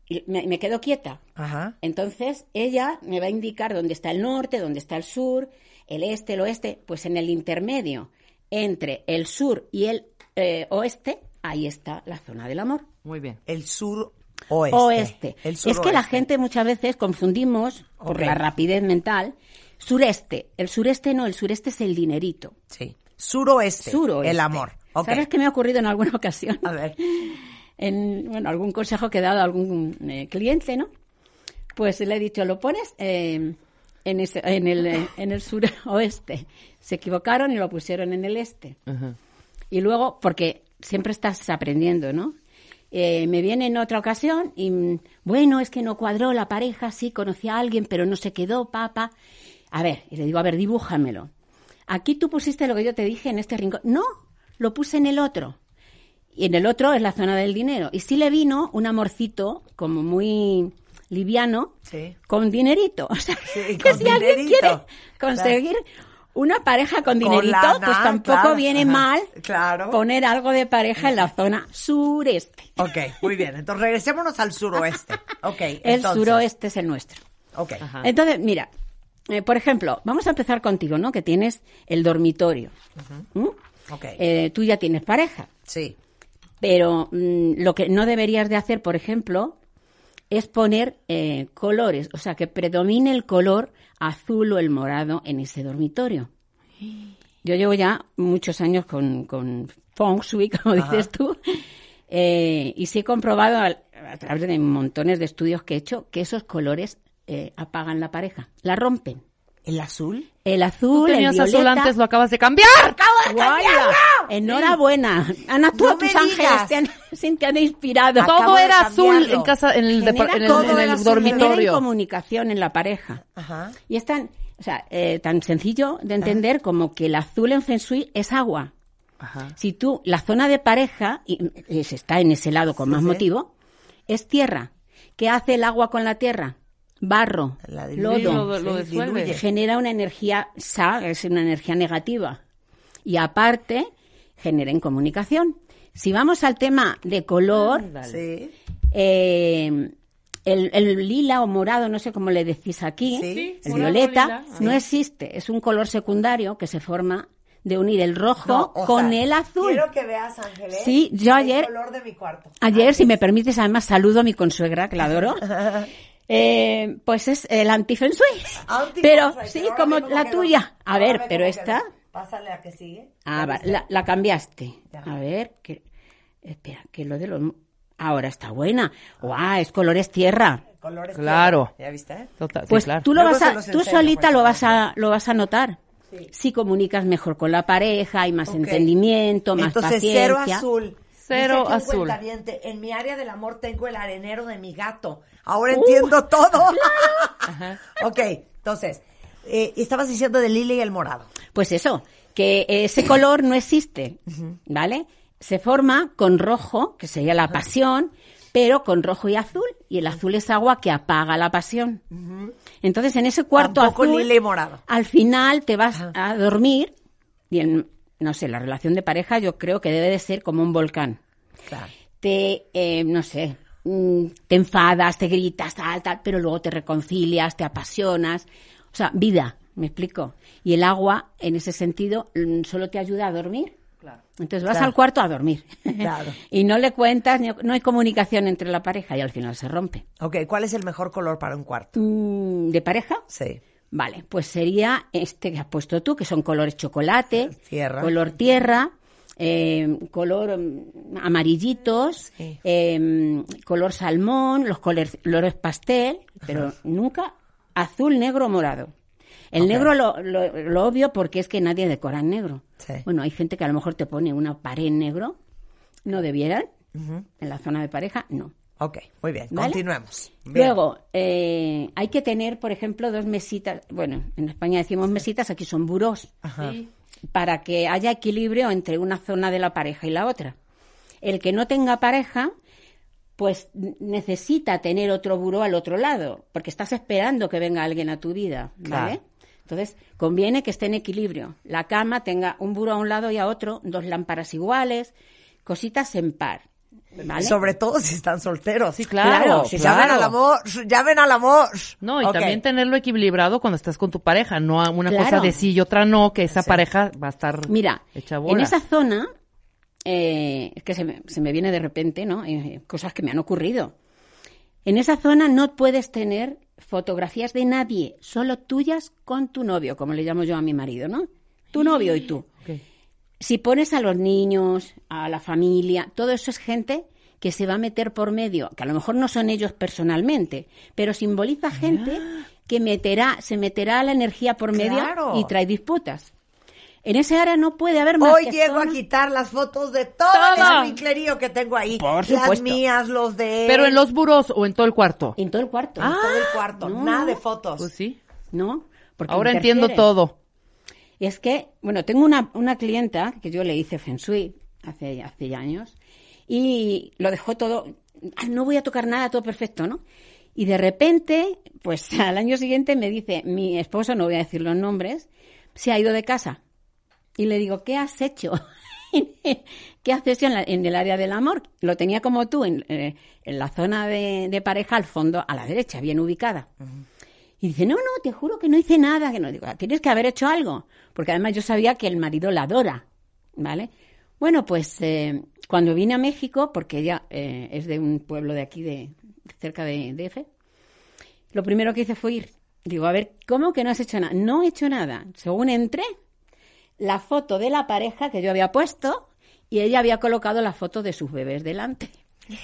y me, me quedo quieta. Ajá. Entonces, ella me va a indicar dónde está el norte, dónde está el sur, el este, el oeste. Pues en el intermedio entre el sur y el eh, oeste, ahí está la zona del amor. Muy bien. El sur oeste. Oeste. El es que la gente muchas veces confundimos, por la rapidez mental, sureste. El sureste no, el sureste es el dinerito. Sí. Suroeste. Suroeste. El amor. ¿Sabes qué me ha ocurrido en alguna ocasión? A ver. [laughs] en bueno, algún consejo que he dado a algún eh, cliente, ¿no? Pues le he dicho, lo pones eh, en, ese- en el, eh, en el suroeste. Se equivocaron y lo pusieron en el este. Ajá. Y luego, porque siempre estás aprendiendo, ¿no? Eh, me viene en otra ocasión y, bueno, es que no cuadró la pareja, sí, conocí a alguien, pero no se quedó, papá. A ver, y le digo, a ver, dibújamelo. Aquí tú pusiste lo que yo te dije en este rincón. No, lo puse en el otro. Y en el otro es la zona del dinero. Y sí le vino un amorcito como muy liviano Sí. con dinerito. [laughs] O sea, Sí, que con si alguien quiere conseguir una pareja con Con dinerito, lana, pues tampoco claro, viene ajá, mal claro. poner algo de pareja en la zona sureste. Ok, muy bien. Entonces regresémonos al suroeste. Ok. El entonces. suroeste es el nuestro. Ok. Ajá. Entonces, mira, eh, por ejemplo, vamos a empezar contigo, ¿no? Que tienes el dormitorio. ¿Mm? Ok. Eh, tú ya tienes pareja. Sí. Pero mm, lo que no deberías de hacer, por ejemplo, es poner eh, colores, o sea, que predomine el color azul o el morado en ese dormitorio. Yo llevo ya muchos años con, con Feng Shui, [laughs] como Ajá. dices tú, eh, y sí he comprobado a, través de montones de estudios que he hecho que esos colores eh, apagan la pareja, la rompen. ¿El azul? El Tú azul, el tenías violeta... azul antes, lo acabas de cambiar. Guaya. Enhorabuena. Ana, tú No a tus ángeles te han, [laughs] sí, te han inspirado. Acabo Todo de era azul cambiarlo. en casa, en el, Genera en el- todo en el el. Genera dormitorio. comunicación en la pareja. Ajá. Y es tan, o sea, eh, tan sencillo de entender como que el azul en Feng Shui es agua. Ajá. Si tú, la zona de pareja, y, y se está en ese lado con más sí. motivo, es tierra. ¿Qué hace el agua con la tierra? Barro, La diluye. lodo. Lo- lo Sí, genera una energía sa, es una energía negativa. Y aparte, genera incomunicación. Si vamos al tema de color, Sí. eh, el, el lila o morado, no sé cómo le decís aquí, Sí. el violeta, no existe. Es un color secundario que se forma de unir el rojo No, o con sea, el azul. Quiero que veas, Ángeles. Sí, yo ayer- El color de mi cuarto. Ayer, si me permites, además saludo a mi consuegra, que la adoro. [laughs] Eh, pues es el antifensui. Anti- Pero sí, como la quedó. tuya. A Ahora ver, ve pero esta. quedó. Pásale a que sigue. Ah, ¿Ya va, la, la cambiaste. Ya. A ver, que. Espera, que lo de los. Ahora está buena. ¡Guau! Es colores tierra. Colores Claro. tierra. ¿Ya viste? Total, sí, Pues claro. tú lo Luego vas a, tú enseño, solita lo vas a, lo vas a notar. Sí. Si comunicas mejor con la pareja, hay más entendimiento, más Entonces, paciencia. cero azul. Cero Dice azul. En mi área del amor tengo el arenero de mi gato. Ahora entiendo todo. [laughs] ok, entonces, eh, estabas diciendo de lila y el morado. Pues eso, que ese color no existe, ¿vale? Se forma con rojo, que sería la pasión, pero con rojo y azul, y el azul es agua que apaga la pasión. Entonces, en ese cuarto Tampoco azul, lila y morado. al final te vas a dormir, y en, no sé, la relación de pareja yo creo que debe de ser como un volcán. Claro. Te, eh, no sé, mm, te enfadas, te gritas, tal, tal, pero luego te reconcilias, te apasionas. O sea, vida, me explico. Y el agua, en ese sentido, mm, solo te ayuda a dormir. Entonces vas Claro. al cuarto a dormir. Claro. [laughs] y no le cuentas, no hay comunicación entre la pareja y al final se rompe. Ok, ¿cuál es el mejor color para un cuarto? Mm, ¿De pareja? Sí. Vale, pues sería este que has puesto tú, que son colores chocolate, Tierra. color tierra, eh, color mm, amarillitos, Sí. eh, color salmón, los colores, colores pastel, pero nunca azul, negro o morado. El negro lo, lo- lo obvio porque es que nadie decora en negro. Sí. Bueno, hay gente que a lo mejor te pone una pared en negro, no debieran, en la zona de pareja, no. Ok, muy bien, ¿Vale? continuemos. Bien. Luego, eh, hay que tener, por ejemplo, dos mesitas. Bueno, en España decimos mesitas, aquí son burós. Ajá. Para que haya equilibrio entre una zona de la pareja y la otra. El que no tenga pareja, pues necesita tener otro buró al otro lado, porque estás esperando que venga alguien a tu vida, ¿vale? Claro. Entonces, conviene que esté en equilibrio. La cama tenga un buró a un lado y a otro, dos lámparas iguales, cositas en par, ¿vale? Sobre todo si están solteros. Sí, claro, Si claro. llamen al amor, llamen al amor. No, y también tenerlo equilibrado cuando estás con tu pareja, no una Claro. cosa de sí y otra no, que esa pareja va a estar Mira, hecha en esa zona, eh, es que se me, se me viene de repente, ¿no? Eh, cosas que me han ocurrido. En esa zona no puedes tener fotografías de nadie, solo tuyas con tu novio, como le llamo yo a mi marido, ¿no? Tu novio y tú. Si pones a los niños, a la familia, todo eso es gente que se va a meter por medio, que a lo mejor no son ellos personalmente, pero simboliza gente que meterá, se meterá la energía por medio Claro. y trae disputas. En ese área no puede haber más Hoy que llego a quitar las fotos de todo, Todo. el vinclerío que tengo ahí. Por Las supuesto. mías, los de él, Pero en los buros o en todo el cuarto. en todo el cuarto. en todo el cuarto. no, Nada de fotos. Pues sí. ¿No? Porque Ahora entiendo interfiere. Todo. Es que, bueno, tengo una, una clienta que yo le hice Feng Shui hace, hace años y lo dejó todo, "Ah, no voy a tocar nada, todo perfecto, ¿no? Y de repente, pues [laughs] al año siguiente me dice, mi esposo, no voy a decir los nombres, se ha ido de casa. Y le digo, ¿qué has hecho? [laughs] ¿Qué hecho en, la- en el área del amor? Lo tenía como tú, en, eh, en la zona de pareja, al fondo, a la derecha, bien ubicada. Y dice, no, no, te juro que no hice nada. Que no digo, tienes que haber hecho algo. Porque además yo sabía que el marido la adora, ¿vale? Bueno, pues eh, cuando vine a México, porque ella eh, es de un pueblo de aquí, de cerca de DF, lo primero que hice fue ir. Digo, a ver, ¿cómo que no has hecho nada? No he hecho nada. Según entré, la foto de la pareja que yo había puesto y ella había colocado la foto de sus bebés delante. [laughs]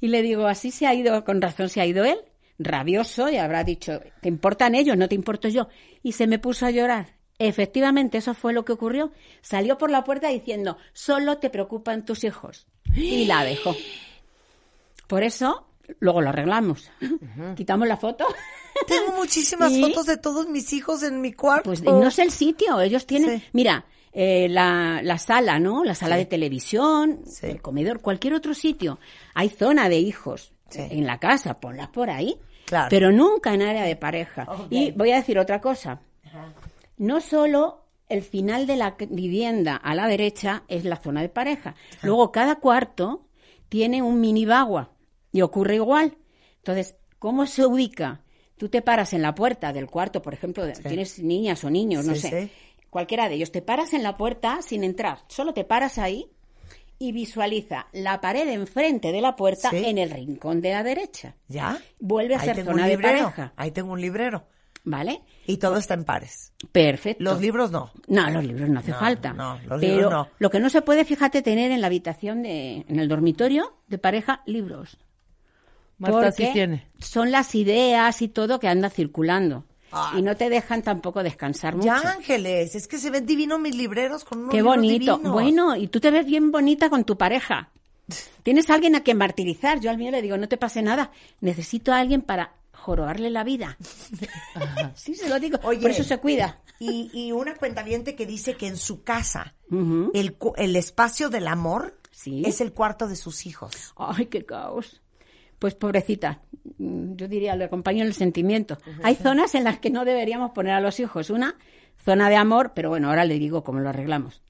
Y le digo, así se ha ido, con razón se ha ido él, rabioso, y habrá dicho, ¿te importan ellos? No te importo yo. Y se me puso a llorar. Efectivamente, eso fue lo que ocurrió. Salió por la puerta diciendo, solo te preocupan tus hijos. Y la dejó. Por eso, luego lo arreglamos. Quitamos la foto. Tengo muchísimas [laughs] ¿Y? fotos de todos mis hijos en mi cuarto. Pues no sé el sitio, ellos tienen, Sí. mira, eh, la, la sala, ¿no? La sala Sí. de televisión, Sí. el comedor, cualquier otro sitio. Hay zona de hijos en la casa, ponlas por ahí, Claro. pero nunca en área de pareja. Ok. Y voy a decir otra cosa. No solo el final de la vivienda a la derecha es la zona de pareja. Luego cada cuarto tiene un mini bagua y ocurre igual. Entonces, ¿cómo se ubica? Tú te paras en la puerta del cuarto, por ejemplo, tienes niñas o niños, no sé. sí. cualquiera de ellos, te paras en la puerta sin entrar, solo te paras ahí y visualiza la pared enfrente de la puerta Sí. en el rincón de la derecha. ¿Ya? Vuelve a Ahí ser zona de pareja. Ahí tengo un librero. ¿Vale? Y todo está en pares. Perfecto. Los libros no. No, los libros no hace No, falta. no, los Pero libros no. lo que no se puede, fíjate, tener en la habitación de, en el dormitorio de pareja, libros. Marta sí Porque tiene. son las ideas y todo que anda circulando. Y no te dejan tampoco descansar mucho. Ya, Ángeles, es que se ven divinos mis libreros con unos Qué bonito. divinos. Bueno, y tú te ves bien bonita con tu pareja. [laughs] Tienes a alguien a quien martirizar. Yo al mío le digo, no te pase nada. Necesito a alguien para jorobarle la vida. [laughs] sí, se lo digo. Oye, Por eso se cuida. Y, y una cuentaviente que dice que en su casa el, el espacio del amor Sí. es el cuarto de sus hijos. Ay, qué caos. Pues pobrecita, mm, yo diría, le acompaño en el sentimiento. Hay zonas en las que no deberíamos poner a los hijos. Una, zona de amor, pero bueno, ahora le digo cómo lo arreglamos.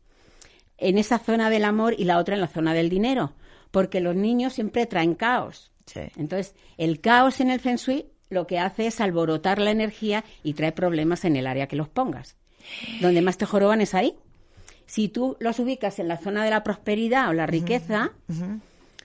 En esa zona del amor y la otra en la zona del dinero, porque los niños siempre traen caos. Entonces, el caos en el Feng Shui lo que hace es alborotar la energía y trae problemas en el área que los pongas. Donde más te joroban es ahí. Si tú los ubicas en la zona de la prosperidad o la riqueza,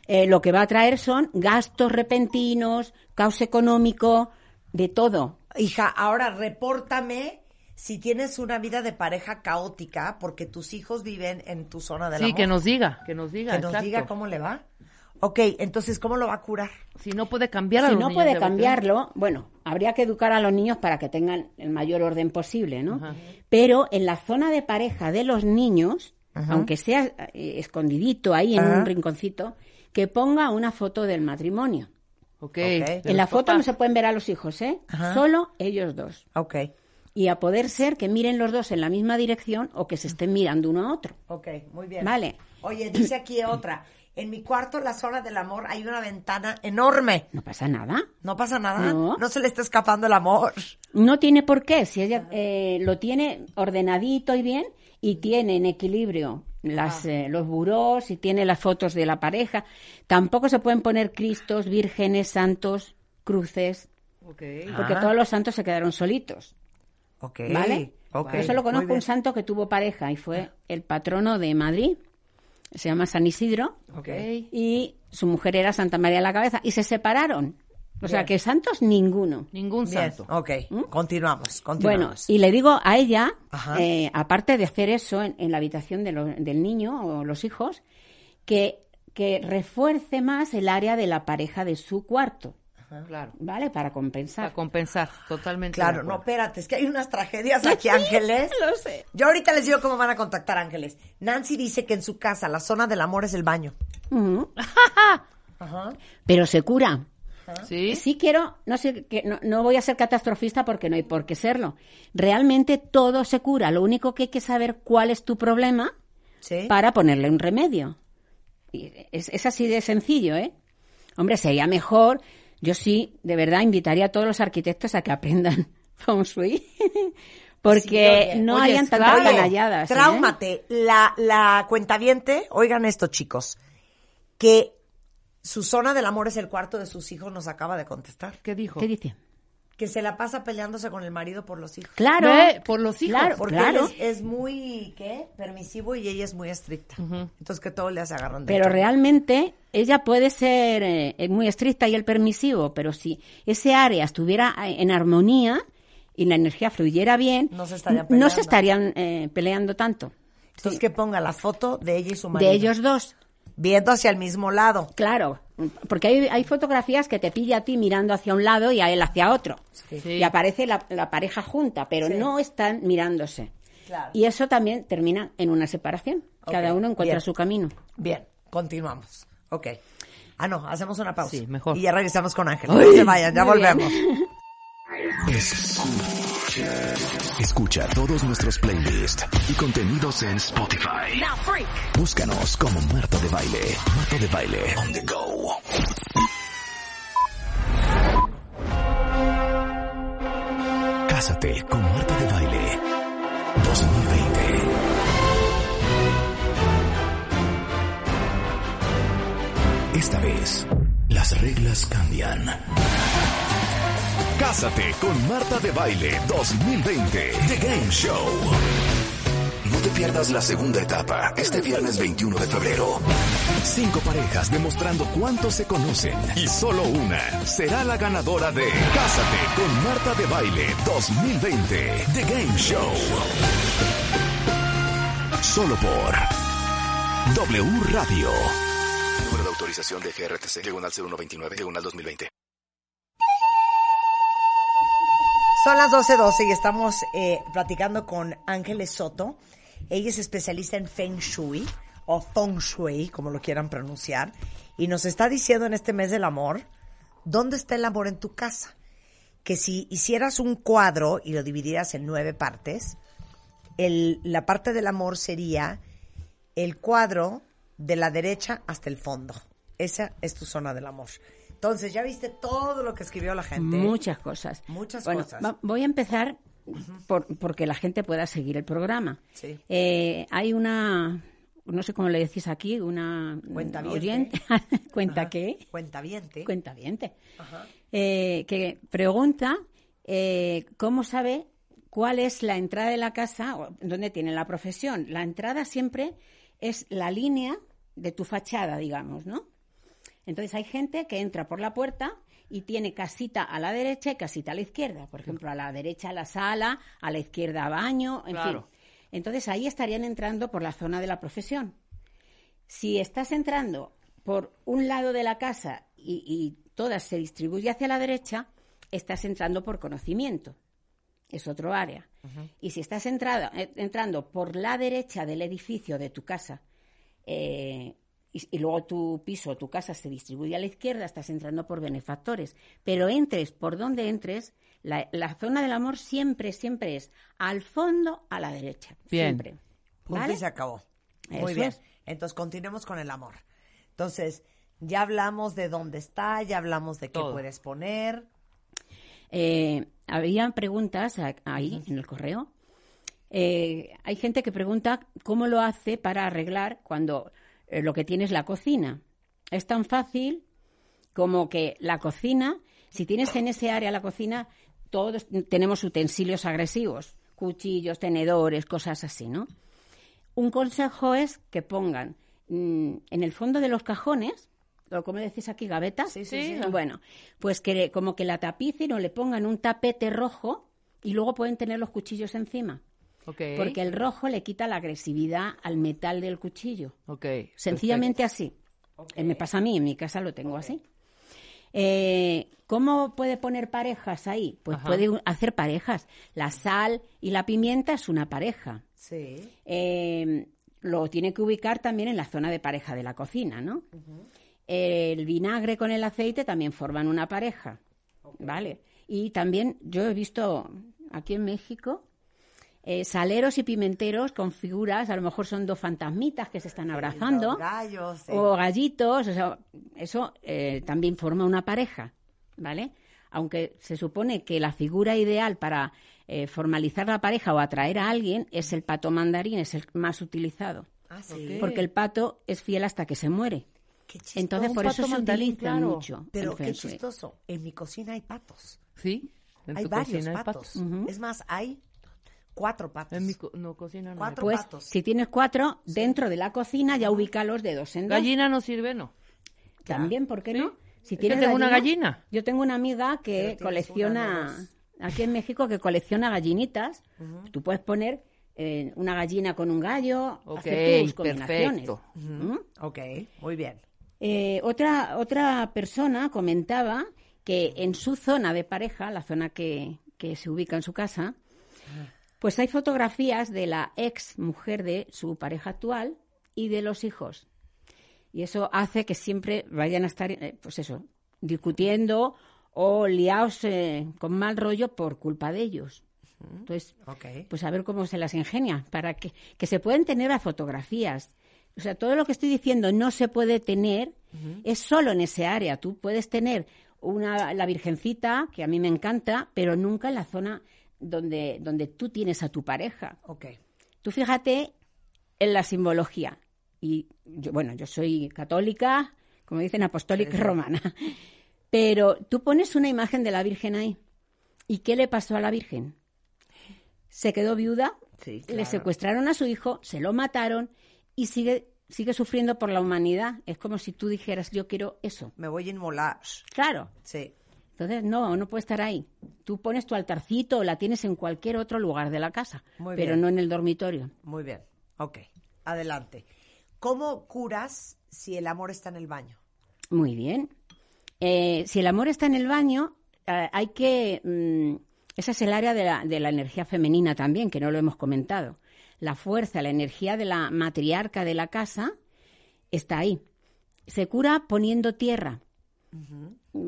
eh, lo que va a traer son gastos repentinos, caos económico, de todo. Hija, ahora repórtame si tienes una vida de pareja caótica porque tus hijos viven en tu zona del Sí, amor. que nos diga, que nos diga. Que nos exacto. diga cómo le va. Ok, entonces, ¿cómo lo va a curar? Si no puede cambiar a Si los no niños puede de cambiarlo, bueno, habría que educar a los niños para que tengan el mayor orden posible, ¿no? Pero en la zona de pareja de los niños, Ajá. aunque sea eh, escondidito ahí en Ajá. un rinconcito, que ponga una foto del matrimonio. Ok. En la foto no se pueden ver a los hijos, ¿eh? Ajá. Solo ellos dos. Ok, Y a poder ser que miren los dos en la misma dirección o que se estén mirando uno a otro. ok, muy bien. Vale. Oye, dice aquí otra. En mi cuarto, la zona del amor, hay una ventana enorme. No pasa nada. No pasa nada. No. se le está escapando el amor. No tiene por qué, si ella eh, lo tiene ordenadito y bien y tiene en equilibrio las, eh, los burós y tiene las fotos de la pareja, tampoco se pueden poner cristos, vírgenes, santos, cruces, porque Ah. todos los santos se quedaron solitos. Ok. ¿Vale? ok, Yo solo conozco un santo que tuvo pareja y fue el patrono de Madrid, se llama San Isidro, y su mujer era Santa María de la Cabeza, y se separaron. O sea que santos ninguno. Ningún Bien, santo. ok. Continuamos, Bueno, continuamos. y le digo a ella, eh, aparte de hacer eso en, en la habitación de lo- del niño o los hijos, que, que refuerce más el área de la pareja de su cuarto, Claro. ¿vale? Para compensar. Para compensar, totalmente. Claro, no, espérate, es que hay unas tragedias aquí, Ángeles. Lo sé. Yo ahorita les digo cómo van a contactar Ángeles. Nancy dice que en su casa la zona del amor es el baño. Ajá. Pero se cura. Sí. Sí quiero, no sé, que no, no voy a ser catastrofista porque no hay por qué serlo. Realmente todo se cura. Lo único que hay que saber cuál es tu problema Sí. para ponerle un remedio. Y es, es así de sencillo, ¿eh? Hombre, sería mejor. Yo sí, de verdad, invitaría a todos los arquitectos a que aprendan [laughs] Feng Shui. [laughs] Porque Sí, no oye, hayan claro. tantas canalladas. ¿eh? Tráumate. La, la cuentaviente, oigan esto, chicos, que su zona del amor es el cuarto de sus hijos, nos acaba de contestar. ¿Qué dijo? ¿Qué dice? Que se la pasa peleándose con el marido por los hijos. Claro. Por los hijos. Claro, Porque claro. él es, es muy, ¿qué? Permisivo y ella es muy estricta. Entonces que todo le hace agarran de Pero todo. realmente ella puede ser eh, eh, muy estricta y el permisivo, pero si ese área estuviera eh, en armonía y la energía fluyera bien, No se estarían se eh, peleando tanto. Entonces que ponga la foto de ella y su marido. De ellos dos. Viendo hacia el mismo lado. Claro, porque hay, hay fotografías que te pilla a ti mirando hacia un lado y a él hacia otro. Sí. Y aparece la, la pareja junta, pero Sí. no están mirándose. Claro. Y eso también termina en una separación. Cada uno encuentra bien. su camino. Bien, continuamos. Ok. Ah, no, hacemos una pausa. Sí, mejor. Y ya regresamos con Ángel. No se vayan, ya muy bien. [laughs] Escucha, escucha todos nuestros playlists y contenidos en Spotify. Búscanos como Marta de Baile. Marta de Baile on the go. Cásate con Marta de Baile 2020. Esta vez, las reglas cambian. Cásate con Marta de Baile 2020. The Game Show. No te pierdas la segunda etapa, este viernes 21 de febrero. Cinco parejas demostrando cuánto se conocen y solo una será la ganadora de Cásate con Marta de Baile 2020, The Game Show. Solo por W Radio. Número de autorización de GRTC, diagonal 0129, diagonal 2020. Son las 12.12 y estamos eh, platicando con Ángeles Soto. Ella es especialista en Feng Shui o Feng Shui, como lo quieran pronunciar, y nos está diciendo en este mes del amor, ¿dónde está el amor en tu casa? Que si hicieras un cuadro y lo dividieras en nueve partes, el- la parte del amor sería el cuadro de la derecha hasta el fondo. Esa es tu zona del amor. Entonces, ya viste todo lo que escribió la gente. Muchas cosas. Muchas Bueno, cosas. va- voy a empezar por, porque la gente pueda seguir el programa. Sí. Eh, hay una, no sé cómo le decís aquí, una Cuentaviente. oyente, [laughs] cuenta Ajá. qué, Cuentaviente. cuentaviente, Ajá. eh, que pregunta eh, cómo sabe cuál es la entrada de la casa, o dónde tiene la profesión. La entrada siempre es la línea de tu fachada, digamos, ¿no? Entonces hay gente que entra por la puerta y tiene casita a la derecha y casita a la izquierda. Por ejemplo, a la derecha la sala, a la izquierda baño, en Claro. fin. Entonces ahí estarían entrando por la zona de la profesión. Si estás entrando por un lado de la casa y, y toda se distribuye hacia la derecha, estás entrando por conocimiento. Es otro área. Y si estás entrada- eh, entrando por la derecha del edificio de tu casa eh, y, y luego tu piso, tu casa se distribuye a la izquierda, estás entrando por benefactores. Pero entres por donde entres, la, la zona del amor siempre, siempre es al fondo a la derecha. Bien. Siempre. Punto ¿Vale? y se acabó. Muy bien. es. Entonces, continuemos con el amor. Entonces, ya hablamos de dónde está, ya hablamos de qué Todo. puedes poner. Eh, habían preguntas a- ahí en el correo. Eh, hay gente que pregunta cómo lo hace para arreglar cuando eh, lo que tiene es la cocina. Es tan fácil como que la cocina, si tienes en ese área la cocina, todos tenemos utensilios agresivos, cuchillos, tenedores, cosas así, ¿no? Un consejo es que pongan mm, en el fondo de los cajones, o como decís aquí, gavetas. Sí, sí, sí. Bueno, pues que como que la tapicen o le pongan un tapete rojo y luego pueden tener los cuchillos encima. Porque el rojo le quita la agresividad al metal del cuchillo. Ok. Sencillamente así. Eh, Me pasa a mí, en mi casa lo tengo así. Eh, ¿Cómo puede poner parejas ahí? Pues Ajá. puede hacer parejas. La sal y la pimienta es una pareja. Sí. Eh, lo tiene que ubicar también en la zona de pareja de la cocina, ¿no? El vinagre con el aceite también forman una pareja, ¿vale? Y también yo he visto aquí en México eh, saleros y pimenteros con figuras, a lo mejor son dos fantasmitas que se están abrazando, Los gallos. sí. o gallitos, o sea, eso eh, también forma una pareja, ¿vale? Aunque se supone que la figura ideal para eh, formalizar la pareja o atraer a alguien es el pato mandarín, es el más utilizado. Ah, sí. Porque el pato es fiel hasta que se muere. Qué chistoso. Entonces, por eso se utiliza claro. mucho. Pero qué chistoso. En mi cocina hay patos. ¿Sí? En hay tu varios cocina hay patos. Es más, hay cuatro patos. En mi co- no, cocina no. Cuatro. Pues, patos. si tienes cuatro, dentro de la cocina ya ubícalos de dos en dos. Gallina no sirve, ¿no? También, ¿por qué ¿Sí? no? Si Es que tengo una gallina. Yo tengo una amiga que colecciona, una, aquí en México, que colecciona gallinitas. Tú puedes poner eh, una gallina con un gallo, Ok, hacer tus combinaciones. perfecto. ¿Mm? Ok, muy bien. Eh, otra, otra persona comentaba que en su zona de pareja, la zona que, que se ubica en su casa, pues hay fotografías de la ex mujer de su pareja actual y de los hijos. Y eso hace que siempre vayan a estar, eh, pues eso, discutiendo o liados eh, con mal rollo por culpa de ellos. Entonces, pues a ver cómo se las ingenia, para que, que se pueden tener las fotografías. O sea, todo lo que estoy diciendo no se puede tener, es solo en ese área. Tú puedes tener una, la Virgencita, que a mí me encanta, pero nunca en la zona donde, donde tú tienes a tu pareja. Ok. Tú fíjate en la simbología. Y yo, bueno, yo soy católica, como dicen, apostólica romana. [laughs] Pero tú pones una imagen de la Virgen ahí. ¿Y qué le pasó a la Virgen? Se quedó viuda Sí, Le secuestraron a su hijo, se lo mataron y sigue, sigue sufriendo por la humanidad. Es como si tú dijeras, yo quiero eso. Me voy a inmolar. Claro. Sí. Entonces, no, no puede estar ahí. Tú pones tu altarcito o la tienes en cualquier otro lugar de la casa, Muy pero bien. no en el dormitorio. Muy bien. Ok. Adelante. ¿Cómo curas si el amor está en el baño? Muy bien. Eh, si el amor está en el baño, eh, hay que... mm, esa es el área de la, de la energía femenina también, que no lo hemos comentado. La fuerza, la energía de la matriarca de la casa está ahí. Se cura poniendo tierra.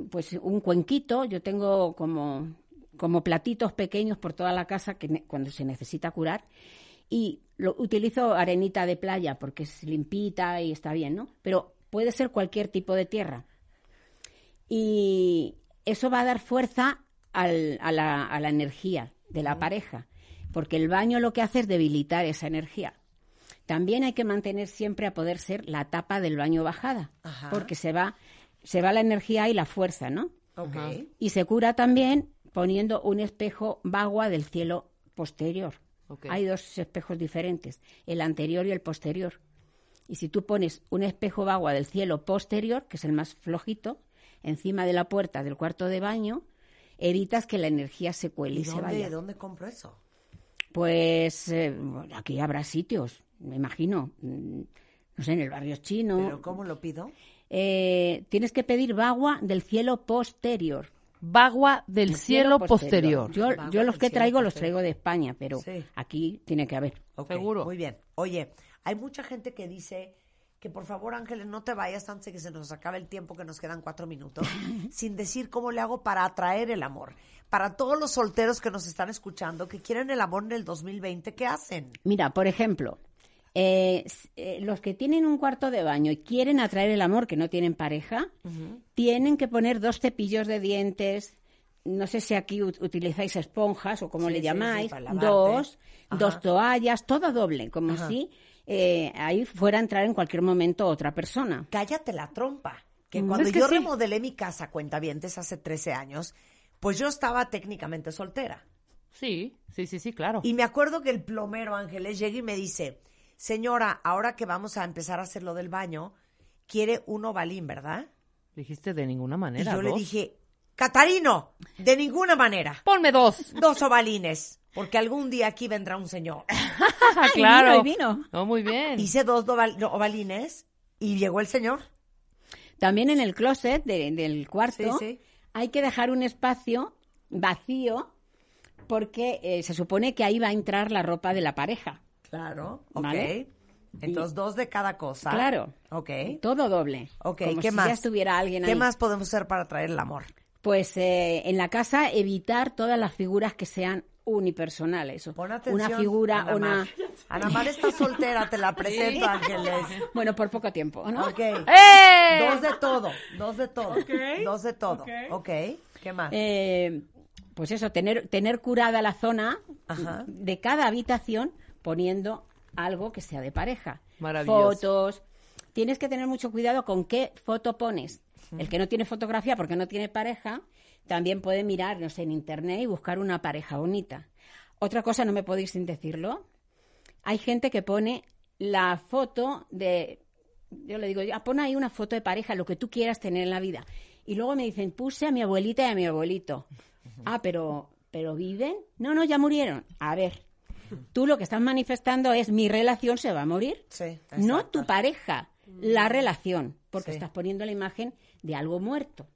Pues un cuenquito, yo tengo como, como platitos pequeños por toda la casa que cuando se necesita curar. Y lo, utilizo arenita de playa porque es limpita y está bien, ¿no? Pero puede ser cualquier tipo de tierra. Y eso va a dar fuerza al- a, la, a la energía de la pareja, porque el baño lo que hace es debilitar esa energía. También hay que mantener siempre a poder ser la tapa del baño bajada, Ajá. porque se va, se va la energía y la fuerza, ¿no? Ok. Y se cura también poniendo un espejo bagua del cielo posterior. Ok. Hay dos espejos diferentes, el anterior y el posterior. Y si tú pones un espejo bagua del cielo posterior, que es el más flojito, encima de la puerta del cuarto de baño, evitas que la energía se cuele y, ¿Y se dónde, vaya. dónde compro eso? Pues eh, bueno, aquí habrá sitios, me imagino. Mm, No sé, en el barrio chino. ¿Pero cómo lo pido? Eh, tienes que pedir bagua del cielo posterior. Bagua del El cielo posterior. Yo, Bagua yo los que traigo los traigo de España, pero Sí. aquí tiene que haber. Seguro. Muy bien. Oye, hay mucha gente que dice que por favor, Ángeles, no te vayas antes de que se nos acabe el tiempo, que nos quedan cuatro minutos, [laughs] sin decir cómo le hago para atraer el amor. Para todos los solteros que nos están escuchando, que quieren el amor en el 2020, ¿qué hacen? Mira, por ejemplo, eh, eh, los que tienen un cuarto de baño y quieren atraer el amor, que no tienen pareja, tienen que poner dos cepillos de dientes. No sé si aquí ut- utilizáis esponjas o como Sí, le llamáis, sí, dos, Ajá. dos toallas, todo doble, como Ajá. si eh, ahí fuera a entrar en cualquier momento otra persona. Cállate la trompa. Que Mm, cuando es que yo sí. remodelé mi casa, cuentavientes, hace 13 años, pues yo estaba técnicamente soltera. Sí, sí, sí, sí, claro. Y me acuerdo que el plomero Ángeles llega y me dice, señora, ahora que vamos a empezar a hacer lo del baño, quiere un ovalín, ¿verdad? Dijiste de ninguna Y manera. yo le dije, Catarino, de ninguna manera. Ponme dos. [laughs] Dos ovalines, porque algún día aquí vendrá un señor. [laughs] Ah, claro. vino, y vino. No, muy bien. Hice dos ovalines y llegó el señor. También en el closet de- del cuarto Sí, sí. hay que dejar un espacio vacío porque eh, se supone que ahí va a entrar la ropa de la pareja. Claro, ok. Vale. Entonces, dos de cada cosa. Claro. Ok. Todo doble. Ok, Como ¿qué si más? ya estuviera alguien ¿Qué ahí. más podemos hacer para traer el amor? Pues eh, en la casa evitar todas las figuras que sean unipersonales. Pon atención. Una figura, Ana una... Mar. Ana Mar está [laughs] soltera, te la presento, Ángeles. Bueno, por poco tiempo, ¿no? Ok. ¡Eh! Dos de todo, dos de todo. Dos de todo. Ok. ¿Qué más? Eh, pues eso, tener, tener curada la zona Ajá. de cada habitación poniendo algo que sea de pareja. Maravilloso. Fotos. Tienes que tener mucho cuidado con qué foto pones. El que no tiene fotografía porque no tiene pareja, también puede mirar, no sé, en internet y buscar una pareja bonita. Otra cosa, no me podéis sin decirlo. Hay gente que pone la foto de. Yo le digo, ya pon ahí una foto de pareja, lo que tú quieras tener en la vida. Y luego me dicen, puse a mi abuelita y a mi abuelito. Ah, pero, pero viven. No, no, ya murieron. A ver, tú lo que estás manifestando es mi relación se va a morir. Sí, No tu pareja, la relación, porque Sí. estás poniendo la imagen de algo muerto.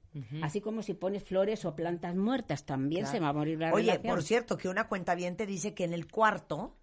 Así como si pones flores o plantas muertas, también Claro. se va a morir la Oye, relación. por cierto, que una cuenta te dice que en el cuarto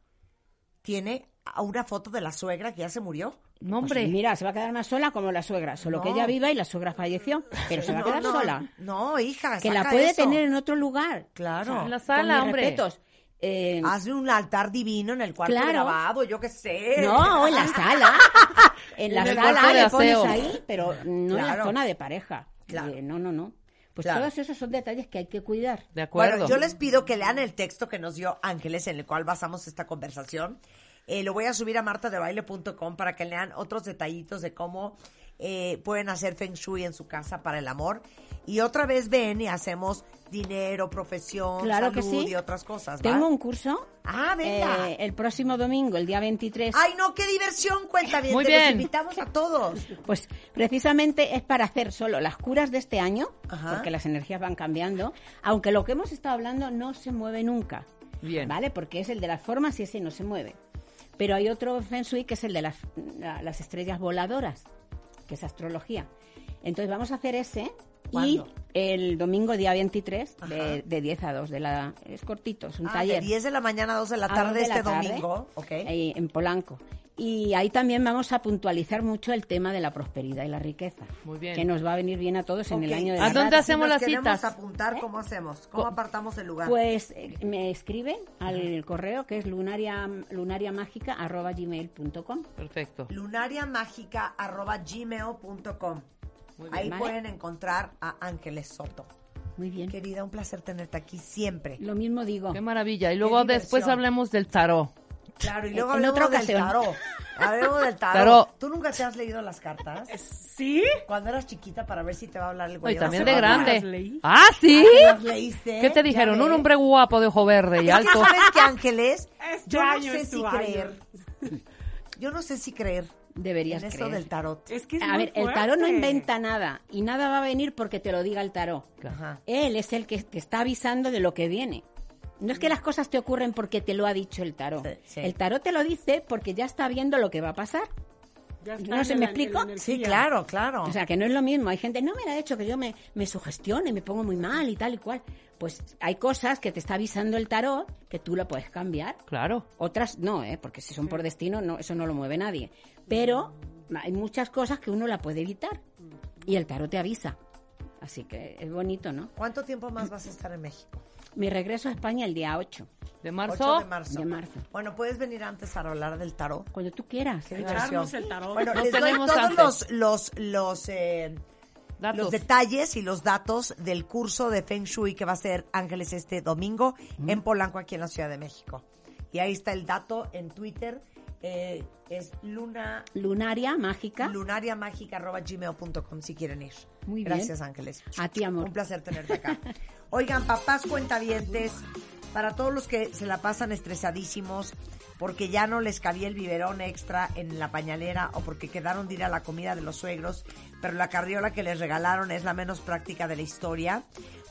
tiene a una foto de la suegra que ya se murió. No, Pues hombre. mira, se va a quedar más sola como la suegra, solo que ella viva y la suegra falleció, pero se va a quedar no, sola. No, hija, Que la puede eso. tener en otro lugar. Claro. En la Con sala, mis hombre. respetos. Eh, Hazle un altar divino en el cuarto Claro. grabado, yo qué sé. no, en la sala. [laughs] En la En sala le pones ahí, pero no en la Claro. zona de pareja. Claro. Eh, no, no, no. Pues Claro. todos esos son detalles que hay que cuidar. De acuerdo. Bueno, yo les pido que lean el texto que nos dio Ángeles, en el cual basamos esta conversación. Eh, lo voy a subir a martadebaile.com para que lean otros detallitos de cómo eh, pueden hacer Feng Shui en su casa para el amor. Y otra vez ven y hacemos dinero, profesión, Claro que salud sí. y otras cosas. ¿va? Tengo un curso. Ah, venga. eh, el próximo domingo, el día 23. Ay, no, qué diversión, cuenta bien. Muy Los bien. invitamos a todos. Pues precisamente es para hacer solo las curas de este año, Ajá. porque las energías van cambiando, aunque lo que hemos estado hablando no se mueve nunca. Bien. ¿Vale? Porque es el de las formas y ese no se mueve. Pero hay otro Feng Shui que es el de las, la- las estrellas voladoras, que es astrología. Entonces vamos a hacer ese ¿Cuándo? y el domingo día 23 Ajá. de, de 10 a 2 de la es cortito, es un Ah, taller. de 10 de la mañana a 2 de la A tarde de la este tarde, domingo. Ok. ahí en Polanco. Y ahí también vamos a puntualizar mucho el tema de la prosperidad y la riqueza. Muy bien. Que nos va a venir bien a todos en el año de ¿A la dónde rata. hacemos Si las queremos citas? apuntar, ¿cómo hacemos? ¿Cómo apartamos el lugar? Pues eh, me escriben al correo que es lunaria. Perfecto. lunariamagica.gmail.com bien. Ahí pueden encontrar a Ángeles Soto. Muy bien. Querida, un placer tenerte aquí siempre. Lo mismo digo. Qué maravilla. Y luego después hablemos del tarot. Claro, y luego En hablemos otra del tarot. Hablemos del tarot. Tarot. ¿Tú nunca te has leído las cartas? ¿Sí? Cuando eras chiquita para ver si te va a hablar el güey. Y también de grande. las leí. Ah, ¿sí? Ah, ¿las leíste? ¿Qué te dijeron? Un hombre guapo de ojo verde y alto. ¿Sabes qué, Ángeles? Este Yo no sé si año. creer. Yo no sé si creer Deberías en esto creer. del tarot. Es que es A ver, el tarot no inventa nada y nada va a venir porque te lo diga el tarot. Ajá. Él es el que te está avisando de lo que viene. No es que las cosas te ocurren porque te lo ha dicho el tarot. Sí, sí. El tarot te lo dice porque ya está viendo lo que va a pasar. ¿No se me la- explico? la. Sí, claro, claro. O sea, que no es lo mismo. Hay gente, no, me ha hecho que yo me, me sugestione, me pongo muy mal y tal y cual. Pues hay cosas que te está avisando el tarot que tú lo puedes cambiar. Claro. Otras no, ¿eh? porque si son por destino, no, eso no lo mueve nadie. Pero hay muchas cosas que uno la puede evitar. Y el tarot te avisa. Así que es bonito, ¿no? ¿Cuánto tiempo más vas a estar en México? Mi regreso a España el día 8 ¿De marzo? 8 de marzo. de marzo. Bueno, puedes venir antes para hablar del tarot. Cuando tú quieras. Qué Echarnos el tarot. Bueno, Nos les doy tenemos todos antes. los los los, eh, los detalles y los datos del curso de Feng Shui que va a ser Ángeles este domingo en Polanco, aquí en la Ciudad de México. Y ahí está el dato en Twitter. Eh, es luna Lunaria mágica. lunariamagica.gmail.com si quieren ir. Muy bien. Gracias, Ángeles. A ti, amor. Un placer tenerte acá. [laughs] Oigan, papás cuentavientes, para todos los que se la pasan estresadísimos porque ya no les cabía el biberón extra en la pañalera o porque quedaron de ir a la comida de los suegros, pero la carriola que les regalaron es la menos práctica de la historia.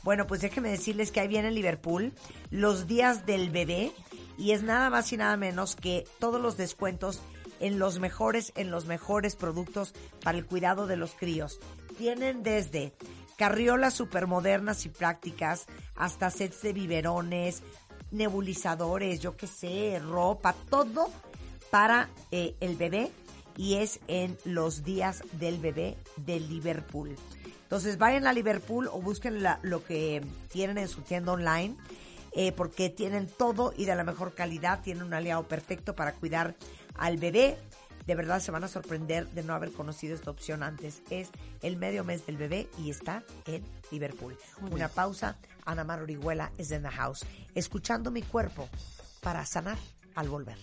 Bueno, pues déjenme decirles que ahí viene en Liverpool los días del bebé y es nada más y nada menos que todos los descuentos en los mejores, en los mejores productos para el cuidado de los críos. Tienen desde carriolas supermodernas y prácticas hasta sets de biberones, nebulizadores, yo qué sé, ropa, todo para eh, el bebé y es en los días del bebé de Liverpool. Entonces vayan a Liverpool o busquen lo que tienen en su tienda online eh, porque tienen todo y de la mejor calidad, tienen un aliado perfecto para cuidar al bebé. De verdad se van a sorprender de no haber conocido esta opción antes. Es el medio mes del bebé y está en Liverpool. Una pausa. Ana Mar Orihuela es en the house. Escuchando mi cuerpo para sanar al volver.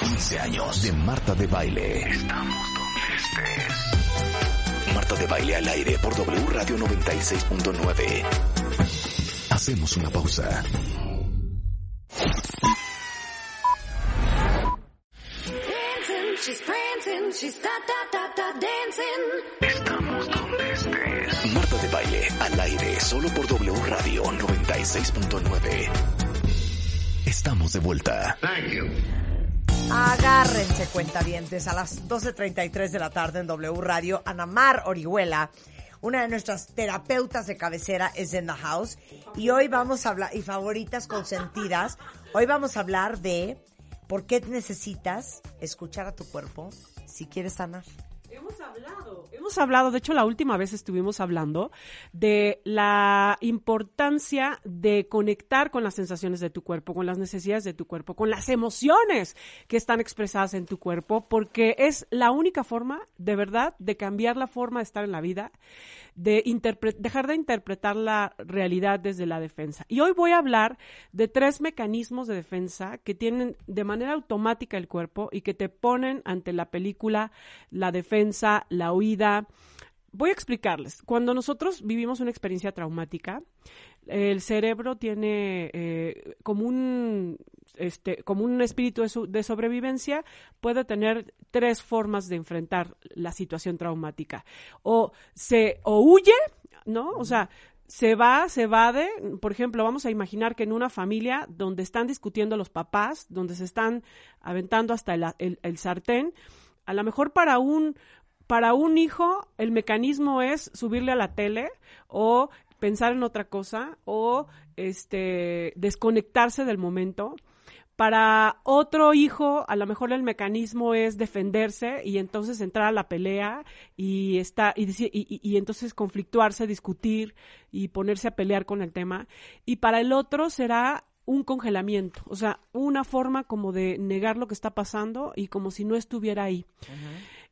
15 años de Marta de Baile. Estamos donde estés. Marta de Baile al aire por W Radio 96.9. Hacemos una pausa. Dancing, she's prancing, she's da da da da dancing. Estamos donde estés. Marta de Baile al aire solo por W Radio 96.9. Estamos de vuelta. Agárrense cuentavientes a las 12.33 de la tarde en W Radio. Ana Mar Orihuela, una de nuestras terapeutas de cabecera, es en the house. Y hoy vamos a hablar, y favoritas consentidas, hoy vamos a hablar de por qué necesitas escuchar a tu cuerpo si quieres sanar. Hemos hablado, hemos hablado, de hecho la última vez estuvimos hablando de la importancia de conectar con las sensaciones de tu cuerpo, con las necesidades de tu cuerpo, con las emociones que están expresadas en tu cuerpo, porque es la única forma, de verdad, de cambiar la forma de estar en la vida, de dejar de interpretar la realidad desde la defensa. Y hoy voy a hablar de tres mecanismos de defensa que tienen de manera automática el cuerpo y que te ponen ante la película la defensa, la huida, Voy a explicarles. Cuando nosotros vivimos una experiencia traumática, el cerebro tiene eh, como un este como un espíritu de, sobrevivencia puede tener tres formas de enfrentar la situación traumática o se o huye no o sea se va, se evade. Por ejemplo, vamos a imaginar que en una familia donde están discutiendo los papás, donde se están aventando hasta el, el- el sartén, a lo mejor para un, para un hijo el mecanismo es subirle a la tele o pensar en otra cosa o este desconectarse del momento. Para otro hijo, a lo mejor el mecanismo es defenderse y entonces entrar a la pelea y está y, y- y entonces conflictuarse, discutir y ponerse a pelear con el tema. Y para el otro será un congelamiento, o sea, una forma como de negar lo que está pasando y como si no estuviera ahí.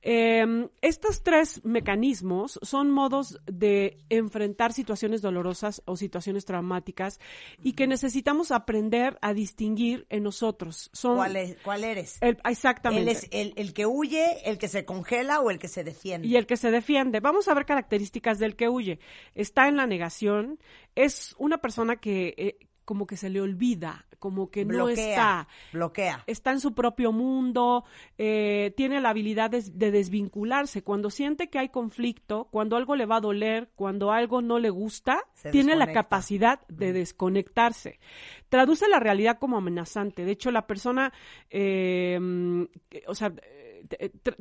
Eh, estos tres mecanismos son modos de enfrentar situaciones dolorosas o situaciones traumáticas y que necesitamos aprender a distinguir en nosotros. Son ¿Cuál, es- cuál eres? el- exactamente. ¿Él es el, el que huye, el que se congela o el que se defiende? Y el que se defiende. Vamos a ver características del que huye. Está en la negación, es una persona que eh, como que se le olvida, como que no está. bloquea. Está en su propio mundo, eh, tiene la habilidad de, de desvincularse. Cuando siente que hay conflicto, cuando algo le va a doler, cuando algo no le gusta, Se tiene la capacidad de desconectarse. Traduce la realidad como amenazante. De hecho, la persona, eh, o sea,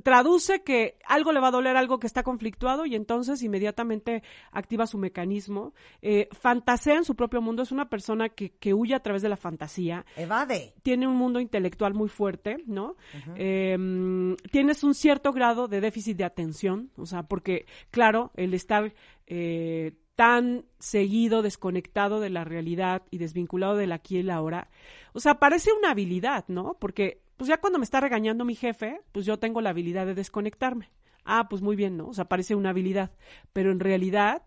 traduce que algo le va a doler, algo que está conflictuado y entonces inmediatamente activa su mecanismo. Eh, fantasea en su propio mundo, es una persona que, que huye a través de la fantasía. Evade. Tiene un mundo intelectual muy fuerte, ¿no? Eh, mm, tienes un cierto grado de déficit de atención, o sea, porque, claro, el estar eh, tan seguido, desconectado de la realidad y desvinculado del aquí y el ahora, o sea, parece una habilidad, ¿no? Porque, pues ya cuando me está regañando mi jefe, pues yo tengo la habilidad de desconectarme. Ah, pues muy bien, ¿no? O sea, parece una habilidad, pero en realidad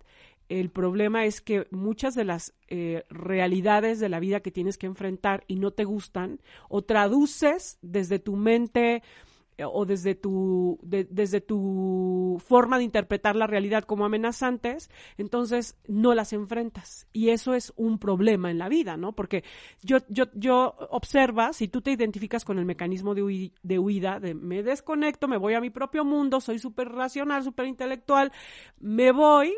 el problema es que muchas de las eh, realidades de la vida que tienes que enfrentar y no te gustan, o traduces desde tu mente o desde tu, de- desde tu forma de interpretar la realidad como amenazantes, entonces no las enfrentas. Y eso es un problema en la vida, ¿no? Porque yo, yo, yo observa, si tú te identificas con el mecanismo de, de huida, de me desconecto, me voy a mi propio mundo, soy súper racional, súper intelectual, me voy,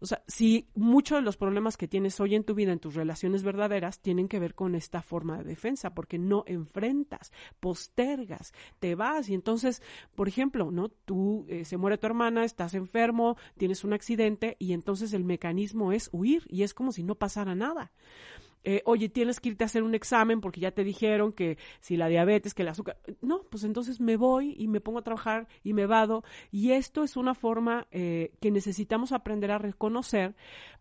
o sea, si muchos de los problemas que tienes hoy en tu vida, en tus relaciones verdaderas, tienen que ver con esta forma de defensa, porque no enfrentas, postergas, te vas y entonces, por ejemplo, ¿no? Tú eh, se muere tu hermana, estás enfermo, tienes un accidente y entonces el mecanismo es huir y es como si no pasara nada. Eh, oye, tienes que irte a hacer un examen porque ya te dijeron que si la diabetes, que el azúcar. No, pues entonces me voy y me pongo a trabajar y me vado. Y esto es una forma eh, que necesitamos aprender a reconocer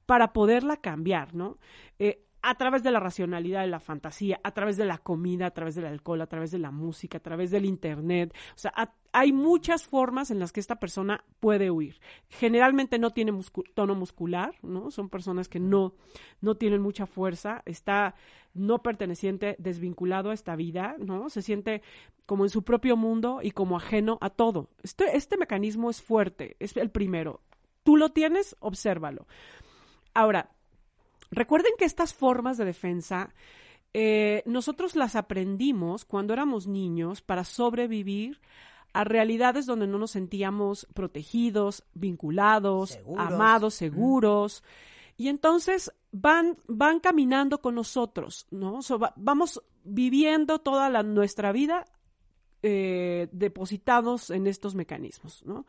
para poderla cambiar, ¿no? Eh, a través de la racionalidad, de la fantasía, a través de la comida, a través del alcohol, a través de la música, a través del internet. O sea, hay muchas formas en las que esta persona puede huir. Generalmente no tiene tono muscular, ¿no? Son personas que no, no tienen mucha fuerza, está no perteneciente, desvinculado a esta vida, ¿no? Se siente como en su propio mundo y como ajeno a todo. Este, este mecanismo es fuerte, es el primero. Tú lo tienes, obsérvalo. Ahora, Recuerden que estas formas de defensa eh, nosotros las aprendimos cuando éramos niños para sobrevivir a realidades donde no nos sentíamos protegidos, vinculados, Seguros. amados, seguros. Y entonces van, van caminando con nosotros, ¿no? So, va- vamos viviendo toda la, nuestra vida eh, depositados en estos mecanismos, ¿no?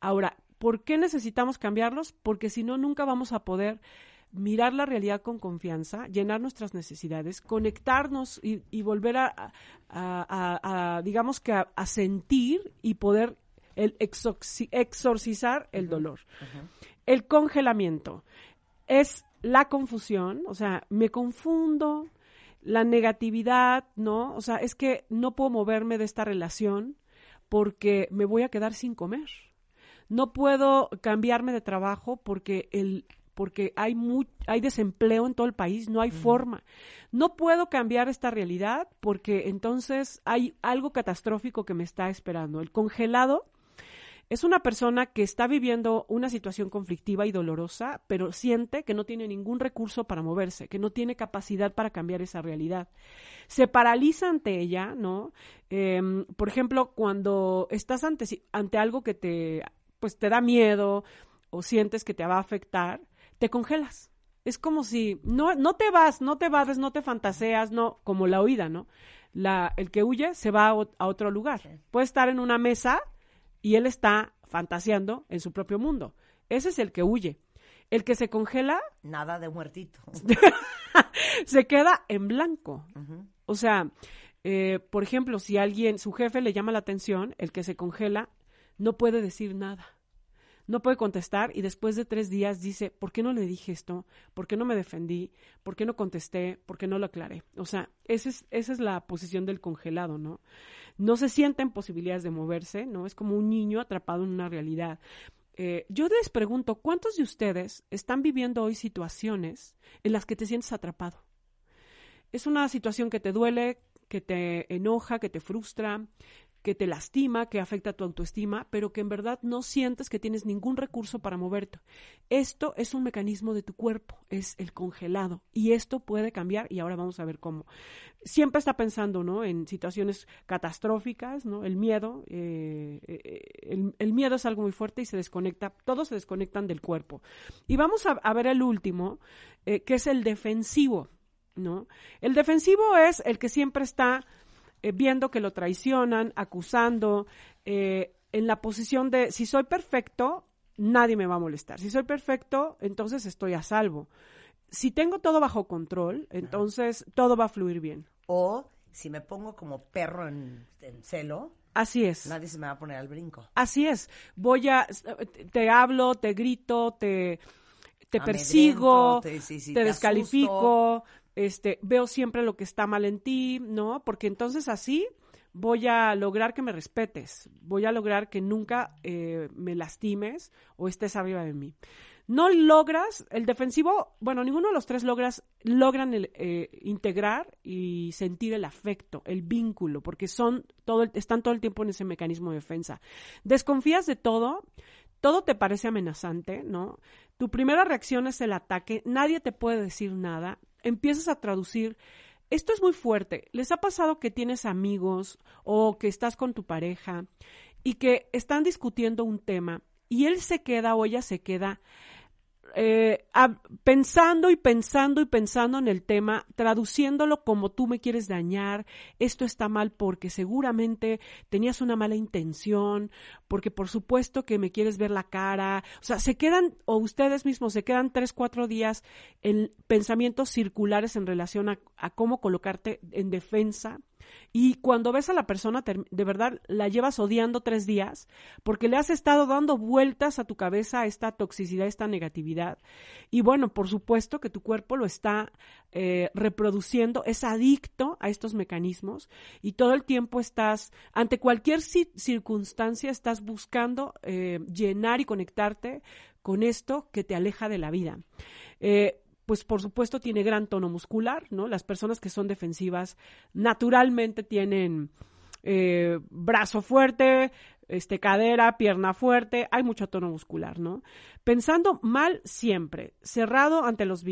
Ahora, ¿por qué necesitamos cambiarlos? Porque si no, nunca vamos a poder mirar la realidad con confianza, llenar nuestras necesidades, conectarnos y, y volver a, a- a- a, digamos que a, sentir y poder el exorci- exorcizar el dolor. El congelamiento es la confusión, o sea, me confundo, la negatividad, ¿no? O sea, es que no puedo moverme de esta relación porque me voy a quedar sin comer. No puedo cambiarme de trabajo porque el porque hay mu- hay desempleo en todo el país, no hay forma. No puedo cambiar esta realidad porque entonces hay algo catastrófico que me está esperando. El congelado Es una persona que está viviendo una situación conflictiva y dolorosa, pero siente que no tiene ningún recurso para moverse, que no tiene capacidad para cambiar esa realidad. Se paraliza ante ella, ¿no? Em, por ejemplo, cuando estás ante, ante algo que te, pues, te da miedo o sientes que te va a afectar, te congelas. Es como si no, no te vas, no te vas, no te fantaseas, no, como la huida, ¿no? La, el que huye se va a, a otro lugar. Puede estar en una mesa y él está fantaseando en su propio mundo. Ese es el que huye. El que se congela Nada de muertito. [laughs] se queda en blanco. O sea, eh, por ejemplo, si alguien, su jefe le llama la atención, el que se congela no puede decir nada. No puede contestar y después de tres días dice, ¿por qué no le dije esto? ¿Por qué no me defendí? ¿Por qué no contesté? ¿Por qué no lo aclaré? O sea, esa es, esa es la posición del congelado, ¿no? No se sienten posibilidades de moverse, ¿no? Es como un niño atrapado en una realidad. Eh, yo les pregunto, ¿cuántos de ustedes están viviendo hoy situaciones en las que te sientes atrapado? Es una situación que te duele, que te enoja, que te frustra, que te lastima, que afecta tu autoestima, pero que en verdad no sientes que tienes ningún recurso para moverte. Esto es un mecanismo de tu cuerpo, es el congelado, y esto puede cambiar y ahora vamos a ver cómo. Siempre está pensando, ¿no? En situaciones catastróficas, ¿no? El miedo, eh, eh, el, miedo es algo muy fuerte y se desconecta, todos se desconectan del cuerpo. Y vamos a, a ver el último, eh, que es el defensivo, ¿no? El defensivo es el que siempre está eh, viendo que lo traicionan, acusando, eh, en la posición de si soy perfecto, nadie me va a molestar. Si soy perfecto, entonces estoy a salvo. Si tengo todo bajo control, entonces todo va a fluir bien. O si me pongo como perro en, en celo, Así es. nadie se me va a poner al brinco. Así es. Voy a, te hablo, te grito, te, te persigo, Amedrento, te- sí, sí, te te descalifico, este, veo siempre lo que está mal en ti, ¿no? Porque entonces así voy a lograr que me respetes, voy a lograr que nunca eh, me lastimes o estés arriba de mí. No logras, el defensivo, bueno, ninguno de los tres logras, logran eh, integrar y sentir el afecto, el vínculo, porque son todo, el- están todo el tiempo en ese mecanismo de defensa. Desconfías de todo, todo te parece amenazante, ¿no? Tu primera reacción es el ataque, nadie te puede decir nada, empiezas a traducir. Esto es muy fuerte. ¿Les ha pasado que tienes amigos o que estás con tu pareja y que están discutiendo un tema y él se queda o ella se queda eh, pensando y pensando y pensando en el tema, traduciéndolo como tú me quieres dañar, esto está mal porque seguramente tenías una mala intención, porque por supuesto que me quieres ver la cara, o sea, se quedan, o ustedes mismos se quedan tres, cuatro días en pensamientos circulares en relación a cómo colocarte en defensa. Y cuando ves a la persona, de verdad la llevas odiando tres días porque le has estado dando vueltas a tu cabeza esta toxicidad, esta negatividad. Y bueno, por supuesto que tu cuerpo lo está eh, reproduciendo, es adicto a estos mecanismos y todo el tiempo estás, ante cualquier ci- circunstancia, estás buscando eh, llenar y conectarte con esto que te aleja de la vida. Eh, pues por supuesto tiene gran tono muscular, ¿no? Las personas que son defensivas naturalmente tienen eh, brazo fuerte, este, cadera, pierna fuerte, hay mucho tono muscular, ¿no? Pensando mal siempre, cerrado ante los,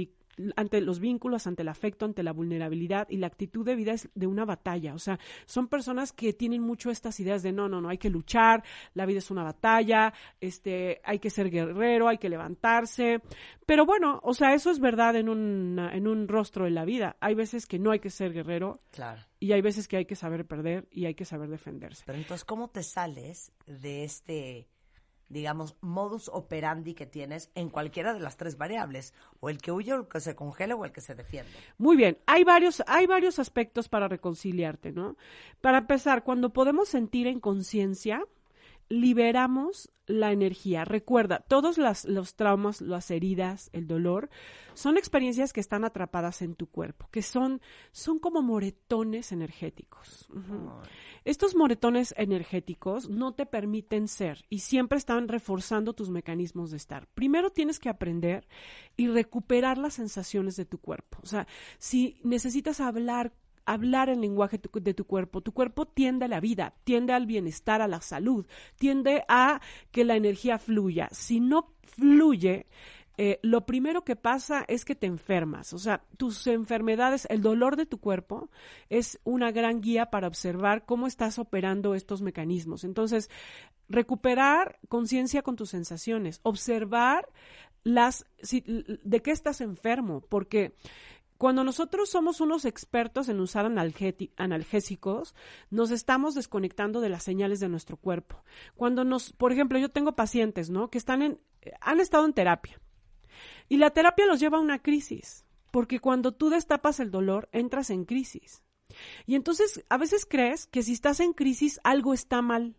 ante los vínculos, ante el afecto, ante la vulnerabilidad y la actitud de vida es de una batalla. O sea, son personas que tienen mucho estas ideas de no, no, no, hay que luchar, la vida es una batalla, este, hay que ser guerrero, hay que levantarse. Pero bueno, o sea, eso es verdad en un, en un rostro de la vida. Hay veces que no hay que ser guerrero Claro. y hay veces que hay que saber perder y hay que saber defenderse. Pero entonces, ¿cómo te sales de este, digamos, modus operandi que tienes en cualquiera de las tres variables? O el que huye, o el que se congela, o el que se defiende. Muy bien, hay varios, hay varios aspectos para reconciliarte, ¿no? Para empezar, cuando podemos sentir en conciencia, liberamos la energía. Recuerda, todos las- los traumas, las heridas, el dolor, son experiencias que están atrapadas en tu cuerpo, que son, son como moretones energéticos. Estos moretones energéticos no te permiten ser y siempre están reforzando tus mecanismos de estar. Primero tienes que aprender y recuperar las sensaciones de tu cuerpo. O sea, si necesitas hablar hablar el lenguaje de tu cuerpo. Tu cuerpo tiende a la vida, tiende al bienestar, a la salud, tiende a que la energía fluya. Si no fluye, eh, lo primero que pasa es que te enfermas. O sea, tus enfermedades, el dolor de tu cuerpo es una gran guía para observar cómo estás operando estos mecanismos. Entonces, recuperar conciencia con tus sensaciones, observar las de qué estás enfermo, porque cuando nosotros somos unos expertos en usar analgésicos, nos estamos desconectando de las señales de nuestro cuerpo. Cuando nos, por ejemplo, yo tengo pacientes, ¿no? Que están en, han estado en terapia y la terapia los lleva a una crisis, porque cuando tú destapas el dolor, entras en crisis. Y entonces a veces crees que si estás en crisis algo está mal.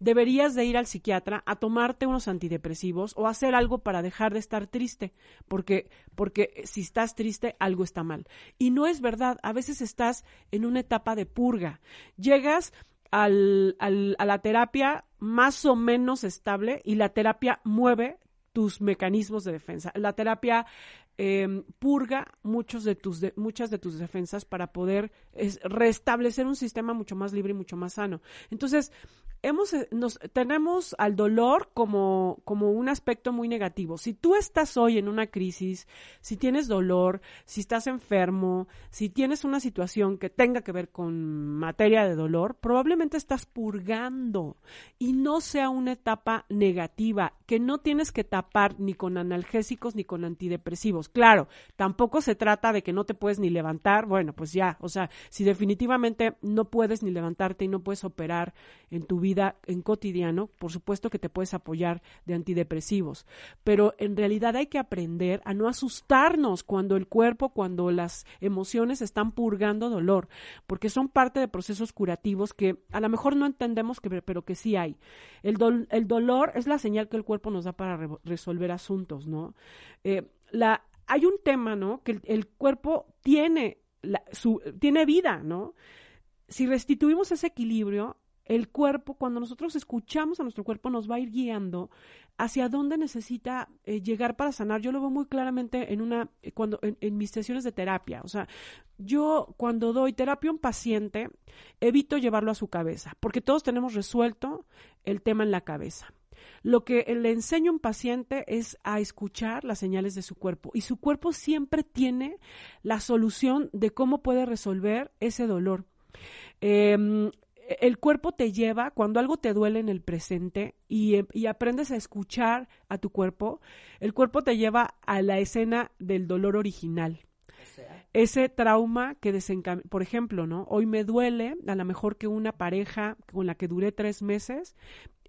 Deberías de ir al psiquiatra a tomarte unos antidepresivos o hacer algo para dejar de estar triste, porque porque si estás triste algo está mal. Y no es verdad, a veces estás en una etapa de purga. Llegas a la terapia más o menos estable y la terapia mueve tus mecanismos de defensa. La terapia eh, purga muchos de tus muchas de tus defensas para poder es, restablecer un sistema mucho más libre y mucho más sano. Entonces, hemos, eh, tenemos al dolor como, como un aspecto muy negativo. Si tú estás hoy en una crisis, si tienes dolor, si estás enfermo, si tienes una situación que tenga que ver con materia de dolor, probablemente estás purgando y no sea una etapa negativa que no tienes que tapar ni con analgésicos ni con antidepresivos. Claro, tampoco se trata de que no te puedes ni levantar, bueno, pues ya, o sea, si definitivamente no puedes ni levantarte y no puedes operar en tu vida en cotidiano, por supuesto que te puedes apoyar de antidepresivos, pero en realidad hay que aprender a no asustarnos cuando el cuerpo, cuando las emociones están purgando dolor, porque son parte de procesos curativos que a lo mejor no entendemos, pero que sí hay. El, el dolor es la señal que el cuerpo nos da para re- resolver asuntos, ¿no? Eh, hay un tema, ¿no? Que el, cuerpo tiene, su, tiene vida, ¿no? Si restituimos ese equilibrio, el cuerpo, cuando nosotros escuchamos a nuestro cuerpo, nos va a ir guiando hacia dónde necesita eh, llegar para sanar. Yo lo veo muy claramente en una, eh, cuando, en, mis sesiones de terapia. O sea, yo cuando doy terapia a un paciente, evito llevarlo a su cabeza, porque todos tenemos resuelto el tema en la cabeza. Lo que le enseño a un paciente es a escuchar las señales de su cuerpo y su cuerpo siempre tiene la solución de cómo puede resolver ese dolor. Eh, el cuerpo te lleva, cuando algo te duele en el presente y, eh, y aprendes a escuchar a tu cuerpo, el cuerpo te lleva a la escena del dolor original. Ese trauma que desencamina, por ejemplo, ¿no? Hoy me duele, a lo mejor que una pareja con la que duré tres meses,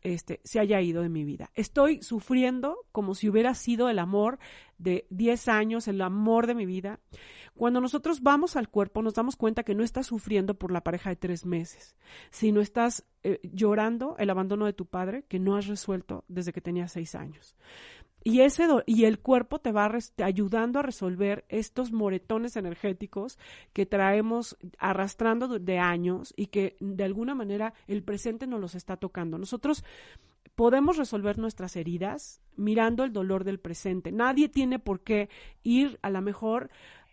este, se haya ido de mi vida. Estoy sufriendo como si hubiera sido el amor de 10 años, el amor de mi vida. Cuando nosotros vamos al cuerpo, nos damos cuenta que no estás sufriendo por la pareja de tres meses, sino estás eh, llorando el abandono de tu padre que no has resuelto desde que tenías seis años. Y, ese y el cuerpo te va ayudando a resolver estos moretones energéticos que traemos arrastrando de- de años y que de alguna manera el presente nos los está tocando. Nosotros podemos resolver nuestras heridas mirando el dolor del presente. Nadie tiene por qué ir a lo mejor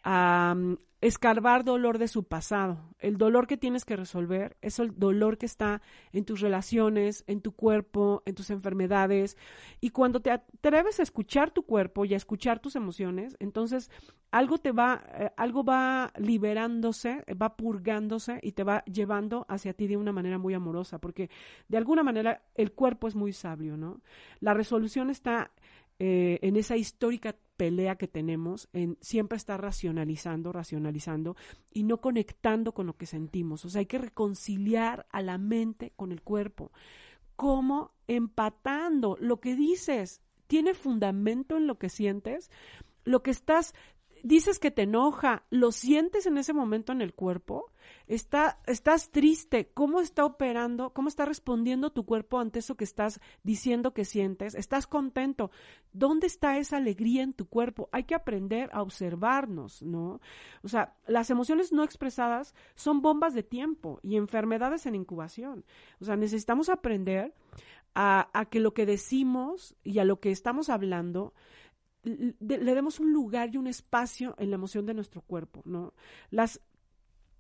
a mm, escarbar dolor de su pasado. El dolor que tienes que resolver es el dolor que está en tus relaciones, en tu cuerpo, en tus enfermedades. Y cuando te atreves a escuchar tu cuerpo y a escuchar tus emociones, entonces algo te va, eh, algo va liberándose, va purgándose y te va llevando hacia ti de una manera muy amorosa, porque de alguna manera el cuerpo es muy sabio, ¿no? La resolución está eh, en esa histórica pelea que tenemos, en siempre estar racionalizando, racionalizando y no conectando con lo que sentimos. O sea, hay que reconciliar a la mente con el cuerpo. ¿Cómo? Empatando. Lo que dices tiene fundamento en lo que sientes. Lo que estás, dices que te enoja, lo sientes en ese momento en el cuerpo. Está, estás triste. ¿Cómo está operando? ¿Cómo está respondiendo tu cuerpo ante eso que estás diciendo que sientes? ¿Estás contento? ¿Dónde está esa alegría en tu cuerpo? Hay que aprender a observarnos, ¿no? O sea, las emociones no expresadas son bombas de tiempo y enfermedades en incubación. O sea, necesitamos aprender a, a que lo que decimos y a lo que estamos hablando le demos un lugar y un espacio en la emoción de nuestro cuerpo, ¿no? Las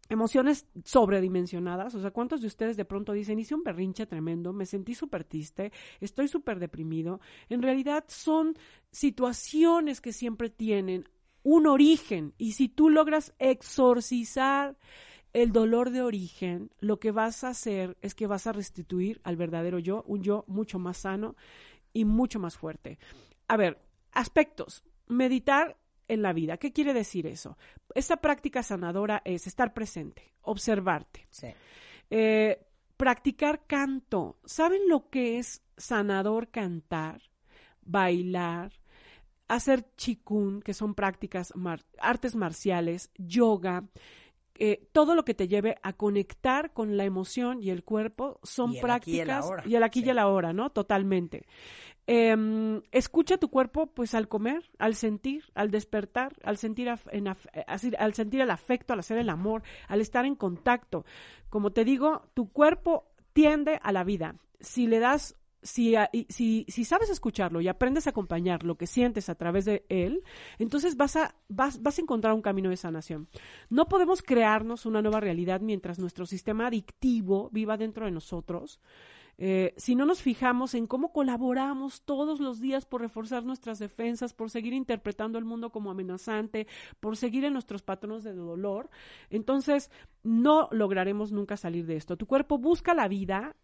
emociones sobredimensionadas. O sea, ¿cuántos de ustedes de pronto dicen, hice un berrinche tremendo, me sentí súper triste, estoy súper deprimido? En realidad son situaciones que siempre tienen un origen y si tú logras exorcizar el dolor de origen, lo que vas a hacer es que vas a restituir al verdadero yo, un yo mucho más sano y mucho más fuerte. A ver, aspectos. Meditar en la vida. ¿Qué quiere decir eso? Esta práctica sanadora es estar presente, observarte. Eh, practicar canto. ¿Saben lo que es sanador cantar? Bailar, hacer chikun, que son prácticas, mar- artes marciales, yoga, eh, todo lo que te lleve a conectar con la emoción y el cuerpo son Y el aquí y el prácticas ahora, y el aquí y el ahora, ¿no? Totalmente. Em, escucha tu cuerpo, pues al comer, al sentir, al despertar, al sentir, en eh, al sentir el afecto, al hacer el amor, al estar en contacto. Como te digo, tu cuerpo tiende a la vida. Si le das si, si sabes escucharlo y aprendes a acompañar lo que sientes a través de él, entonces vas a, vas, vas a encontrar un camino de sanación. No podemos crearnos una nueva realidad mientras nuestro sistema adictivo viva dentro de nosotros. Eh, si no nos fijamos en cómo colaboramos todos los días por reforzar nuestras defensas, por seguir interpretando el mundo como amenazante, por seguir en nuestros patrones de dolor, entonces no lograremos nunca salir de esto. Tu cuerpo busca la vida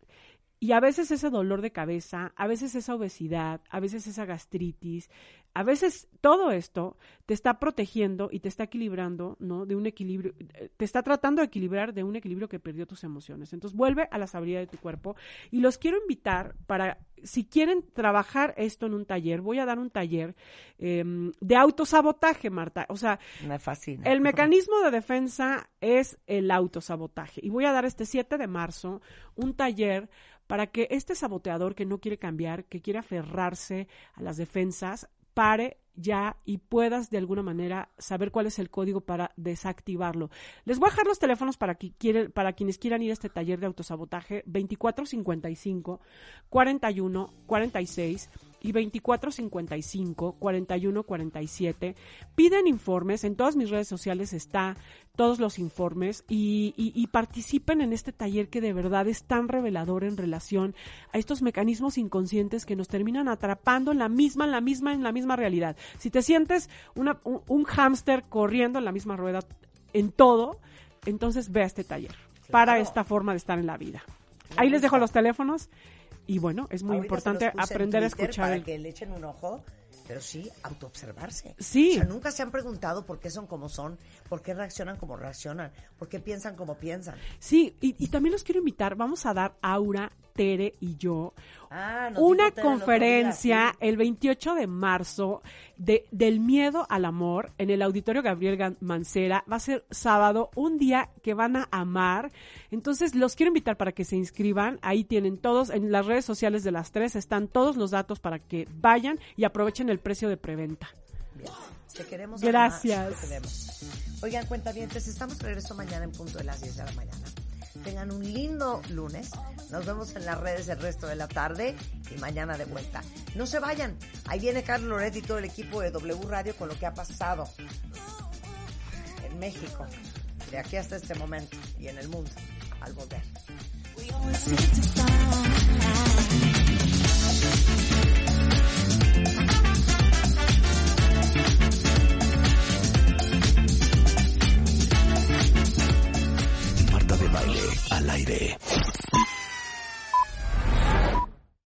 y a veces ese dolor de cabeza, a veces esa obesidad, a veces esa gastritis, a veces todo esto te está protegiendo y te está equilibrando, ¿no? De un equilibrio, eh, te está tratando de equilibrar de un equilibrio que perdió tus emociones. Entonces vuelve a la sabiduría de tu cuerpo y los quiero invitar para, si quieren trabajar esto en un taller, voy a dar un taller em, de autosabotaje, Marta. O sea, Me fascina. el [laughs] mecanismo de defensa es el autosabotaje. Y voy a dar este 7 de marzo un taller para que este saboteador que no quiere cambiar, que quiere aferrarse a las defensas, pare ya y puedas de alguna manera saber cuál es el código para desactivarlo. Les voy a dejar los teléfonos para, que quieren, para quienes quieran ir a este taller de autosabotaje 2455 41 46 y 2455 41 47. Piden informes, en todas mis redes sociales está todos los informes y, y- y participen en este taller que de verdad es tan revelador en relación a estos mecanismos inconscientes que nos terminan atrapando en la misma, en la misma, en la misma realidad. Si te sientes una- un, un hámster corriendo en la misma rueda en todo, entonces ve a este taller para esta forma de estar en la vida. Ahí les dejo los teléfonos y bueno, es muy Ahorita importante aprender a escuchar Para el que le echen un ojo, pero sí, autoobservarse. Sí. O sea, nunca se han preguntado por qué son como son, por qué reaccionan como reaccionan, por qué piensan como piensan. Sí, y, y también los quiero invitar, vamos a dar Aura, Tere y yo Ah, una conferencia el 28 de marzo de, del miedo al amor en el auditorio Gabriel Mancera. Va a ser sábado, un día que van a amar. Entonces los quiero invitar para que se inscriban. Ahí tienen todos, en las redes sociales de las tres están todos los datos para que vayan y aprovechen el precio de preventa. Bien. Te queremos. Gracias. te queremos. Oigan, cuentavientes, estamos de regreso mañana en punto de las 10 de la mañana. Tengan un lindo lunes. Nos vemos en las redes el resto de la tarde y mañana de vuelta. No se vayan. Ahí viene Carlos Loret y todo el equipo de W Radio con lo que ha pasado en México, de aquí hasta este momento y en el mundo al volver. al aire.